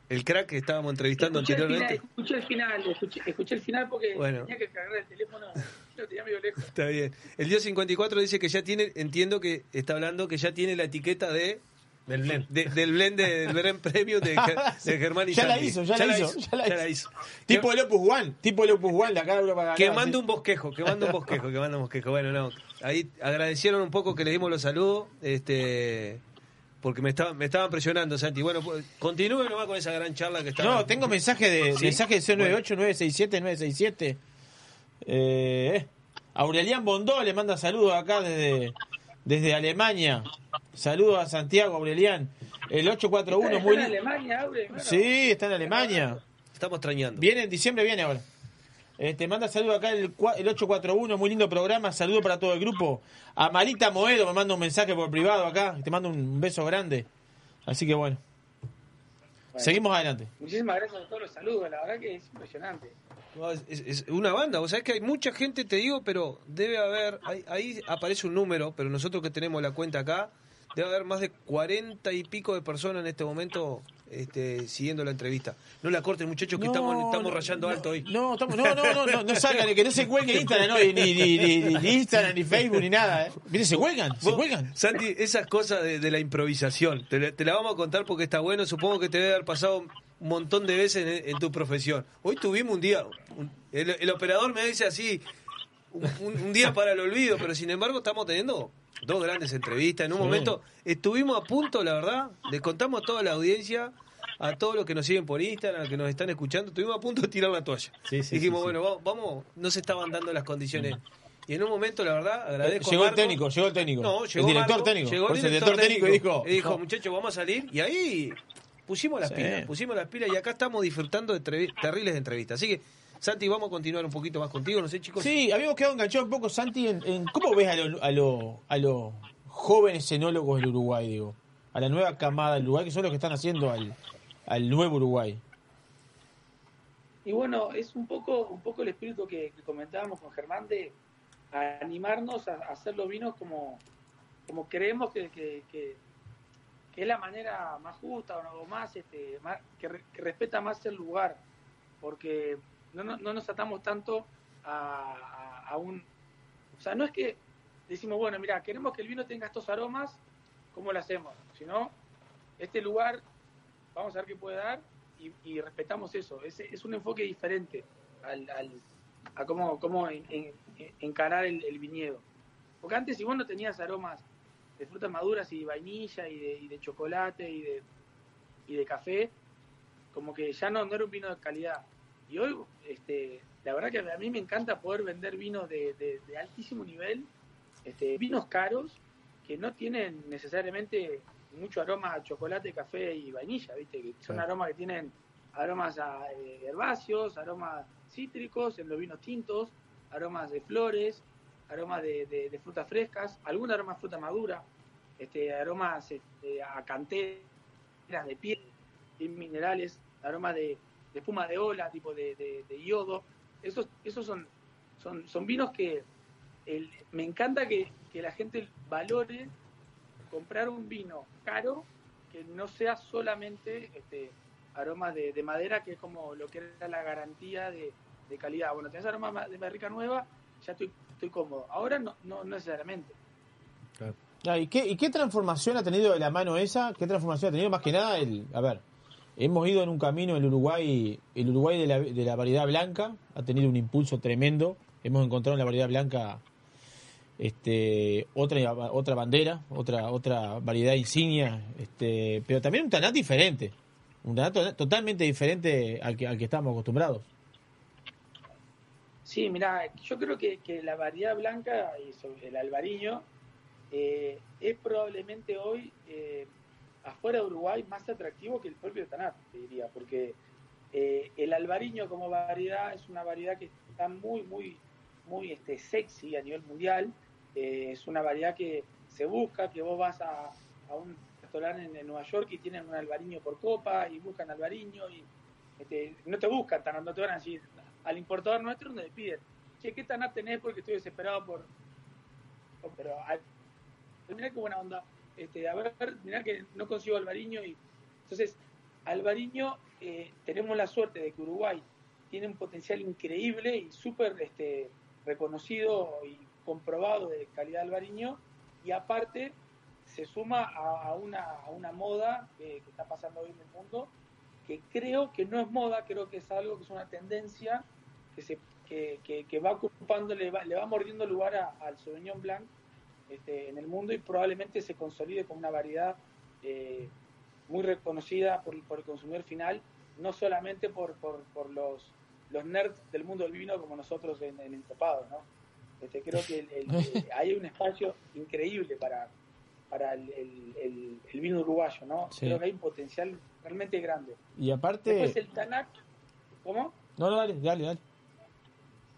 El crack que estábamos entrevistando Escuché el, final, anteriormente. escuché el final, escuché, escuché el final porque Bueno. tenía que cargar el teléfono, lo tenía medio lejos. Está bien. El Dios 54 dice que ya tiene, entiendo que está hablando que ya tiene la etiqueta de. Del blend. del blend de- del premium de, de Germán y ya la Santi. hizo, ya, la hizo, ya la hizo. hizo. Tipo el Opus One, tipo el Opus One, la cara Europa Que mande un bosquejo, que mande un bosquejo, que mande un bosquejo. Bueno, no. Ahí agradecieron un poco que le dimos los saludos, este, porque me estaban, me estaban presionando, Santi. Bueno, pues, continúe nomás con esa gran charla que está. No, tengo mensaje de ¿Sí? mensaje de 098 967 967. Eh, Aurelian Bondó le manda saludos acá desde desde Alemania. Saludos a Santiago Aurelian. El 841 ¿Está muy en li- Alemania, Aure? Bueno, Sí, está en Alemania. Estamos extrañando. Viene en diciembre, viene ahora. Eh, te manda saludos acá el, el 841, muy lindo programa. Saludos para todo el grupo. A Marita Moedo me manda un mensaje por privado acá. Te mando un beso grande. Así que bueno. Bueno. Seguimos adelante. Muchísimas gracias por todos los saludos, la verdad que es impresionante. No, es, es- una banda, o sea, es que hay mucha gente, te digo, pero debe haber, ahí, ahí aparece un número, pero nosotros que tenemos la cuenta acá, debe haber más de cuarenta y pico de personas en este momento este, siguiendo la entrevista. No la corten, muchachos, que No, estamos, estamos no, rayando alto hoy. No, estamos, no, no, no, no, no salgan, que no se cuelgue Instagram, ni, ni, ni, Instagram, ni Facebook, ni nada. ¿eh? Mire, se cuelgan, se cuelgan. Santi, esas cosas de, de la improvisación, te, te la vamos a contar porque está bueno, supongo que te debe haber pasado un montón de veces en, en tu profesión. Hoy tuvimos un día, un- el, el operador me dice así, un, día para el olvido, pero sin embargo estamos teniendo dos grandes entrevistas. En un Sí. momento estuvimos a punto, la verdad, le contamos a toda la audiencia, a todos los que nos siguen por Instagram, a los que nos están escuchando, estuvimos a punto de tirar la toalla. Sí, sí, Dijimos, bueno, va- vamos, no se estaban dando las condiciones. Y en un momento, la verdad, agradezco a Llegó el Marco. técnico, llegó el técnico. No, el llegó director Marco, técnico. Llegó el director, técnico, y dijo, y dijo, no. muchachos, vamos a salir. Y ahí pusimos las Sí. pilas, pusimos las pilas y acá estamos disfrutando de terribles entrevistas. Así que, Santi, vamos a continuar un poquito más contigo, no sé, chicos. Sí, habíamos quedado enganchados un poco, Santi, en, en cómo ves a los a lo- a jóvenes enólogos del Uruguay, digo. A la nueva camada del Uruguay, que son los que están haciendo al, al nuevo Uruguay. Y bueno, es un poco, un poco el espíritu que, que comentábamos con Germán de animarnos a, a hacer los vinos como, como creemos que, que, que- que es la manera más justa o, no- más, este, más- que, re- que respeta más el lugar, porque no, no, no nos atamos tanto a, un... O sea, no es que decimos, bueno, mira, queremos que el vino tenga estos aromas, ¿cómo lo hacemos? Sino, este lugar, vamos a ver qué puede dar y, respetamos eso. Es, es un enfoque diferente al, al- a cómo, cómo en- en- encarar el, el viñedo. Porque antes, si vos no tenías aromas de frutas maduras y vainilla y de, y de chocolate y de, y de café, como que ya no, no era un vino de calidad. Y hoy, este, la verdad que a mí me encanta poder vender vinos de, de- de altísimo nivel, este, vinos caros que no tienen necesariamente mucho aroma a chocolate, café y vainilla, ¿viste? Que son Claro. aromas que tienen aromas a eh, herbáceos, aromas cítricos en los vinos tintos, aromas de flores, aromas de, de- de frutas frescas, algún aroma fruta madura, este, aromas este, a canteras de piel, y minerales, aromas de, de espuma de ola, tipo de, de- de yodo. Esos, esos son, son, son vinos que el- me encanta que, que la gente valore comprar un vino caro que no sea solamente este, aromas de, de madera, que es como lo que era la garantía de, de calidad. Bueno, tenés aromas ma- de barrica nueva, ya estoy, estoy cómodo. Ahora no, no, no necesariamente. Ah, ¿y, qué, ¿Y qué transformación ha tenido de la mano esa? ¿Qué transformación ha tenido? Más que nada, el, a ver, hemos ido en un camino el Uruguay, el Uruguay de la, de la variedad blanca ha tenido un impulso tremendo. Hemos encontrado en la variedad blanca este, otra, otra bandera, otra, otra variedad insignia, este, pero también un tanat diferente, un tanat to- totalmente diferente al que, al que estamos acostumbrados. Sí, mira, yo creo que, que la variedad blanca y sobre el albariño eh, es probablemente hoy eh, afuera de Uruguay más atractivo que el propio Tanat, te diría, porque eh, el albariño como variedad es una variedad que está muy, muy, muy este, sexy a nivel mundial es una variedad que se busca, que vos vas a, a un restaurante en, Nueva York y tienen un albariño por copa y buscan albariño y este, no te buscan tan, no te van a decir, al importador nuestro no le piden, che, ¿qué tanat tenés? Porque estoy desesperado por... pero mirá qué buena onda. Este, a ver, mirá que no consigo albariño y entonces Albariño eh, tenemos la suerte de que Uruguay tiene un potencial increíble y súper este, reconocido y comprobado de calidad de albariño y aparte se suma a, una, a una moda que, que está pasando hoy en el mundo que creo que no es moda, creo que es algo que es una tendencia que se que, que- va ocupando, le va, le va mordiendo lugar al Sauvignon Blanc este, en el mundo y probablemente se consolide como una variedad eh, muy reconocida por, por el consumidor final, no solamente por, por, por los, los nerds del mundo del vino como nosotros en, en Encopado, ¿no? Este, creo que el- el- hay un espacio increíble para, para el, el- el- el vino uruguayo, ¿no? Sí. Creo que hay un potencial realmente grande. Y aparte. Después el Tanat, ¿cómo? No, no, dale, dale, dale.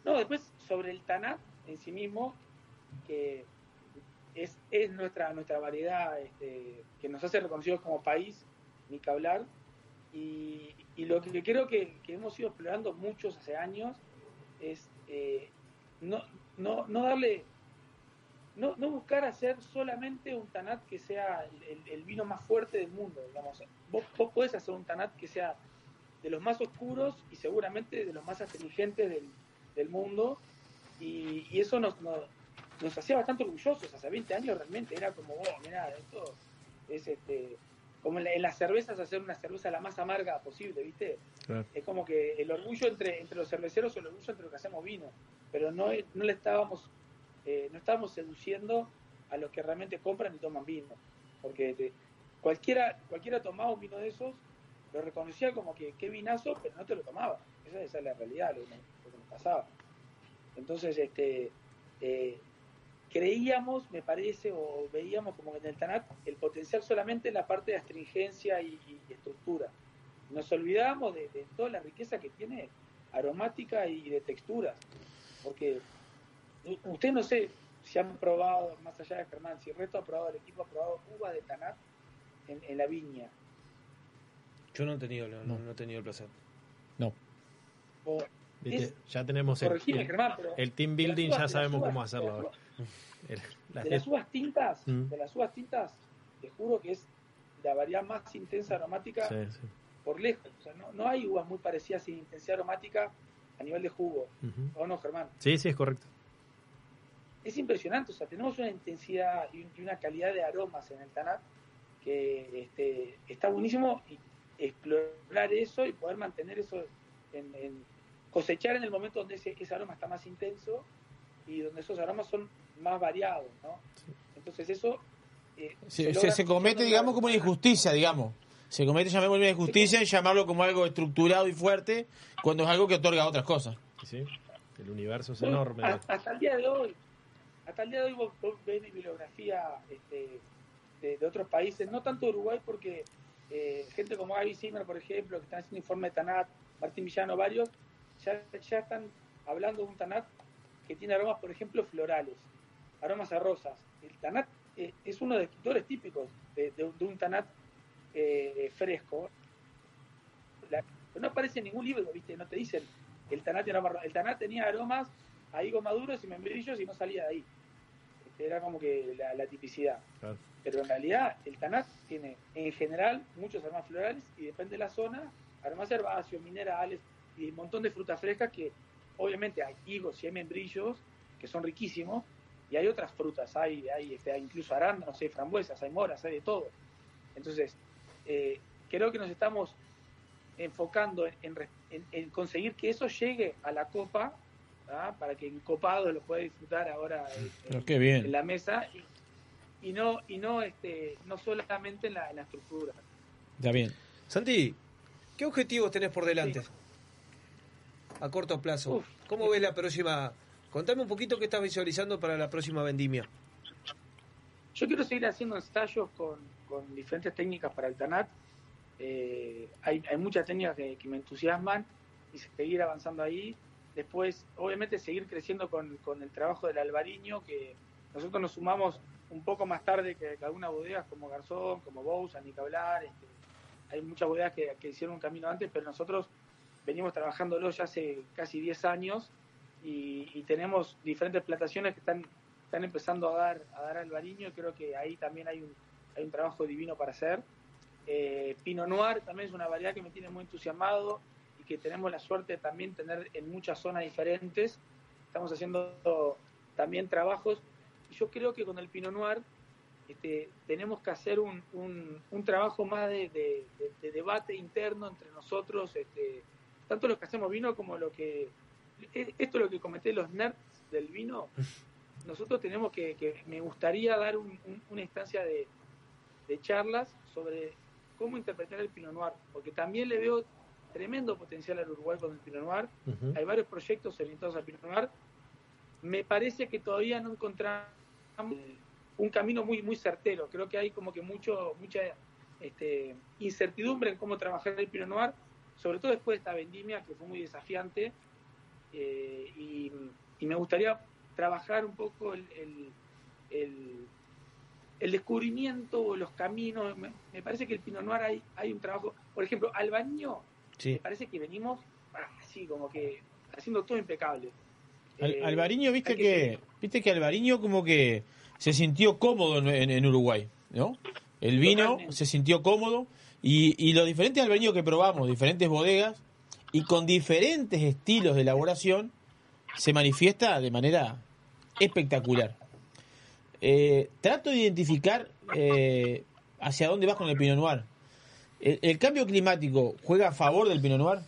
No, después sobre el Tanat en sí mismo, que es, es nuestra, nuestra variedad este, que nos hace reconocidos como país, ni que hablar. Y, y lo que creo que, que hemos ido explorando muchos hace años es eh, no, no, no darle, no, no buscar hacer solamente un Tanat que sea el, vino más fuerte del mundo. Digamos. Vos, vos podés hacer un Tanat que sea de los más oscuros y seguramente de los más astringentes del, del mundo. Y, y eso nos, nos hacía bastante orgullosos. Hace 20 años realmente era como, oh, mira, esto es este, como en, la- en las cervezas hacer una cerveza la más amarga posible, ¿viste? Es como que el orgullo entre, entre los cerveceros o el orgullo entre los que hacemos vino. Pero no, no le estábamos, eh, no estábamos seduciendo a los que realmente compran y toman vino. Porque te- cualquiera, cualquiera tomaba un vino de esos, lo reconocía como que qué vinazo, pero no te lo tomaba. Esa, esa es la realidad, lo, que- lo que nos pasaba. Entonces, este, eh, creíamos, me parece, o veíamos como que en el TANAT el potencial solamente en la parte de astringencia y, y estructura. Nos olvidábamos de, de toda la riqueza que tiene aromática y de texturas. Porque usted no sé si han probado, más allá de Germán, si el resto ha probado, el equipo ha probado uvas de TANAT en, en la viña. Yo no he tenido, no, no he tenido el placer. No. O- Viste, es- ya tenemos el, el- Germán, pero el team building, uvas- ya sabemos uvas- cómo hacerlo las de las uvas tintas, Mm. de las uvas tintas, te juro que es la variedad más intensa aromática Sí, sí. por lejos. O sea, no, no hay uvas muy parecidas en intensidad aromática a nivel de jugo. ¿O no, Germán? Sí, sí, es correcto. Es impresionante. O sea, tenemos una intensidad y un- y una calidad de aromas en el Tanat que este, está buenísimo y explorar eso y poder mantener eso en, en- cosechar en el momento donde ese, ese aroma está más intenso y donde esos aromas son más variados, ¿no? Entonces eso eh, Se, logra se, se comete, digamos, como una injusticia, digamos. Se comete, llamémoslo una injusticia y llamarlo como algo estructurado y fuerte cuando es algo que otorga otras cosas. Sí, el universo es Bueno, enorme. a- Hasta el día de hoy, hasta el día de hoy vos, vos ves bibliografía este, de, de otros países, no tanto Uruguay, porque eh, gente como Gaby Zimmer, por ejemplo, que están haciendo informe de Tanat, Martín Villano, varios, ya, ya están hablando de un Tanat que tiene aromas, por ejemplo, florales, aromas a rosas. El Tanat eh, es uno de los escritores típicos de, de- de un Tanat eh, fresco. La- no aparece en ningún libro, ¿viste? No te dicen el Tanat, aroma- el Tanat tenía aromas a higos maduros y membrillos y no salía de ahí. Este, Era como que la, la tipicidad. Claro. Pero en realidad el Tanat tiene en general muchos aromas florales y depende de la zona, aromas herbáceos, minerales y un montón de frutas frescas que obviamente hay higos y hay membrillos que son riquísimos y hay otras frutas, hay, hay, este, hay incluso arándanos, hay frambuesas, hay moras, hay de todo. Entonces, eh, creo que nos estamos enfocando en, conseguir que eso llegue a la copa ¿ah? para que en copado lo pueda disfrutar ahora eh, Pero qué bien. en la mesa y, y no y no este no solamente en la, en la estructura Está bien. Santi, ¿qué objetivos tenés por delante? A corto plazo. ¿Cómo ves la próxima? Contame un poquito qué estás visualizando para la próxima vendimia. yo quiero seguir haciendo ensayos con, con diferentes técnicas para el TANAT Eh, hay, hay muchas técnicas que, que me entusiasman y seguir avanzando ahí. Después obviamente seguir creciendo con, con el trabajo del albariño que nosotros nos sumamos un poco más tarde que, algunas bodegas como Garzón, como Bousa, ni que este, hay muchas bodegas que, que hicieron un camino antes, pero nosotros venimos trabajándolo ya hace casi 10 años y, y tenemos diferentes plantaciones que están, están empezando a dar, a dar albariño. Creo que ahí también hay un, hay un trabajo divino para hacer. Eh, Pinot Noir también es una variedad que me tiene muy entusiasmado y que tenemos la suerte de también tener en muchas zonas diferentes. Estamos haciendo también trabajos yo creo que con el Pinot Noir este, tenemos que hacer un, un- trabajo más de, de- de- de debate interno entre nosotros, este, tanto los que hacemos vino como lo que... e- Esto es lo que comenté, los nerds del vino. Nosotros tenemos que, que me gustaría dar un- un- una instancia de, de charlas sobre cómo interpretar el Pinot Noir, porque también le veo tremendo potencial al Uruguay con el Pinot Noir. Hay varios proyectos orientados al Pinot Noir. Me parece que todavía no encontramos un camino muy muy certero. Creo que hay como que mucho mucha este, incertidumbre en cómo trabajar el Pinot Noir, sobre todo después de esta vendimia que fue muy desafiante. Eh, y, y me gustaría trabajar un poco el, el, el- el descubrimiento o los caminos. Me, me parece que el Pinot Noir hay, hay un trabajo. Por ejemplo, Albaño, me parece que venimos ah, así, como que haciendo todo impecable. Al- Eh, Alvariño, viste hay que, viste que Alvariño como que se sintió cómodo en, en- en Uruguay, ¿no? El vino Totalmente. se sintió cómodo y, y los diferentes albariños que probamos, diferentes bodegas y con diferentes estilos de elaboración, se manifiesta de manera espectacular. Eh, trato de identificar eh, hacia dónde vas con el Pinot Noir. ¿El, cambio climático juega a favor del Pinot Noir?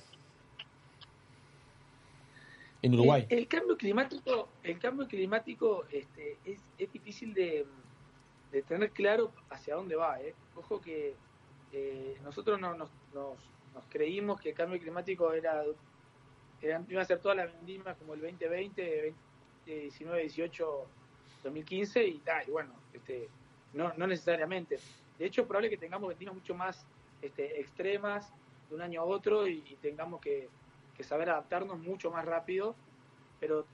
En Uruguay. El, el cambio climático, el cambio climático este, es, es difícil de, de tener claro hacia dónde va. ¿eh? Ojo que eh, nosotros no, nos, nos, nos creímos que el cambio climático era, era- iba a ser toda la vendimia como el 2020, 2019, 18, 2015 y tal. Y bueno, este, no, no necesariamente. De hecho, es probable que tengamos vendimias mucho más este, extremas de un año a otro y, tengamos que, saber adaptarnos mucho más rápido, pero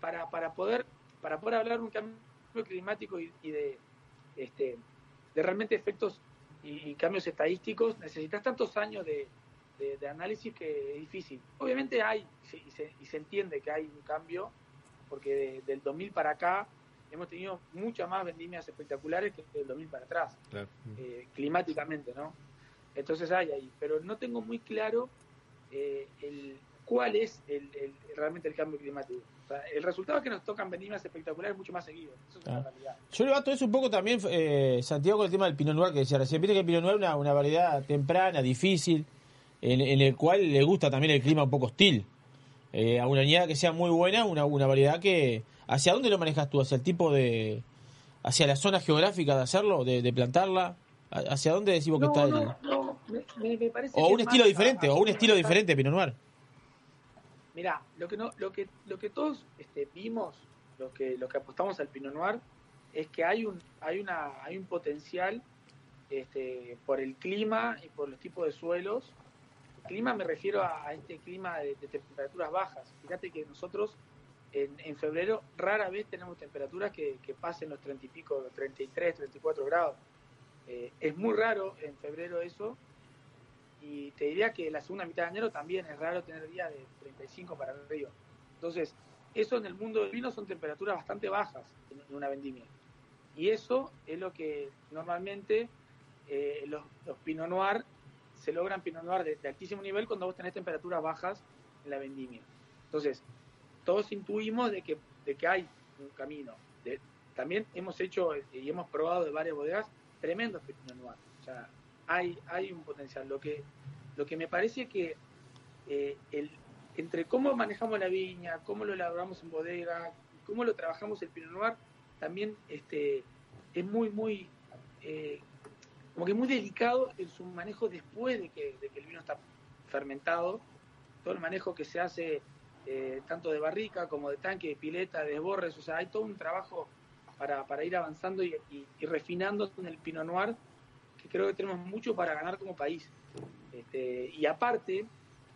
para, para poder para poder hablar de un cambio climático y, de este de realmente efectos y cambios estadísticos necesitas tantos años de, de- de análisis que es difícil. Obviamente hay y se, y se- y se entiende que hay un cambio porque de- del 2000 para acá hemos tenido muchas más vendimias espectaculares que del 2000 para atrás eh, climáticamente, ¿no? Entonces hay ahí, pero no tengo muy claro eh, el, cuál es el, el- realmente el cambio climático. O sea, el resultado es que nos tocan vendimias espectaculares mucho más seguido. Eso es Ah. una realidad. Yo le bato eso un poco también, eh, Santiago, con el tema del Pinot Noir que decía recién. Viste que el Pinot Noir es una, una variedad temprana, difícil, en, en el cual le gusta también el clima un poco hostil. Eh, a una añada que sea muy buena, una, una variedad que... ¿Hacia dónde lo manejas tú? ¿Hacia el tipo de... hacia la zona geográfica de hacerlo, de, de plantarla? ¿A- ¿Hacia dónde decimos que No, está el... no, no, me, me- parece O que un es estilo diferente, a- o un estilo diferente Pinot Noir. Mirá, lo que no, lo que, lo que todos este, vimos, lo que, lo que apostamos al Pinot Noir, es que hay un, hay una, hay un potencial este, por el clima y por los tipos de suelos. Clima me refiero a, este clima de, temperaturas bajas. Fíjate que nosotros en, en febrero rara vez tenemos temperaturas que, que pasen los 30 y pico, los 33, 34 grados. Eh, es muy raro en febrero eso. Y te diría que la segunda mitad de enero también es raro tener días de 35 para arriba. Entonces, eso en el mundo del vino son temperaturas bastante bajas en, en una vendimia. Y eso es lo que normalmente eh, los, los Pinot Noir se logran Pinot Noir de, de altísimo nivel cuando vos tenés temperaturas bajas en la vendimia. Entonces, todos intuimos de que, de que hay un camino. También hemos hecho eh, y hemos probado de varias bodegas tremendos Pinot Noir. O sea, hay, hay un potencial. Lo que, lo que me parece que eh, el, entre cómo manejamos la viña, cómo lo elaboramos en bodega, cómo lo trabajamos el Pinot Noir, también este, es muy, muy, eh, como que muy delicado en su manejo después de que, el vino está fermentado. Todo el manejo que se hace eh, tanto de barrica como de tanque, de pileta, de desborres, o sea, hay todo un trabajo para, ir avanzando y refinando en el Pinot Noir, que creo que tenemos mucho para ganar como país. Este, y aparte,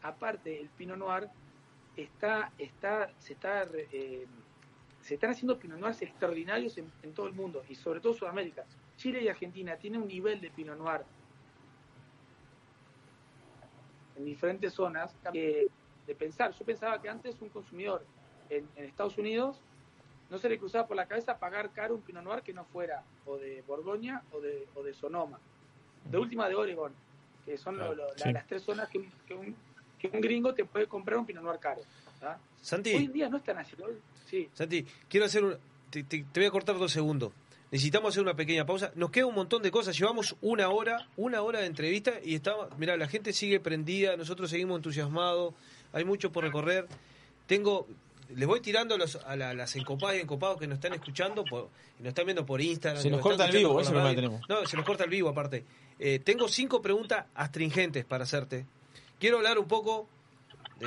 aparte, el Pinot Noir está, está, se está eh, se están haciendo Pinot Noirs extraordinarios en, en todo el mundo y sobre todo Sudamérica. Chile y Argentina tienen un nivel de Pinot Noir en diferentes zonas que de pensar. Yo pensaba que antes un consumidor en, en Estados Unidos no se le cruzaba por la cabeza pagar caro un Pinot Noir que no fuera o de Borgoña o de, o de Sonoma. De última de Oregon, que son lo- lo- la- Sí. las tres zonas que un, que, un, que un gringo te puede comprar un Pinot Noir caro. Santi. Hoy en día no es tan así. Sí. Santi, quiero hacer un... Te, te- te voy a cortar dos segundos. Necesitamos hacer una pequeña pausa. Nos queda un montón de cosas. Llevamos una hora, una hora de entrevista y estaba... Mira, la gente sigue prendida, nosotros seguimos entusiasmados, hay mucho por recorrer. Tengo... Les voy tirando a, los- a la- las encopadas y encopados que nos están escuchando, por, nos están viendo por Instagram. Se nos corta el vivo, eso radio. tenemos. No, se nos corta el vivo aparte. Eh, tengo cinco preguntas astringentes para hacerte. Quiero hablar un poco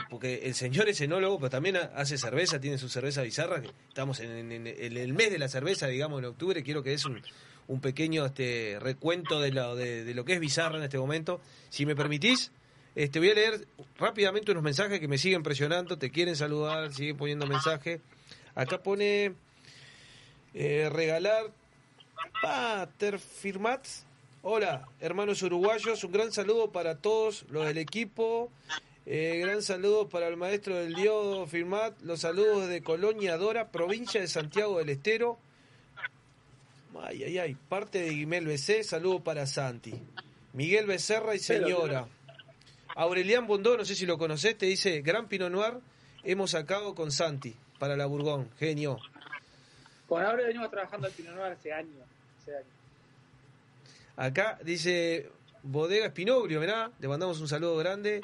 porque el señor es enólogo, pero también ha- hace cerveza, tiene su cerveza bizarra. Estamos en, el mes de la cerveza, digamos, en octubre. Quiero que des un, un pequeño este, recuento de lo, de, de lo que es bizarra en este momento. Si me permitís, este, voy a leer rápidamente unos mensajes que me siguen presionando, te quieren saludar, siguen poniendo mensajes. Acá pone eh, regalar Pater Firmat. Hola, hermanos uruguayos, un gran saludo para todos los del equipo. Eh, gran saludo para el maestro del diodo Firmat. Los saludos de Colonia Dora, provincia de Santiago del Estero. Ay, ay, ay. Parte de Guimel BC, saludo para Santi. Miguel Becerra y señora. Aurelián Bondó, no sé si lo conocés, te dice, Gran Pinot Noir hemos sacado con Santi para la Burgón. Genio. Con ahora venimos trabajando al Pinot Noir hace años. hace años. Acá dice Bodega Espinoglio, mirá, le mandamos un saludo grande.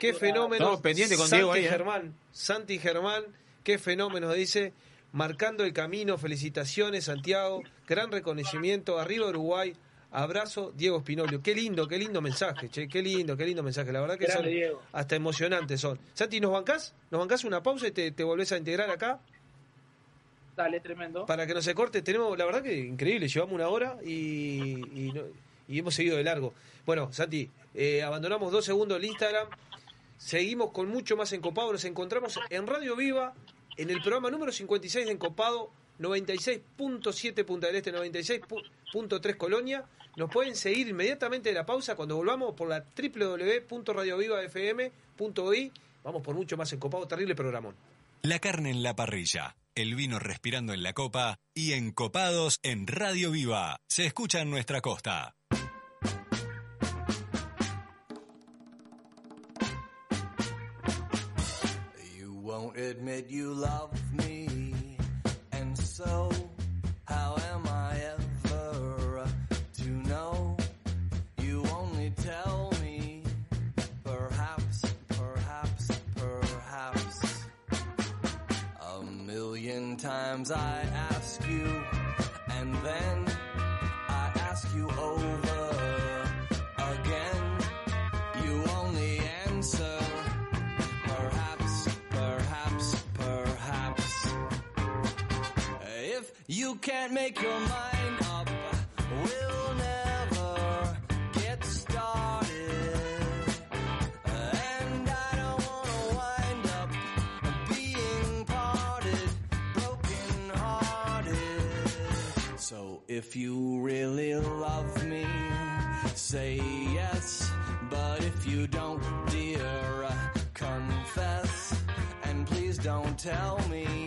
Qué fenómeno. Estamos pendientes con Santi Diego ahí, ¿eh? Germán, Santi Germán, qué fenómeno, dice. Marcando el camino, felicitaciones, Santiago. Gran reconocimiento, arriba Uruguay. Abrazo, Diego Espinoglio. Qué lindo, qué lindo mensaje, che, qué lindo, qué lindo mensaje. La verdad que Grande, son Diego. hasta emocionantes son. Santi, ¿nos bancás? ¿Nos bancás una pausa y te, te volvés a integrar acá? Dale, tremendo. Para que no se corte, tenemos, la verdad que increíble, llevamos una hora y, y, no- y hemos seguido de largo. Bueno, Santi, eh, abandonamos dos segundos el Instagram, seguimos con mucho más Encopado, nos encontramos en Radio Viva, en el programa número 56 de Encopado, 96.7 Punta del Este, 96.3 Colonia. Nos pueden seguir inmediatamente de la pausa cuando volvamos por la www.radiovivafm.i. Vamos por mucho más Encopado, terrible programón. La carne en la parrilla, el vino respirando en la copa y encopados en Radio Viva. Se escucha en nuestra costa. Won't admit you love me, and so how am I ever to know? You only tell me, perhaps, perhaps, perhaps. A million times I ask you, and then you can't make your mind up, we'll never get started. And I don't wanna wind up being parted, broken hearted. So if you really love me, say yes. But if you don't, dear, confess. And please don't tell me.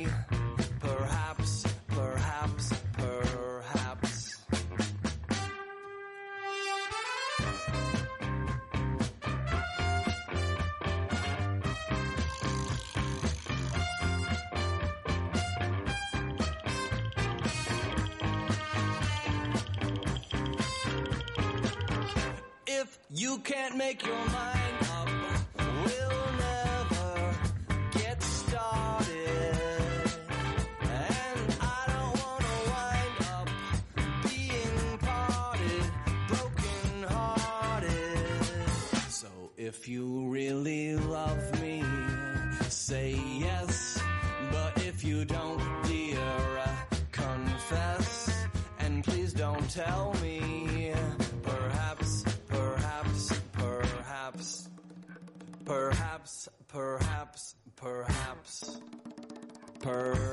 Make your mind up, we'll never get started. And I don't wanna wind up being parted, broken hearted. So if you really love me, say purr.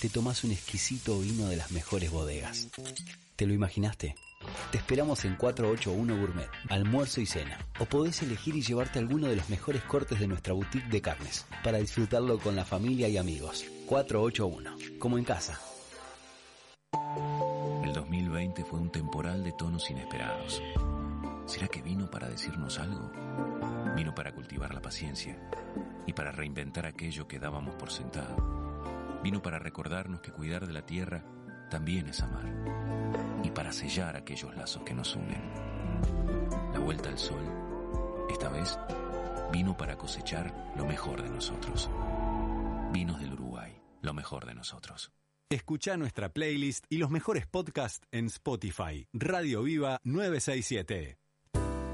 te tomas un exquisito vino de las mejores bodegas. ¿Te lo imaginaste? Te esperamos en 481 Gourmet, almuerzo y cena. O podés elegir y llevarte alguno de los mejores cortes de nuestra boutique de carnes, para disfrutarlo con la familia y amigos. 481, como en casa. El 2020 fue un temporal de tonos inesperados. ¿Será que vino para decirnos algo? Vino para cultivar la paciencia y para reinventar aquello que dábamos por sentado. Vino para recordarnos que cuidar de la tierra también es amar y para sellar aquellos lazos que nos unen. La vuelta al sol, esta vez, vino para cosechar lo mejor de nosotros. Vinos del Uruguay, lo mejor de nosotros. Escucha nuestra playlist y los mejores podcasts en Spotify. Radio Viva 967.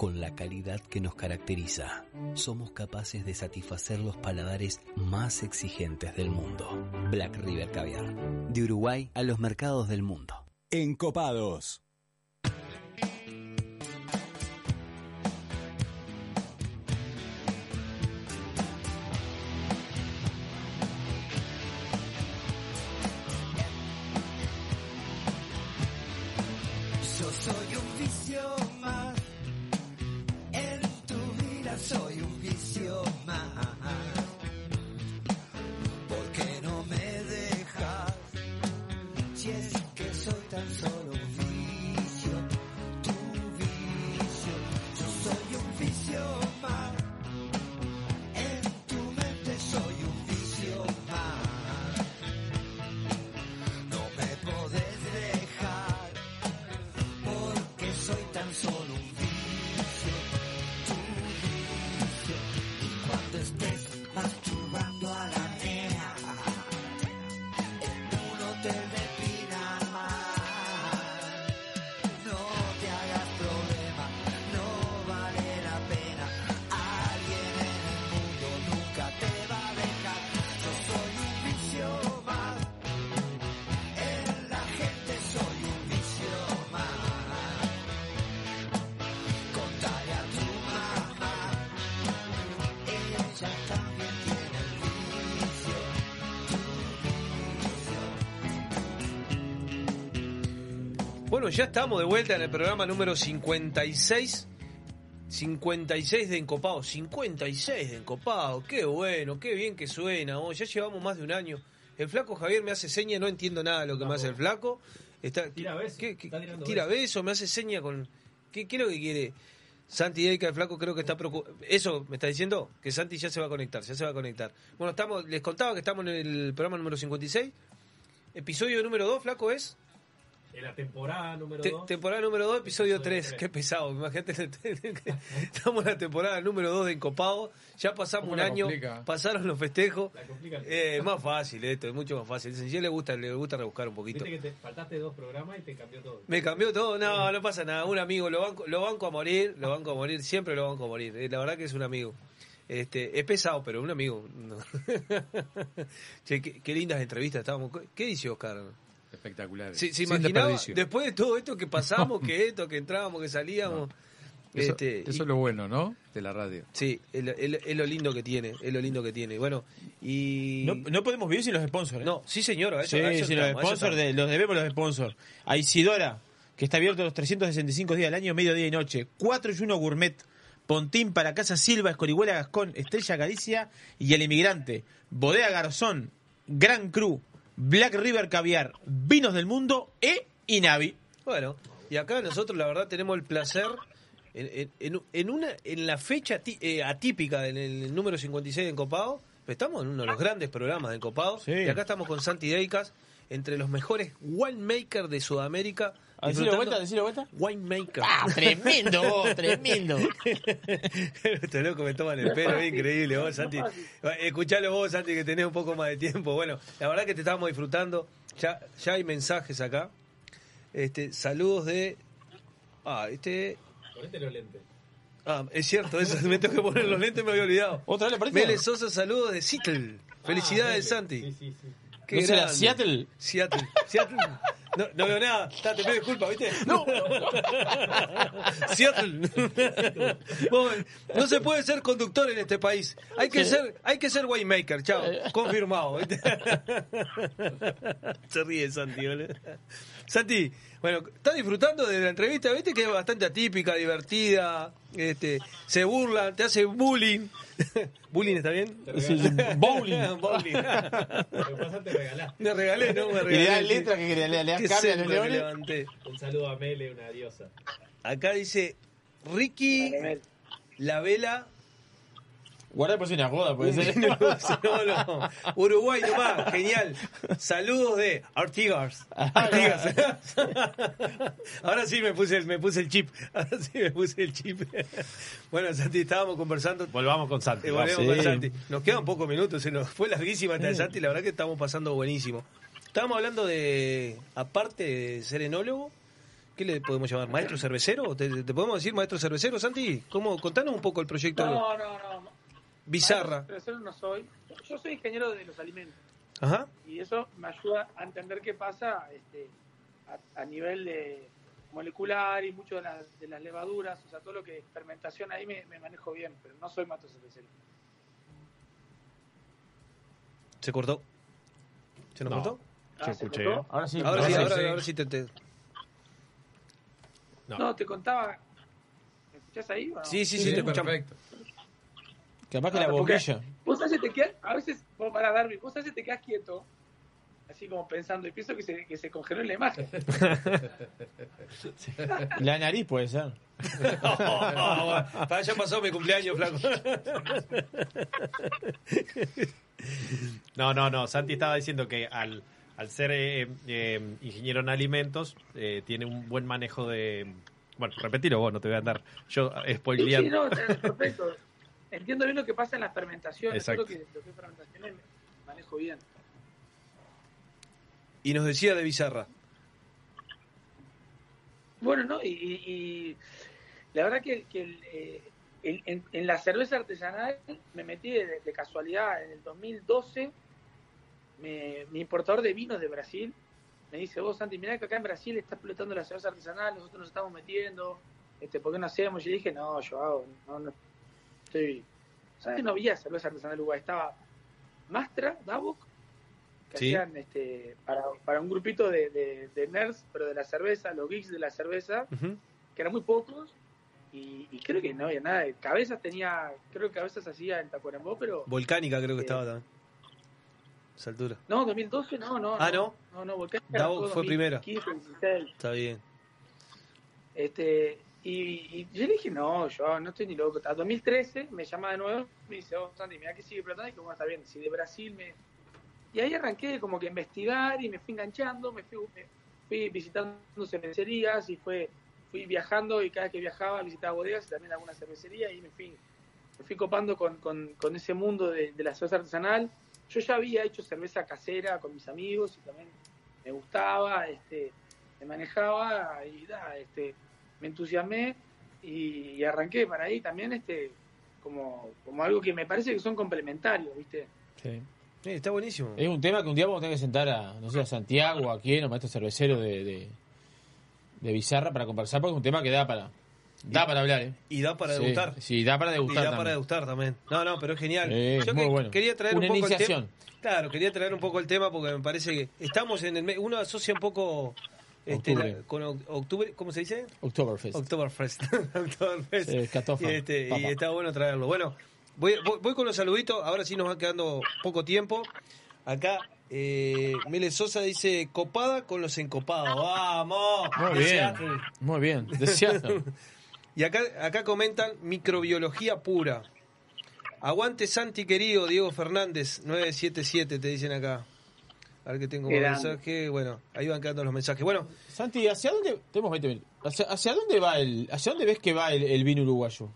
con la calidad que nos caracteriza. Somos capaces de satisfacer los paladares más exigentes del mundo. Black River Caviar, de Uruguay a los mercados del mundo. Encopados. Ya estamos de vuelta en el programa número 56. 56 de Encopado, 56 de Encopado, qué bueno, qué bien que suena, oh, ya llevamos más de un año. El flaco Javier me hace seña, no entiendo nada de lo que me hace el flaco. Está, Tira beso, ¿qué- qué- está tirando tira beso. beso, me hace seña con... ¿Qué, qué es lo que quiere? Santi Deca, el flaco, creo que está preocupado. ¿Eso me está diciendo? Que Santi ya se va a conectar, ya se va a conectar. Bueno, estamos, les contaba que estamos en el programa número 56. Episodio número 2, flaco, es. En la temporada número Te- 2. temporada número 2, episodio 3. Qué pesado, imagínate. Estamos en la temporada número 2 de Encopado. Ya pasamos ¿Cómo un año, complica? pasaron los festejos. Complica. Eh, es más fácil esto, es mucho más fácil. Si a le gusta, le gusta rebuscar un poquito. Viste que te faltaste dos programas y te cambió todo. Me cambió todo, no, no pasa nada. Un amigo, lo banco, lo banco a morir, lo banco a morir, siempre lo banco a morir. Eh, La verdad que es un amigo. Este, es pesado, pero un amigo. no. che, qué, qué lindas entrevistas estábamos. ¿Qué dice Oscar? Espectaculares. ¿Se, se Sin imaginaba, después de todo esto que pasamos, que esto, que entrábamos, que salíamos? Eso, este, eso y- es lo bueno, ¿no? De la radio. Sí, es lo, lindo que tiene, es lo lindo que tiene. Bueno, y... No, no podemos vivir sin los sponsors. ¿eh? No, sí señor, a eso- sí, a eso sí, los estamos, sponsors, de- los debemos los sponsors. A Isidora, que está abierto los 365 días del año, mediodía y noche. 4 y 1 Gourmet, Pontín para Casa Silva, Escorihuela Gascón, Estrella Galicia y El Inmigrante. Bodega Garzón, Gran Cru, Black River Caviar, Vinos del Mundo e Inavi. Bueno, y acá nosotros la verdad tenemos el placer en, en- en una en la fecha eh, atípica del el número 56 de Encopado, estamos en uno de los grandes programas de Encopado, y acá estamos con Santi Deicas, entre los mejores winemakers de Sudamérica. Ah, decilo de disfrutando- vuelta, decilo de vuelta. Winemaker. Ah, tremendo, vos, tremendo. Estos locos me toman el pelo, es increíble vos, Santi. Escuchalo vos, Santi, que tenés un poco más de tiempo. Bueno, la verdad que te estamos disfrutando. Ya, ya hay mensajes acá. Este, saludos de. Ah, este. Ponete los lentes. Ah, es cierto, eso, me tengo que poner los lentes, me había olvidado. ¿Otra vez le parece? Mele Sosa, saludos de Seattle. Felicidades, Santi. Sí, sí, sí. Qué ¿No será. Seattle? Seattle. Seattle. No, no veo nada. Ta, te pido disculpas, ¿viste? No. Seattle. No se puede ser conductor en este país. Hay que Sí. ser, hay que ser winemaker. Chao. Confirmado. ¿viste? Se ríe Santi, boludo. Santi, bueno, ¿estás disfrutando de la entrevista? ¿Viste que es bastante atípica, divertida? Este, se burla, te hace bullying. ¿Bullying está bien? Sí, bowling. bowling. Lo que pasa te regalás. Me regalé, ¿no? Me Y regalé. le das letra que le, le, le das cambio a los leones. Un saludo a Mele, una diosa. Acá dice Ricky La Vela. Guarda por si una joda, puede ser. no, no. Uruguay nomás, genial. Saludos de Artigas. Artigas. Ahora sí me puse, me puse el chip. Ahora sí me puse el chip. Bueno, Santi, estábamos conversando. Volvamos con Santi. Eh, volvemos Sí. con Santi. Nos quedan pocos minutos, se nos fue larguísima esta de Santi, la verdad que estamos pasando buenísimo. Estábamos hablando de, aparte de ser enólogo, ¿qué le podemos llamar? ¿Maestro cervecero? ¿Te, te podemos decir maestro cervecero, Santi? ¿Cómo? Contanos un poco el proyecto. No, no, no. Bizarra. Maestro cervecero no soy. Yo soy ingeniero de los alimentos. Ajá. Y eso me ayuda a entender qué pasa este, a, a nivel de molecular y mucho de, las- de las levaduras, o sea, todo lo que es fermentación ahí me, me manejo bien, pero no soy maestro cervecero. ¿Se cortó? ¿Se nos No. cortó? Ah, Yo ¿se escuché. cortó? Ahora sí. Ahora sí, ahora ahora, sí. ahora sí te, te- No. No, te contaba. ¿Me escuchás ahí? o no? Sí, sí, sí, Sí, te escuchamos. perfecto. Capaz que Ah, la bombilla. Vos sabés que te quedas, a veces, vos para Darwin, vos sabés que te quedas quieto, así como pensando, y pienso que se, que se congeló en la imagen. La nariz puede ser. Para, ya pasó mi cumpleaños, flaco. No, no, no. Santi estaba diciendo que al, al ser eh, eh, ingeniero en alimentos, eh, tiene un buen manejo de. Bueno, repetilo vos, no te voy a andar yo Sí, spoileando. sí, no, perfecto. Entiendo bien lo que pasa en las fermentaciones, Exacto. que, lo que es fermentaciones me manejo bien. Y nos decía de Bizarra. Bueno, ¿no? Y, y- la verdad que, que el, eh, en, en- en la cerveza artesanal me metí de, de casualidad en el 2012. Me, mi importador de vinos de Brasil me dice, vos Santi, mirá que acá en Brasil está explotando la cerveza artesanal, nosotros nos estamos metiendo, este, ¿por qué no hacemos? Y dije, no, yo hago, no, no estoy... ¿Sabes? No había cerveza artesanal en Uruguay, estaba Mastra, Davok, que Sí. hacían este, para, para un grupito de, de, de nerds, pero de la cerveza, los geeks de la cerveza, que eran muy pocos, y, y creo que no había nada. de- Cabezas tenía, creo que Cabezas hacía en Tacuarembó, pero Volcánica creo que Eh, estaba también. Esa altura. no, 2012 no, no. Ah, ¿no? No, no, Volcánica Davok fue primera. 2015, 16. Está bien. Este, y, y yo le dije, no, yo no estoy ni loco. A 2013 me llama de nuevo, me dice, oh, Santi, mira que sigue explotando. Y que bueno, está bien, si de Brasil me, y ahí arranqué como que a investigar y me fui enganchando, me fui, fui visitando cervecerías y fue, fui viajando y cada vez que viajaba visitaba bodegas y también alguna cervecería y me fui, me fui copando con, con, con ese mundo de, de la cerveza artesanal. Yo ya había hecho cerveza casera con mis amigos y también me gustaba, este, me manejaba y da, este, me entusiasmé y, y arranqué para ahí también este como, como algo que me parece que son complementarios, ¿viste? Sí. está buenísimo. Es un tema que un día vamos a tener que sentar a, no sé, a Santiago o a quién, o maestro cervecero de, de, de Bizarra para conversar, porque es un tema que da para da para hablar, ¿eh? Y da para Sí, degustar. Sí, da para degustar. Y da también. para degustar también. No, no, pero es genial. Eh, Yo muy que- bueno. quería traer Una un poco el iniciación. tema. Claro, quería traer un poco el tema porque me parece que estamos en el. Uno asocia un poco este, Octubre. la- con oc- octubre, ¿cómo se dice? Oktoberfest. Oktoberfest. Oktoberfest. Este, y está bueno traerlo. Bueno, voy, voy, voy con los saluditos. Ahora sí nos va quedando poco tiempo. Acá, eh, Mele Sosa dice: copada con los encopados. ¡Vamos! Muy De bien, Seattle. muy bien. De y acá, acá comentan microbiología pura. Aguante Santi querido, Diego Fernández, 977 te dicen acá. A ver que tengo un mensaje. Bueno, ahí van quedando los mensajes. Bueno, Santi, ¿hacia dónde tenemos 20 minutos. ¿Hacia, hacia dónde va el hacia dónde ves que va el, el vino uruguayo?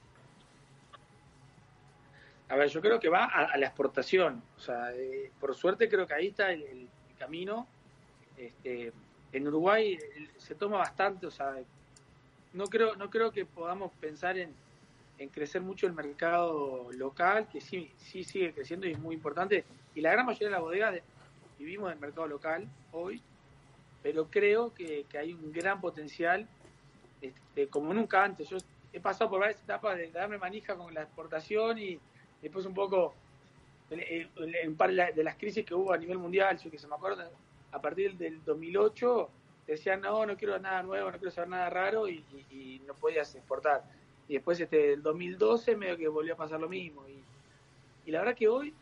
A ver, yo creo que va a, a la exportación. O sea, eh, por suerte creo que ahí está el, el camino. Este, en Uruguay el- se toma bastante, o sea, no creo, no creo que podamos pensar en, en crecer mucho el mercado local, que sí, sí sigue creciendo y es muy importante. Y la gran mayoría de las bodegas de- vivimos del mercado local hoy, pero creo que, que hay un gran potencial, este, como nunca antes. Yo he pasado por varias etapas de darme manija con la exportación y después un poco en, par de las crisis que hubo a nivel mundial, yo que se me acuerdo, a partir del 2008 decían, no, no quiero nada nuevo, no quiero saber nada raro y, y- y no podías exportar. Y después este, el 2012 medio que volvió a pasar lo mismo. Y, y la verdad que hoy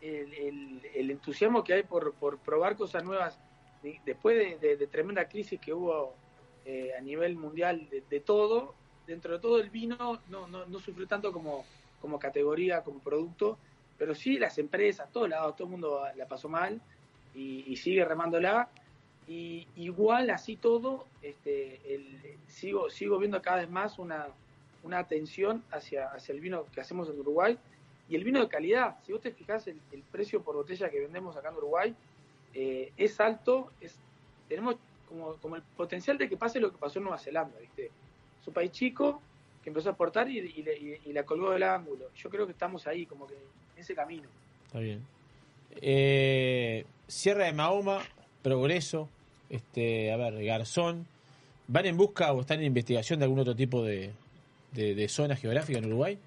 el, entusiasmo que hay por, probar cosas nuevas, de- después de, de- de tremenda crisis que hubo eh, a nivel mundial de, de todo, dentro de todo el vino no, no, no sufrió tanto como, como categoría, como producto, pero sí las empresas, todos lados, todo el mundo la pasó mal y, y sigue remándola. Y igual así todo, este, el- sigo, sigo viendo cada vez más una, una atención hacia, hacia el vino que hacemos en Uruguay y el vino de calidad. Si vos te fijás, el, el precio por botella que vendemos acá en Uruguay eh, es alto, es, tenemos como, como el potencial de que pase lo que pasó en Nueva Zelanda, ¿viste? Es un país chico que empezó a exportar y, y y la colgó del ángulo. Yo creo que estamos ahí, como que en ese camino. Está bien. Eh, Sierra de Mahoma, Progreso, este, a ver, Garzón, ¿van en busca o están en investigación de algún otro tipo de, de, de zona geográfica en Uruguay?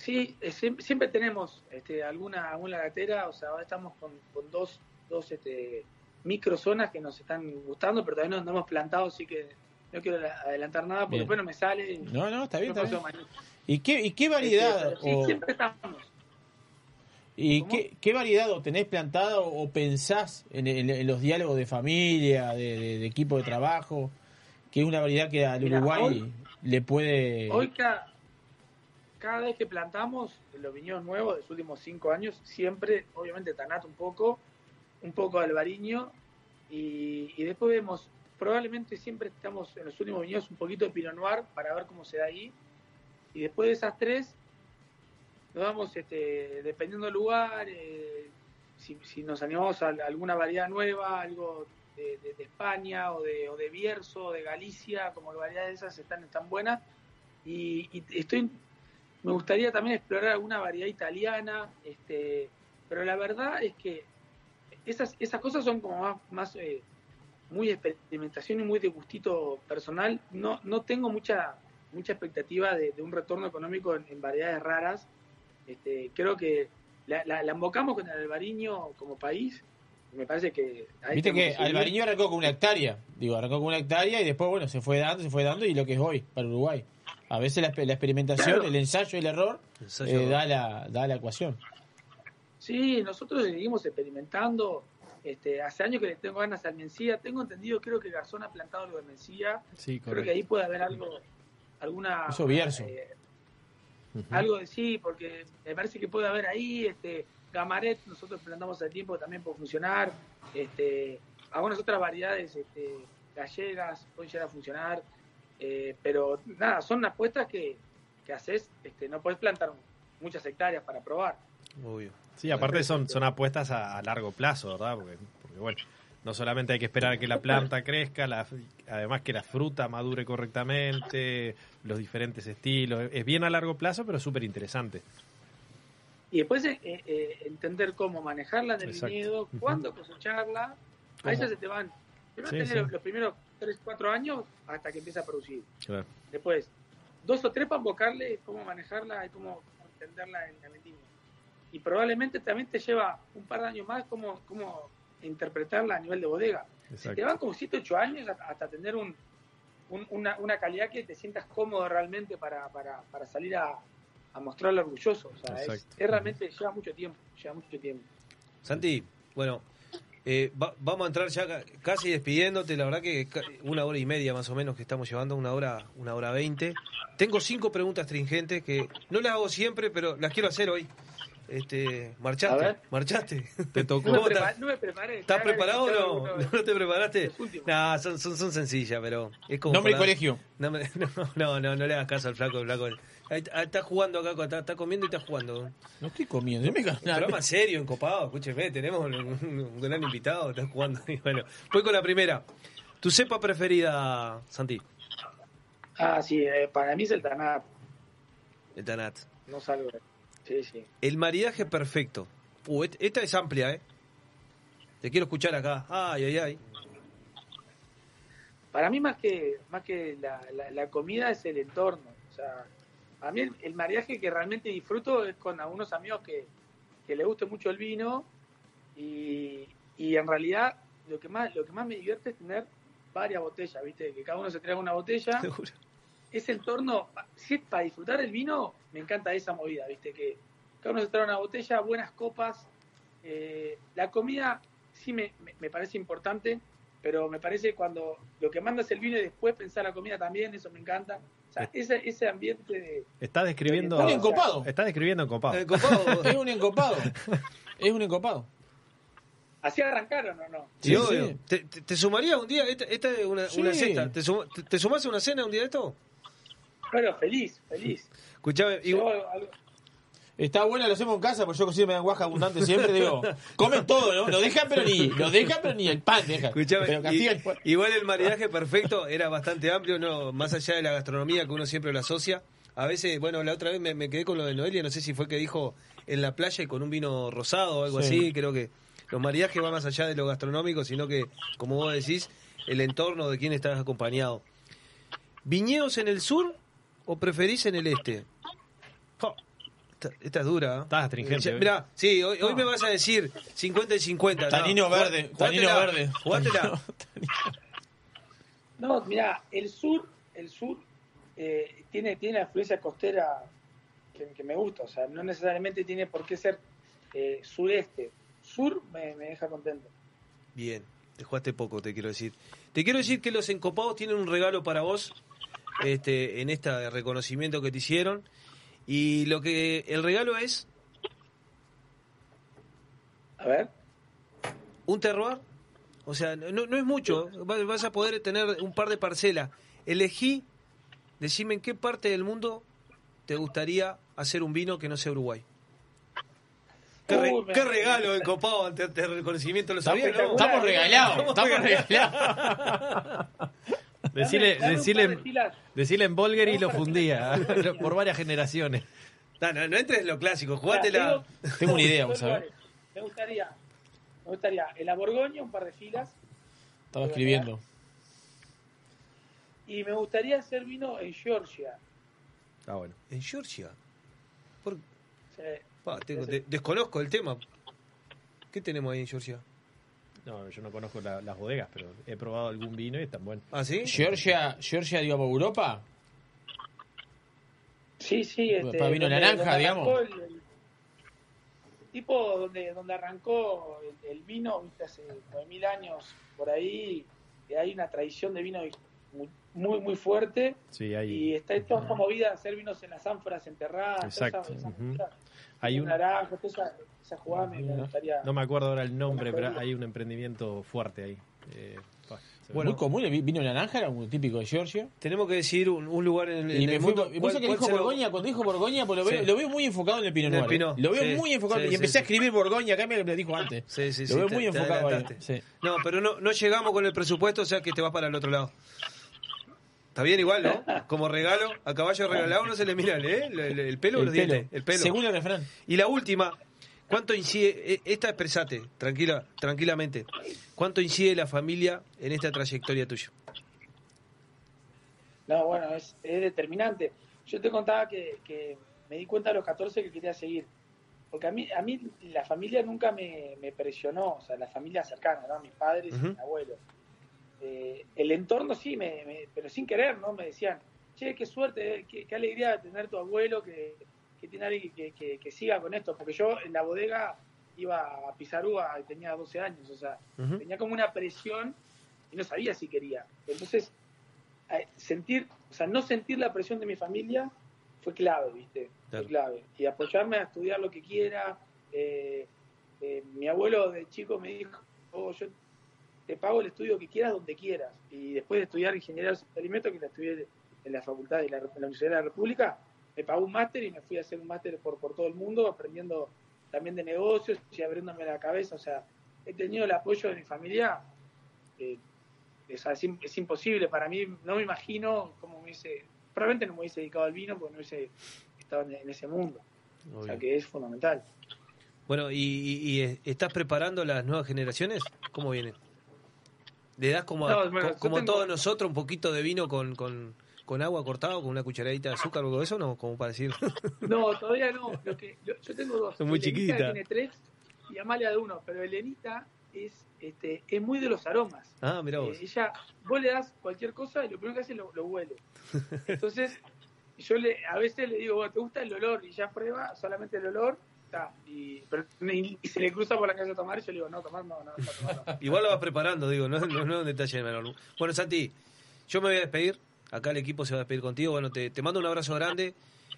Sí, eh, siem- siempre tenemos este, alguna, alguna gatera, o sea, ahora estamos con, con dos, dos este, microzonas que nos están gustando, pero todavía no, no hemos plantado, así que no quiero adelantar nada porque Bien. después no me sale. No, no, está bien, No está pasó bien. mañana. ¿Y qué, y qué variedad? Este, sí, o- siempre estamos. ¿Y qué, qué variedad o tenés plantada o pensás en, en- en los diálogos de familia, de, de- de equipo de trabajo? Que es una variedad que al Uruguay hoy- le puede... Hoy cada vez que plantamos los viñedos nuevos de los últimos cinco años, siempre, obviamente, Tanato un poco, un poco Albariño, y, y después vemos, probablemente siempre estamos en los últimos viñedos un poquito de Pinot Noir para ver cómo se da ahí, y después de esas tres, nos vamos, este, dependiendo del lugar, eh, si, si nos animamos a alguna variedad nueva, algo de, de- de España o de, o de Bierzo, o de Galicia, como variedades esas están, están buenas. Y, y estoy, me gustaría también explorar alguna variedad italiana, este, pero la verdad es que esas, esas cosas son como más, más eh, muy experimentación y muy de gustito personal. No, no tengo mucha, mucha expectativa de, de un retorno económico en, en variedades raras. Este, creo que la, la, la embocamos con el albariño como país. Me parece que... Viste que. Albariño arrancó con una hectárea, digo, arrancó con una hectárea y después, bueno, se fue dando, se fue dando y lo que es hoy para Uruguay. A veces la, la experimentación, Claro. el ensayo y el error Ensayo eh, error. da, la, da la ecuación. Sí, nosotros seguimos experimentando. Este, hace años que le tengo ganas al Mencía. Tengo entendido, creo que Garzón ha plantado algo de Mencía. Sí, Creo que ahí puede haber algo, alguna... Eso Bierzo. eh, algo de sí, porque me parece que puede haber ahí, este, Gamaret nosotros plantamos hace tiempo también puede funcionar. Este, algunas otras variedades este, gallegas pueden llegar a funcionar. Eh, pero nada, son apuestas que, que haces, este, no puedes plantar muchas hectáreas para probar. Obvio. Sí, aparte son, son apuestas a, a largo plazo, ¿verdad? Porque, porque, bueno, no solamente hay que esperar a que la planta crezca, la- además que la fruta madure correctamente, los diferentes estilos. Es bien a largo plazo, pero súper interesante. Y después eh, eh, entender cómo manejarla en el Exacto. viñedo, cuándo cosecharla. Cómo. ya se te van. Van Sí, tener sí. los primeros 3, 4 años hasta que empieza a producir. Claro. Después, dos o tres para invocarle cómo manejarla y cómo, entenderla en la vendimia. Y probablemente también te lleva un par de años más cómo, cómo interpretarla a nivel de bodega. Exacto. Te van como 7, 8 años hasta, tener un, un- una, una calidad que te sientas cómodo realmente para, para, para salir a, a mostrarlo orgulloso. O sea, es, es realmente, lleva mucho tiempo, lleva mucho tiempo. Santi, bueno, eh, va- vamos a entrar ya ca- casi despidiéndote. La verdad que una hora y media más o menos que estamos llevando, una hora, una hora veinte. Tengo cinco preguntas stringentes que no las hago siempre, pero las quiero hacer hoy. Este, A marchaste, marchaste. Te tocó. No me, ¿Cómo prepa- estás? no me preparé. ¿Estás ya había preparado o no? ¿No te preparaste? Nah, son, son, son sencillas, pero es como. Nombre y colegio. No, me- no, no, no, no le hagas caso al flaco, el flaco. Ahí Está, está jugando acá, está, está comiendo y está jugando. No estoy comiendo. yo me Un programa serio, encopado, escúcheme, tenemos un, un gran invitado, está jugando. Y bueno, voy con la primera. ¿Tu cepa preferida, Santi? Ah, sí, eh, para mí es el Tanat, El Tanat. no salgo. de- Sí, sí. El maridaje perfecto. Uh, et- esta es amplia, ¿eh? Te quiero escuchar acá. Ay, ay, ay. Para mí más que más que la, la- la comida es el entorno. O sea, a mí el, el maridaje que realmente disfruto es con algunos amigos que, que le guste mucho el vino y, y en realidad lo que más lo que más me divierte es tener varias botellas, ¿viste? Que cada uno se traiga una botella. Ese entorno, si es para disfrutar el vino, me encanta esa movida, ¿viste? Que cada uno se trae una botella, buenas copas. Eh, la comida sí me, me- me parece importante, pero me parece cuando lo que manda es el vino y después pensar la comida también, eso me encanta. O sea, ese, ese ambiente de... Estás describiendo. Un encopado. Estás describiendo encopado. Es un encopado. Es un encopado. ¿Así arrancaron o no? Sí, obvio. ¿Te, te, te sumarías un día? Esta, esta es una, Sí. una cesta. ¿Te, sum- te, te sumás a una cena un día de esto? Bueno, feliz, feliz. Escuchame, algo- Está bueno, lo hacemos en casa, porque yo cocino me dan guaja abundante siempre. Digo, comen todo, ¿no? Lo dejan, pero ni, lo dejan, pero ni el pan dejan. Escuchame, pero y- igual el maridaje perfecto era bastante amplio, no más allá de la gastronomía que uno siempre lo asocia. A veces, bueno, la otra vez me, me quedé con lo de Noelia, no sé si fue que dijo en la playa y con un vino rosado o algo Sí. así. Creo que los maridajes van más allá de lo gastronómico, sino que, como vos decís, el entorno de quién estás acompañado. ¿Viñedos en el sur o preferís en el este? Esta, esta es dura. ¿eh? Estás astringente, ¿eh? Mirá, sí, hoy, hoy me vas a decir 50 y 50. no, Tanino verde, tanino verde. jugátela. No, mira, el sur, el sur eh, tiene, tiene la influencia costera que, que me gusta, o sea, no necesariamente tiene por qué ser eh, sureste. Sur me, me deja contento. Bien, te jugaste poco, te quiero decir. Te quiero decir que los encopados tienen un regalo para vos este, en este reconocimiento que te hicieron. Y lo que el regalo es A ver. un terroir. O sea, no, no es mucho. Va- Vas a poder tener un par de parcelas. Elegí, decime en qué parte del mundo te gustaría hacer un vino que no sea Uruguay. ¿Qué, re- regalo de copado ante este reconocimiento? ¿Lo sabía, no? Estamos regalados, estamos regalados. Decirle, Dame- dame decirle, en Bolger y lo fundía por varias generaciones. No, no, no entres en lo clásico, jugátela. Tengo una idea, vamos a ver. Me gustaría, me gustaría en la Borgoña un par de filas Estaba escribiendo. y me gustaría hacer vino en Georgia. Ah, bueno. ¿En Georgia? Por- Sí. Pa, tengo- de- desconozco el tema. ¿Qué tenemos ahí en Georgia? No, yo no conozco la- las bodegas, pero he probado algún vino y están buenos. ¿Ah, sí? Georgia, Georgia, digamos, Europa. Sí, sí. Este, Para vino donde- naranja, donde digamos. arrancó El, el tipo donde, donde arrancó el, el vino, viste, hace nueve mil años por ahí, hay una tradición de vino mu- muy, muy fuerte. Sí, hay, Y está toda esta movida de hacer vinos en las ánforas enterradas. Exacto, Toda hay un, naranjo, toda esa, esa jugada me, me gustaría. no me acuerdo ahora el nombre, pero hay un emprendimiento fuerte ahí. Eh, Muy común, el vi- vino naranja, era un típico de Georgia. Tenemos que decir un, un lugar en, en Y me el mundo. y ¿Cuál- puse que cuál dijo se lo- Borgoña, cuando dijo Borgoña, pues lo veo, Sí. lo veo muy enfocado en el Pinot Noir. Pinot, Lo veo sí, muy enfocado. sí, y sí, empecé sí. a escribir Borgoña, acá me lo dijo antes. Sí, sí, lo veo te- muy te enfocado ahí. Sí. No, pero no, no llegamos con el presupuesto, o sea que te vas para el otro lado. Está bien igual, ¿no? Como regalo, a caballo regalado no se le mira ¿eh? el, el- el pelo o El los pelo. dientes. El pelo. Según el refrán. Y la última, ¿cuánto incide, e- esta expresate, tranquila, tranquilamente, ¿cuánto incide la familia en esta trayectoria tuya? No, bueno, es, es determinante. Yo te contaba que, que me di cuenta a los 14 que quería seguir. Porque a mí, a mí la familia nunca me, me presionó, o sea, la familia cercana, ¿no? Mis padres Ujú. y mi abuelo. Eh, el entorno sí, me, me- pero sin querer, ¿no? Me decían, che, qué suerte, qué, qué alegría de tener tu abuelo que, que tiene alguien que, que- que siga con esto. Porque yo en la bodega iba a pisar uva y tenía 12 años, o sea, tenía como una presión y no sabía si quería. Entonces, sentir, o sea, no sentir la presión de mi familia fue clave, ¿viste? Claro. Fue clave. Y apoyarme a estudiar lo que quiera. eh, eh, mi abuelo de chico me dijo, "Oh, yo te pago el estudio que quieras donde quieras. Y después de estudiar ingeniería de alimentos, que la estudié en la facultad de la, en la Universidad de la República, me pagó un máster y me fui a hacer un máster por, por todo el mundo, aprendiendo también de negocios y abriéndome la cabeza. O sea, he tenido el apoyo de mi familia. eh, es, es imposible para mí, no me imagino cómo me hubiese, probablemente no me hubiese dedicado al vino porque no hubiese estado en, en ese mundo. O sea, que es fundamental. Bueno, ¿y, y- y estás preparando las nuevas generaciones? ¿Cómo vienen? ¿Le das como, a- No, como tengo- todos nosotros un poquito de vino con, con, con agua cortado, con una cucharadita de azúcar o algo de eso? ¿No? Como para decir. No, todavía no. Lo que, yo tengo dos. Son muy Elenita chiquita. tiene tres y Amalia de uno, pero Elenita es, este, es muy de los aromas. Ah, mira vos. Eh, ella, vos le das cualquier cosa y lo primero que hace lo, lo huele. Entonces, yo le, a veces le digo, ¿te gusta el olor? Y ya prueba solamente el olor. Y, se le cruza por la calle a tomar y yo le digo, no, tomar no, no, no, tomar no. Igual lo vas preparando, digo, no, no, no es un detalle menor. Bueno, Santi, yo me voy a despedir. Acá el equipo se va a despedir contigo. Bueno, te, te mando un abrazo grande.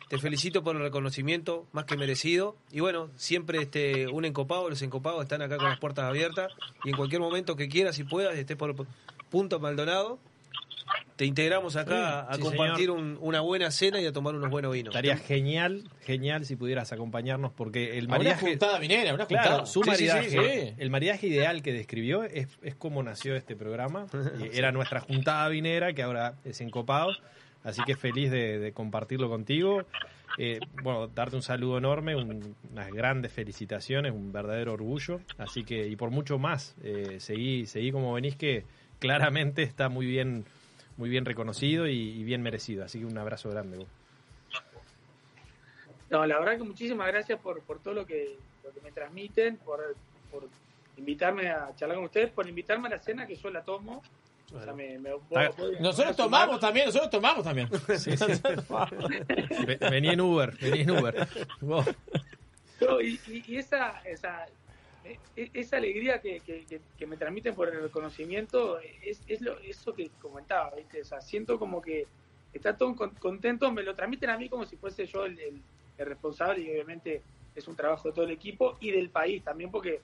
Te felicito por el reconocimiento, más que merecido. Y bueno, siempre este, un encopado, los encopados están acá con las puertas abiertas. Y en cualquier momento que quieras y puedas, estés por Punto Maldonado, te integramos acá a Sí, compartir un- una buena cena y a tomar unos buenos vinos. Estaría genial, genial si pudieras acompañarnos porque el Una maridaje... juntada vinera, una Claro, juntada. su Sí, sí, sí, maridaje, sí. el maridaje ideal que describió es, es como nació este programa. Y Era nuestra juntada vinera que ahora es encopado. Así que feliz de, de compartirlo contigo. Eh, bueno, darte un saludo enorme, un- unas grandes felicitaciones, un verdadero orgullo. Así que, y por mucho más, eh, seguí, seguí como venís que claramente está muy bien, muy bien reconocido y, y bien merecido. Así que un abrazo grande. vos. No, la verdad que muchísimas gracias por, por todo lo que, lo que me transmiten, por, por invitarme a charlar con ustedes, por invitarme a la cena que yo la tomo. O sea, me- me- voy- voy- Nosotros tomamos también, nosotros tomamos también. Ve- Vení en Uber, vení en Uber. Vos. No, y, y- y esa, esa, esa alegría que, que- me transmiten por el reconocimiento es, es lo, eso que comentaba, ¿viste? O sea, siento como que está todo con- contento, me lo transmiten a mí como si fuese yo el, el- responsable y obviamente es un trabajo de todo el equipo y del país también porque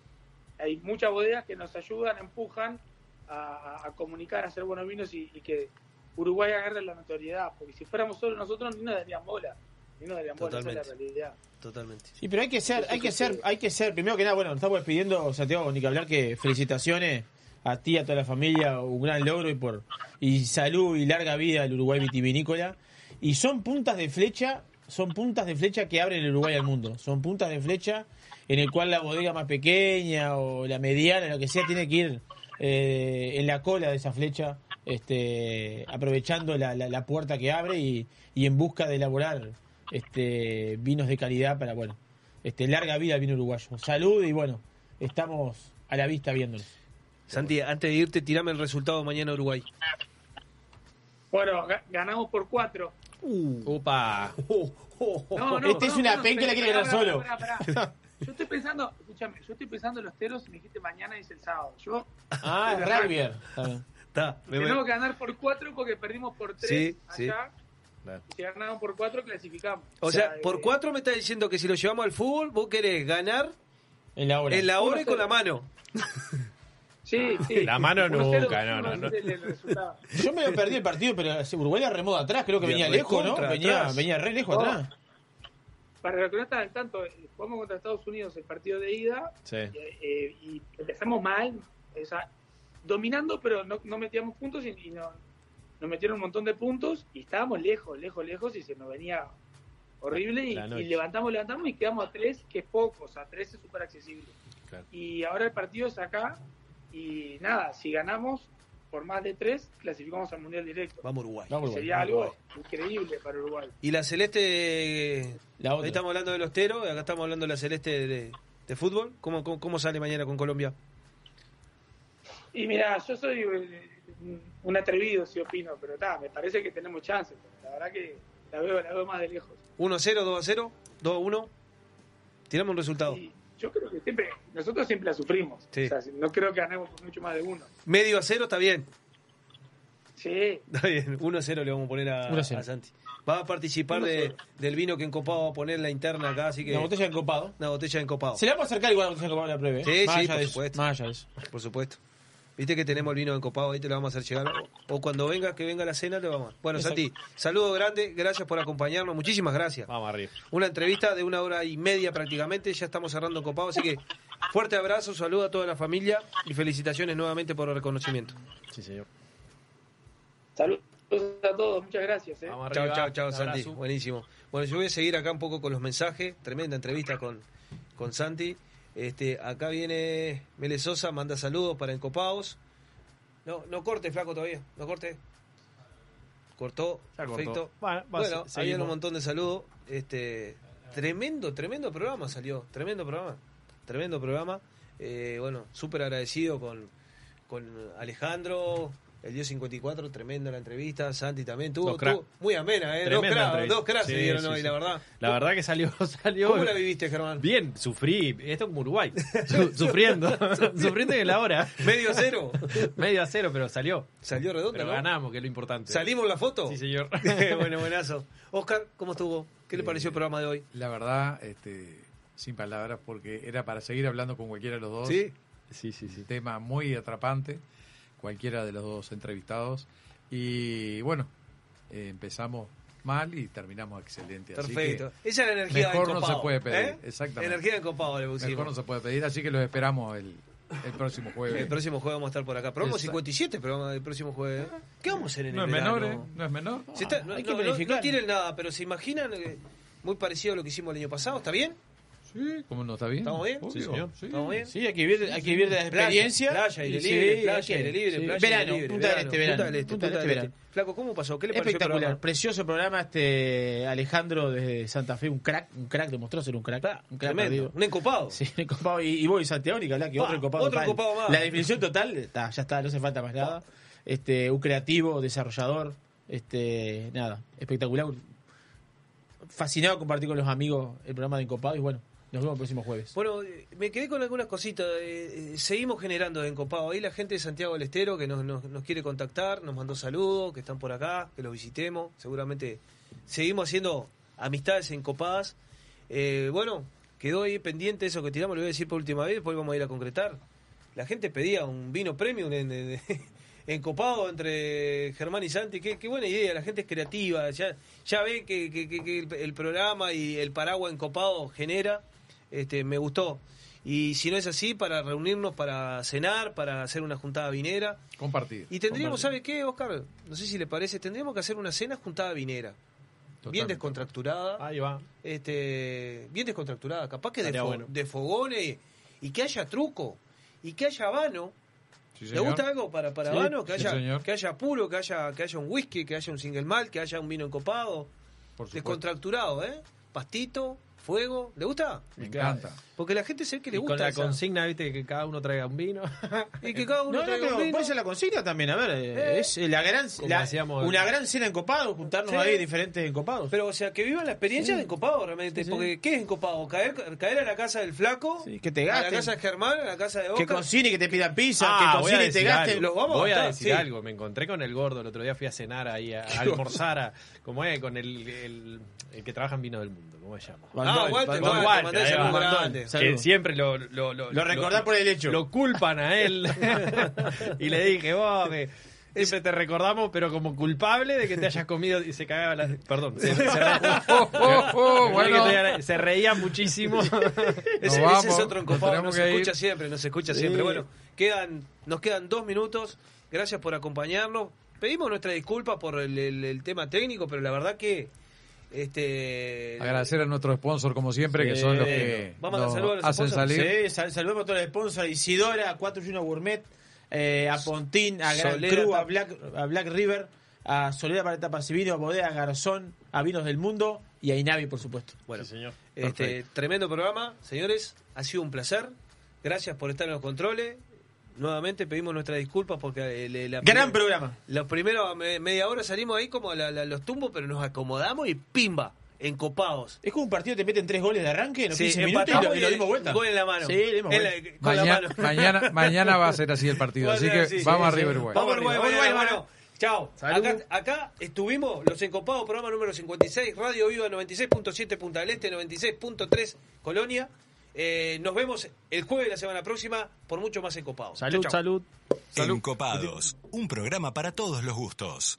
hay muchas bodegas que nos ayudan, empujan a, a comunicar, a hacer buenos vinos y, y que Uruguay agarre la notoriedad, porque si fuéramos solo nosotros ni nos darían bola, darían bola, esa es la Totalmente. realidad. Totalmente. Sí, pero hay que ser, hay que ser, hay que ser, primero que nada, bueno, nos estamos despidiendo, Santiago, ni que hablar que felicitaciones a ti, a toda la familia, un gran logro y por y salud y larga vida al Uruguay vitivinícola. Y son puntas de flecha, son puntas de flecha que abren el Uruguay al mundo. Son puntas de flecha en el cual la bodega más pequeña o la mediana, lo que sea, tiene que ir eh, en la cola de esa flecha, este, aprovechando la, la- la puerta que abre y, y en busca de elaborar este, vinos de calidad para, bueno, este, larga vida al vino uruguayo. Salud y bueno, estamos a la vista viéndolos. Santi, antes de irte, tirame el resultado mañana Uruguay. Bueno, ga- ganamos por cuatro. Opa. No, no, Este es una no, pen que la quiere ganar solo. Yo estoy pensando, escúchame, yo estoy pensando en los teros y me dijiste mañana y es el sábado. Yo Ah. Está Tenemos que ganar por cuatro porque perdimos por tres Sí, sí. Y si ganamos por cuatro, clasificamos. O sea, eh, por cuatro me estás diciendo que si lo llevamos al fútbol, vos querés ganar En la hora. en la hora y 1-0. con la mano. Sí, sí. La mano 1-0, nunca, no, no. Yo me perdí el partido, pero Uruguay la remó de atrás, creo que De venía lejos, ¿no? Venía, atrás. venía re lejos No. atrás. Para los que no están al tanto, eh, jugamos contra Estados Unidos el partido de ida Sí. eh, eh, y empezamos mal, o sea, dominando, pero no, no metíamos puntos y, y no- nos metieron un montón de puntos y estábamos lejos, lejos, lejos y se nos venía horrible y, levantamos, levantamos y quedamos a tres, que es poco, o sea, tres es súper accesible. Claro. Y ahora el partido es acá y nada, si ganamos por más de tres, clasificamos al Mundial directo. Vamos Uruguay. Vamos, Sería Uruguay, algo increíble para Uruguay. Y la celeste. La otra. Ahí estamos hablando del Ostero, y acá estamos hablando de la celeste de, de fútbol. ¿Cómo, cómo, cómo sale mañana con Colombia? Y mira, yo soy eh, un atrevido si opino, pero está, me parece que tenemos chances. La verdad que la veo, la veo más de lejos. 1-0, 2-0, 2-1. Tiramos un resultado. Y yo creo que siempre, nosotros siempre la sufrimos. Sí. O sea, no creo que ganemos por mucho más de uno. Medio a cero está bien. Sí, Está bien. 1-0 le vamos a poner a, 1-0. a Santi. Va a participar de, del vino que encopado va a poner la interna acá, así que. Una botella de encopado. Una botella de encopado. Se le vamos a acercar igual a la botella de encopado a la pruebe. ¿eh? Sí, Más sí, allá por eso, supuesto. Más allá de eso. Por supuesto. Viste que tenemos el vino encopado, ahí te lo vamos a hacer llegar. O cuando venga, que venga la cena, te vamos. Bueno, Exacto. Santi, saludo grande, gracias por acompañarnos, muchísimas gracias. Vamos arriba. Una entrevista de una hora y media prácticamente, ya estamos cerrando encopado, así que fuerte abrazo, saludo a toda la familia y felicitaciones nuevamente por el reconocimiento. Sí, señor. saludos a todos, muchas gracias. ¿eh? Vamos Chao, arriba. chao, chao, Santi. Buenísimo. Bueno, yo voy a seguir acá un poco con los mensajes. Tremenda entrevista con, con Santi. Este, acá viene Mele Sosa, manda saludos para Encopados. No, no corte, flaco, todavía. No corte. Cortó. Ya cortó. perfecto. Bueno, Bueno, había un montón de saludos. Este, tremendo, tremendo programa salió. Tremendo programa. Tremendo programa. Eh, bueno, súper agradecido con, con Alejandro, el Dios 54, tremenda la entrevista. Santi también tuvo, tuvo- muy amena, ¿eh? Dos cracks, dos cracks se dieron sí, hoy, sí. la verdad. La verdad que salió, salió. ¿Cómo la viviste, Germán? Bien, sufrí. Esto como Uruguay. Su- sufriendo. sufriendo en la hora. Medio a cero. Medio a cero, pero salió. Salió redonda, Pero ¿no? ganamos, que es lo importante. ¿Salimos la foto? Sí, señor. bueno, buenazo. Oscar, ¿cómo estuvo? ¿Qué le Eh, pareció el programa de hoy? La verdad, este, sin palabras, porque era para seguir hablando con cualquiera de los dos. Sí. Sí, sí, sí. Tema muy atrapante, cualquiera de los dos entrevistados. Y bueno, eh, empezamos mal y terminamos excelente. así Perfecto. que Esa es la energía Mejor de no Encopado, se puede pedir. ¿eh? Exactamente. Energía de Encopado le pusimos. Mejor no se puede pedir, así que los esperamos el, el próximo jueves. El próximo jueves vamos a estar por acá. Programa Exacto. 57, programa del próximo jueves. ¿eh? ¿Qué vamos a hacer en No el es menor? ¿eh? No es menor. Se está- no, hay que no, no- no tienen nada, pero ¿se imaginan? muy parecido a lo que hicimos el año pasado. ¿Está bien? Sí, ¿cómo no está bien? ¿Estamos bien? Obvio, Sí, señor. sí. ¿Estamos bien? Sí, hay que vivir, hay que vivir de la experiencia. Playa, aire Y libre, sí, playa, aire libre, sí. playa, verano, libre, Punta del verano, Este, verano. Punta del Este, Punta del Punta Este, verano. Este. Flaco, ¿cómo pasó? ¿Qué le pareció el Espectacular, programa? precioso programa este Alejandro desde Santa Fe, un crack, un crack, demostró ser un crack, un crack Tremendo. Un encopado. Sí, un encopado. Y, y vos y Santiago, ni que hablar, que Pa, otro encopado. otro encopado más. La definición total, está, ya está, no hace falta más nada. Este, un creativo, desarrollador, este, nada, espectacular. Fascinado compartir con los amigos el programa de Encopado y bueno, nos vemos el próximo jueves. Bueno, eh, me quedé con algunas cositas. eh, eh, seguimos generando encopado. Ahí la gente de Santiago del Estero que nos, nos, quiere contactar, nos mandó saludos, que están por acá, que los visitemos. Seguramente seguimos haciendo amistades encopadas. Bueno, quedó ahí pendiente eso que tiramos, lo voy a decir por última vez, después vamos a ir a concretar. La gente pedía un vino premium en, en- entre Germán y Santi. Qué, qué buena idea, la gente es creativa. Ya, ya ve que, que- el, programa y el paraguas encopado genera. Este, me gustó. Y si no es así, para reunirnos para cenar, para hacer una juntada vinera. Compartir. Y tendríamos, compartir. ¿sabe qué, Oscar? No sé si le parece, tendríamos que hacer una cena juntada vinera. Bien descontracturada. Ahí va. Este, bien descontracturada. Capaz que de, Estaría fo- bueno. de fogones y que haya truco. Y que haya vano. Sí, ¿Le gusta algo para, para Sí, vano? Que sí, haya, que haya puro, que haya, que haya un whisky, que haya un single malt, que haya un vino encopado. Por. Descontracturado, ¿eh? Pastito, fuego. ¿Le gusta? Me encanta. Porque la gente se ve que le Y gusta. con la esa- consigna, viste, que cada uno traiga un vino. Y que cada uno No, no, traiga pero un vino. la consigna también, a ver, eh, Eh, es eh, la gran, como la- hacíamos- una gran cena en Copado, juntarnos Sí. ahí diferentes encopados. Pero, o sea, que vivan la experiencia Sí. de encopado realmente. Sí. Porque, ¿qué es encopado? Caer, caer a la casa del flaco, que te a la casa de Germán, a la casa de que Oscar. cocine, que te pidan pizza, Ah, que cocine y te gasten. Los vamos Voy a decir algo. Me encontré con el gordo. El otro día fui a cenar ahí, a, a almorzar, a, ¿cómo es? Con el, el, el que trabaja en Vino del Mundo. ¿Cómo se llama? Ah, Walter, Walter, Walter, Que siempre lo, lo, lo, Lo recordás por el hecho. Lo culpan a él. y le dije, vos, me- siempre te recordamos, pero como culpable de que te hayas comido y se cagaba la... Perdón. Se, se, Oh, oh, oh, bueno. se reía muchísimo. Ese, es otro tenemos nos que escucha ir. siempre, nos escucha Sí. siempre. Bueno, quedan, nos quedan dos minutos. Gracias por acompañarnos. Pedimos nuestra disculpa por el, el- el tema técnico, pero la verdad que este Agradecer a nuestro sponsor, como siempre, que son los que Vamos a dar nos saludos a los hacen sponsors. salir. Sí, saludemos a todos los sponsors, Isidora, a 41 Gourmet, eh, a Pontín, a Gran Solera, Cru, a Black, a Black River, a Solera para Tapas y Vino, a Bodega Garzón, a Vinos del Mundo y a Inavi, por supuesto. Bueno, señor. este Perfecto. tremendo programa, señores. Ha sido un placer. Gracias por estar en los controles. Nuevamente pedimos nuestras disculpas porque eh, le- la Gran primera- programa. Los primeros me- media hora salimos ahí como la- la- los tumbos, pero nos acomodamos y pimba, encopados. Es como un partido que te meten tres goles de arranque en los Sí, 15 minutos y empatamos lo, y lo dimos vuelta. Gol en la mano. Sí, dimos En la- vuelta. con la Mañana, mano. mañana, mañana va a ser así el partido, así que Sí, vamos sí, a sí. River Uruguay. Vamos a Uruguay, Vamos, mañana, Uruguay. Chao. Acá, acá estuvimos, Los Encopados, programa número 56, Radio Viva 96.7 Punta del Este, 96.3 Colonia. Eh, nos vemos el jueves de la semana próxima por mucho más encopados. Salud, salud. Encopados, un programa para todos los gustos.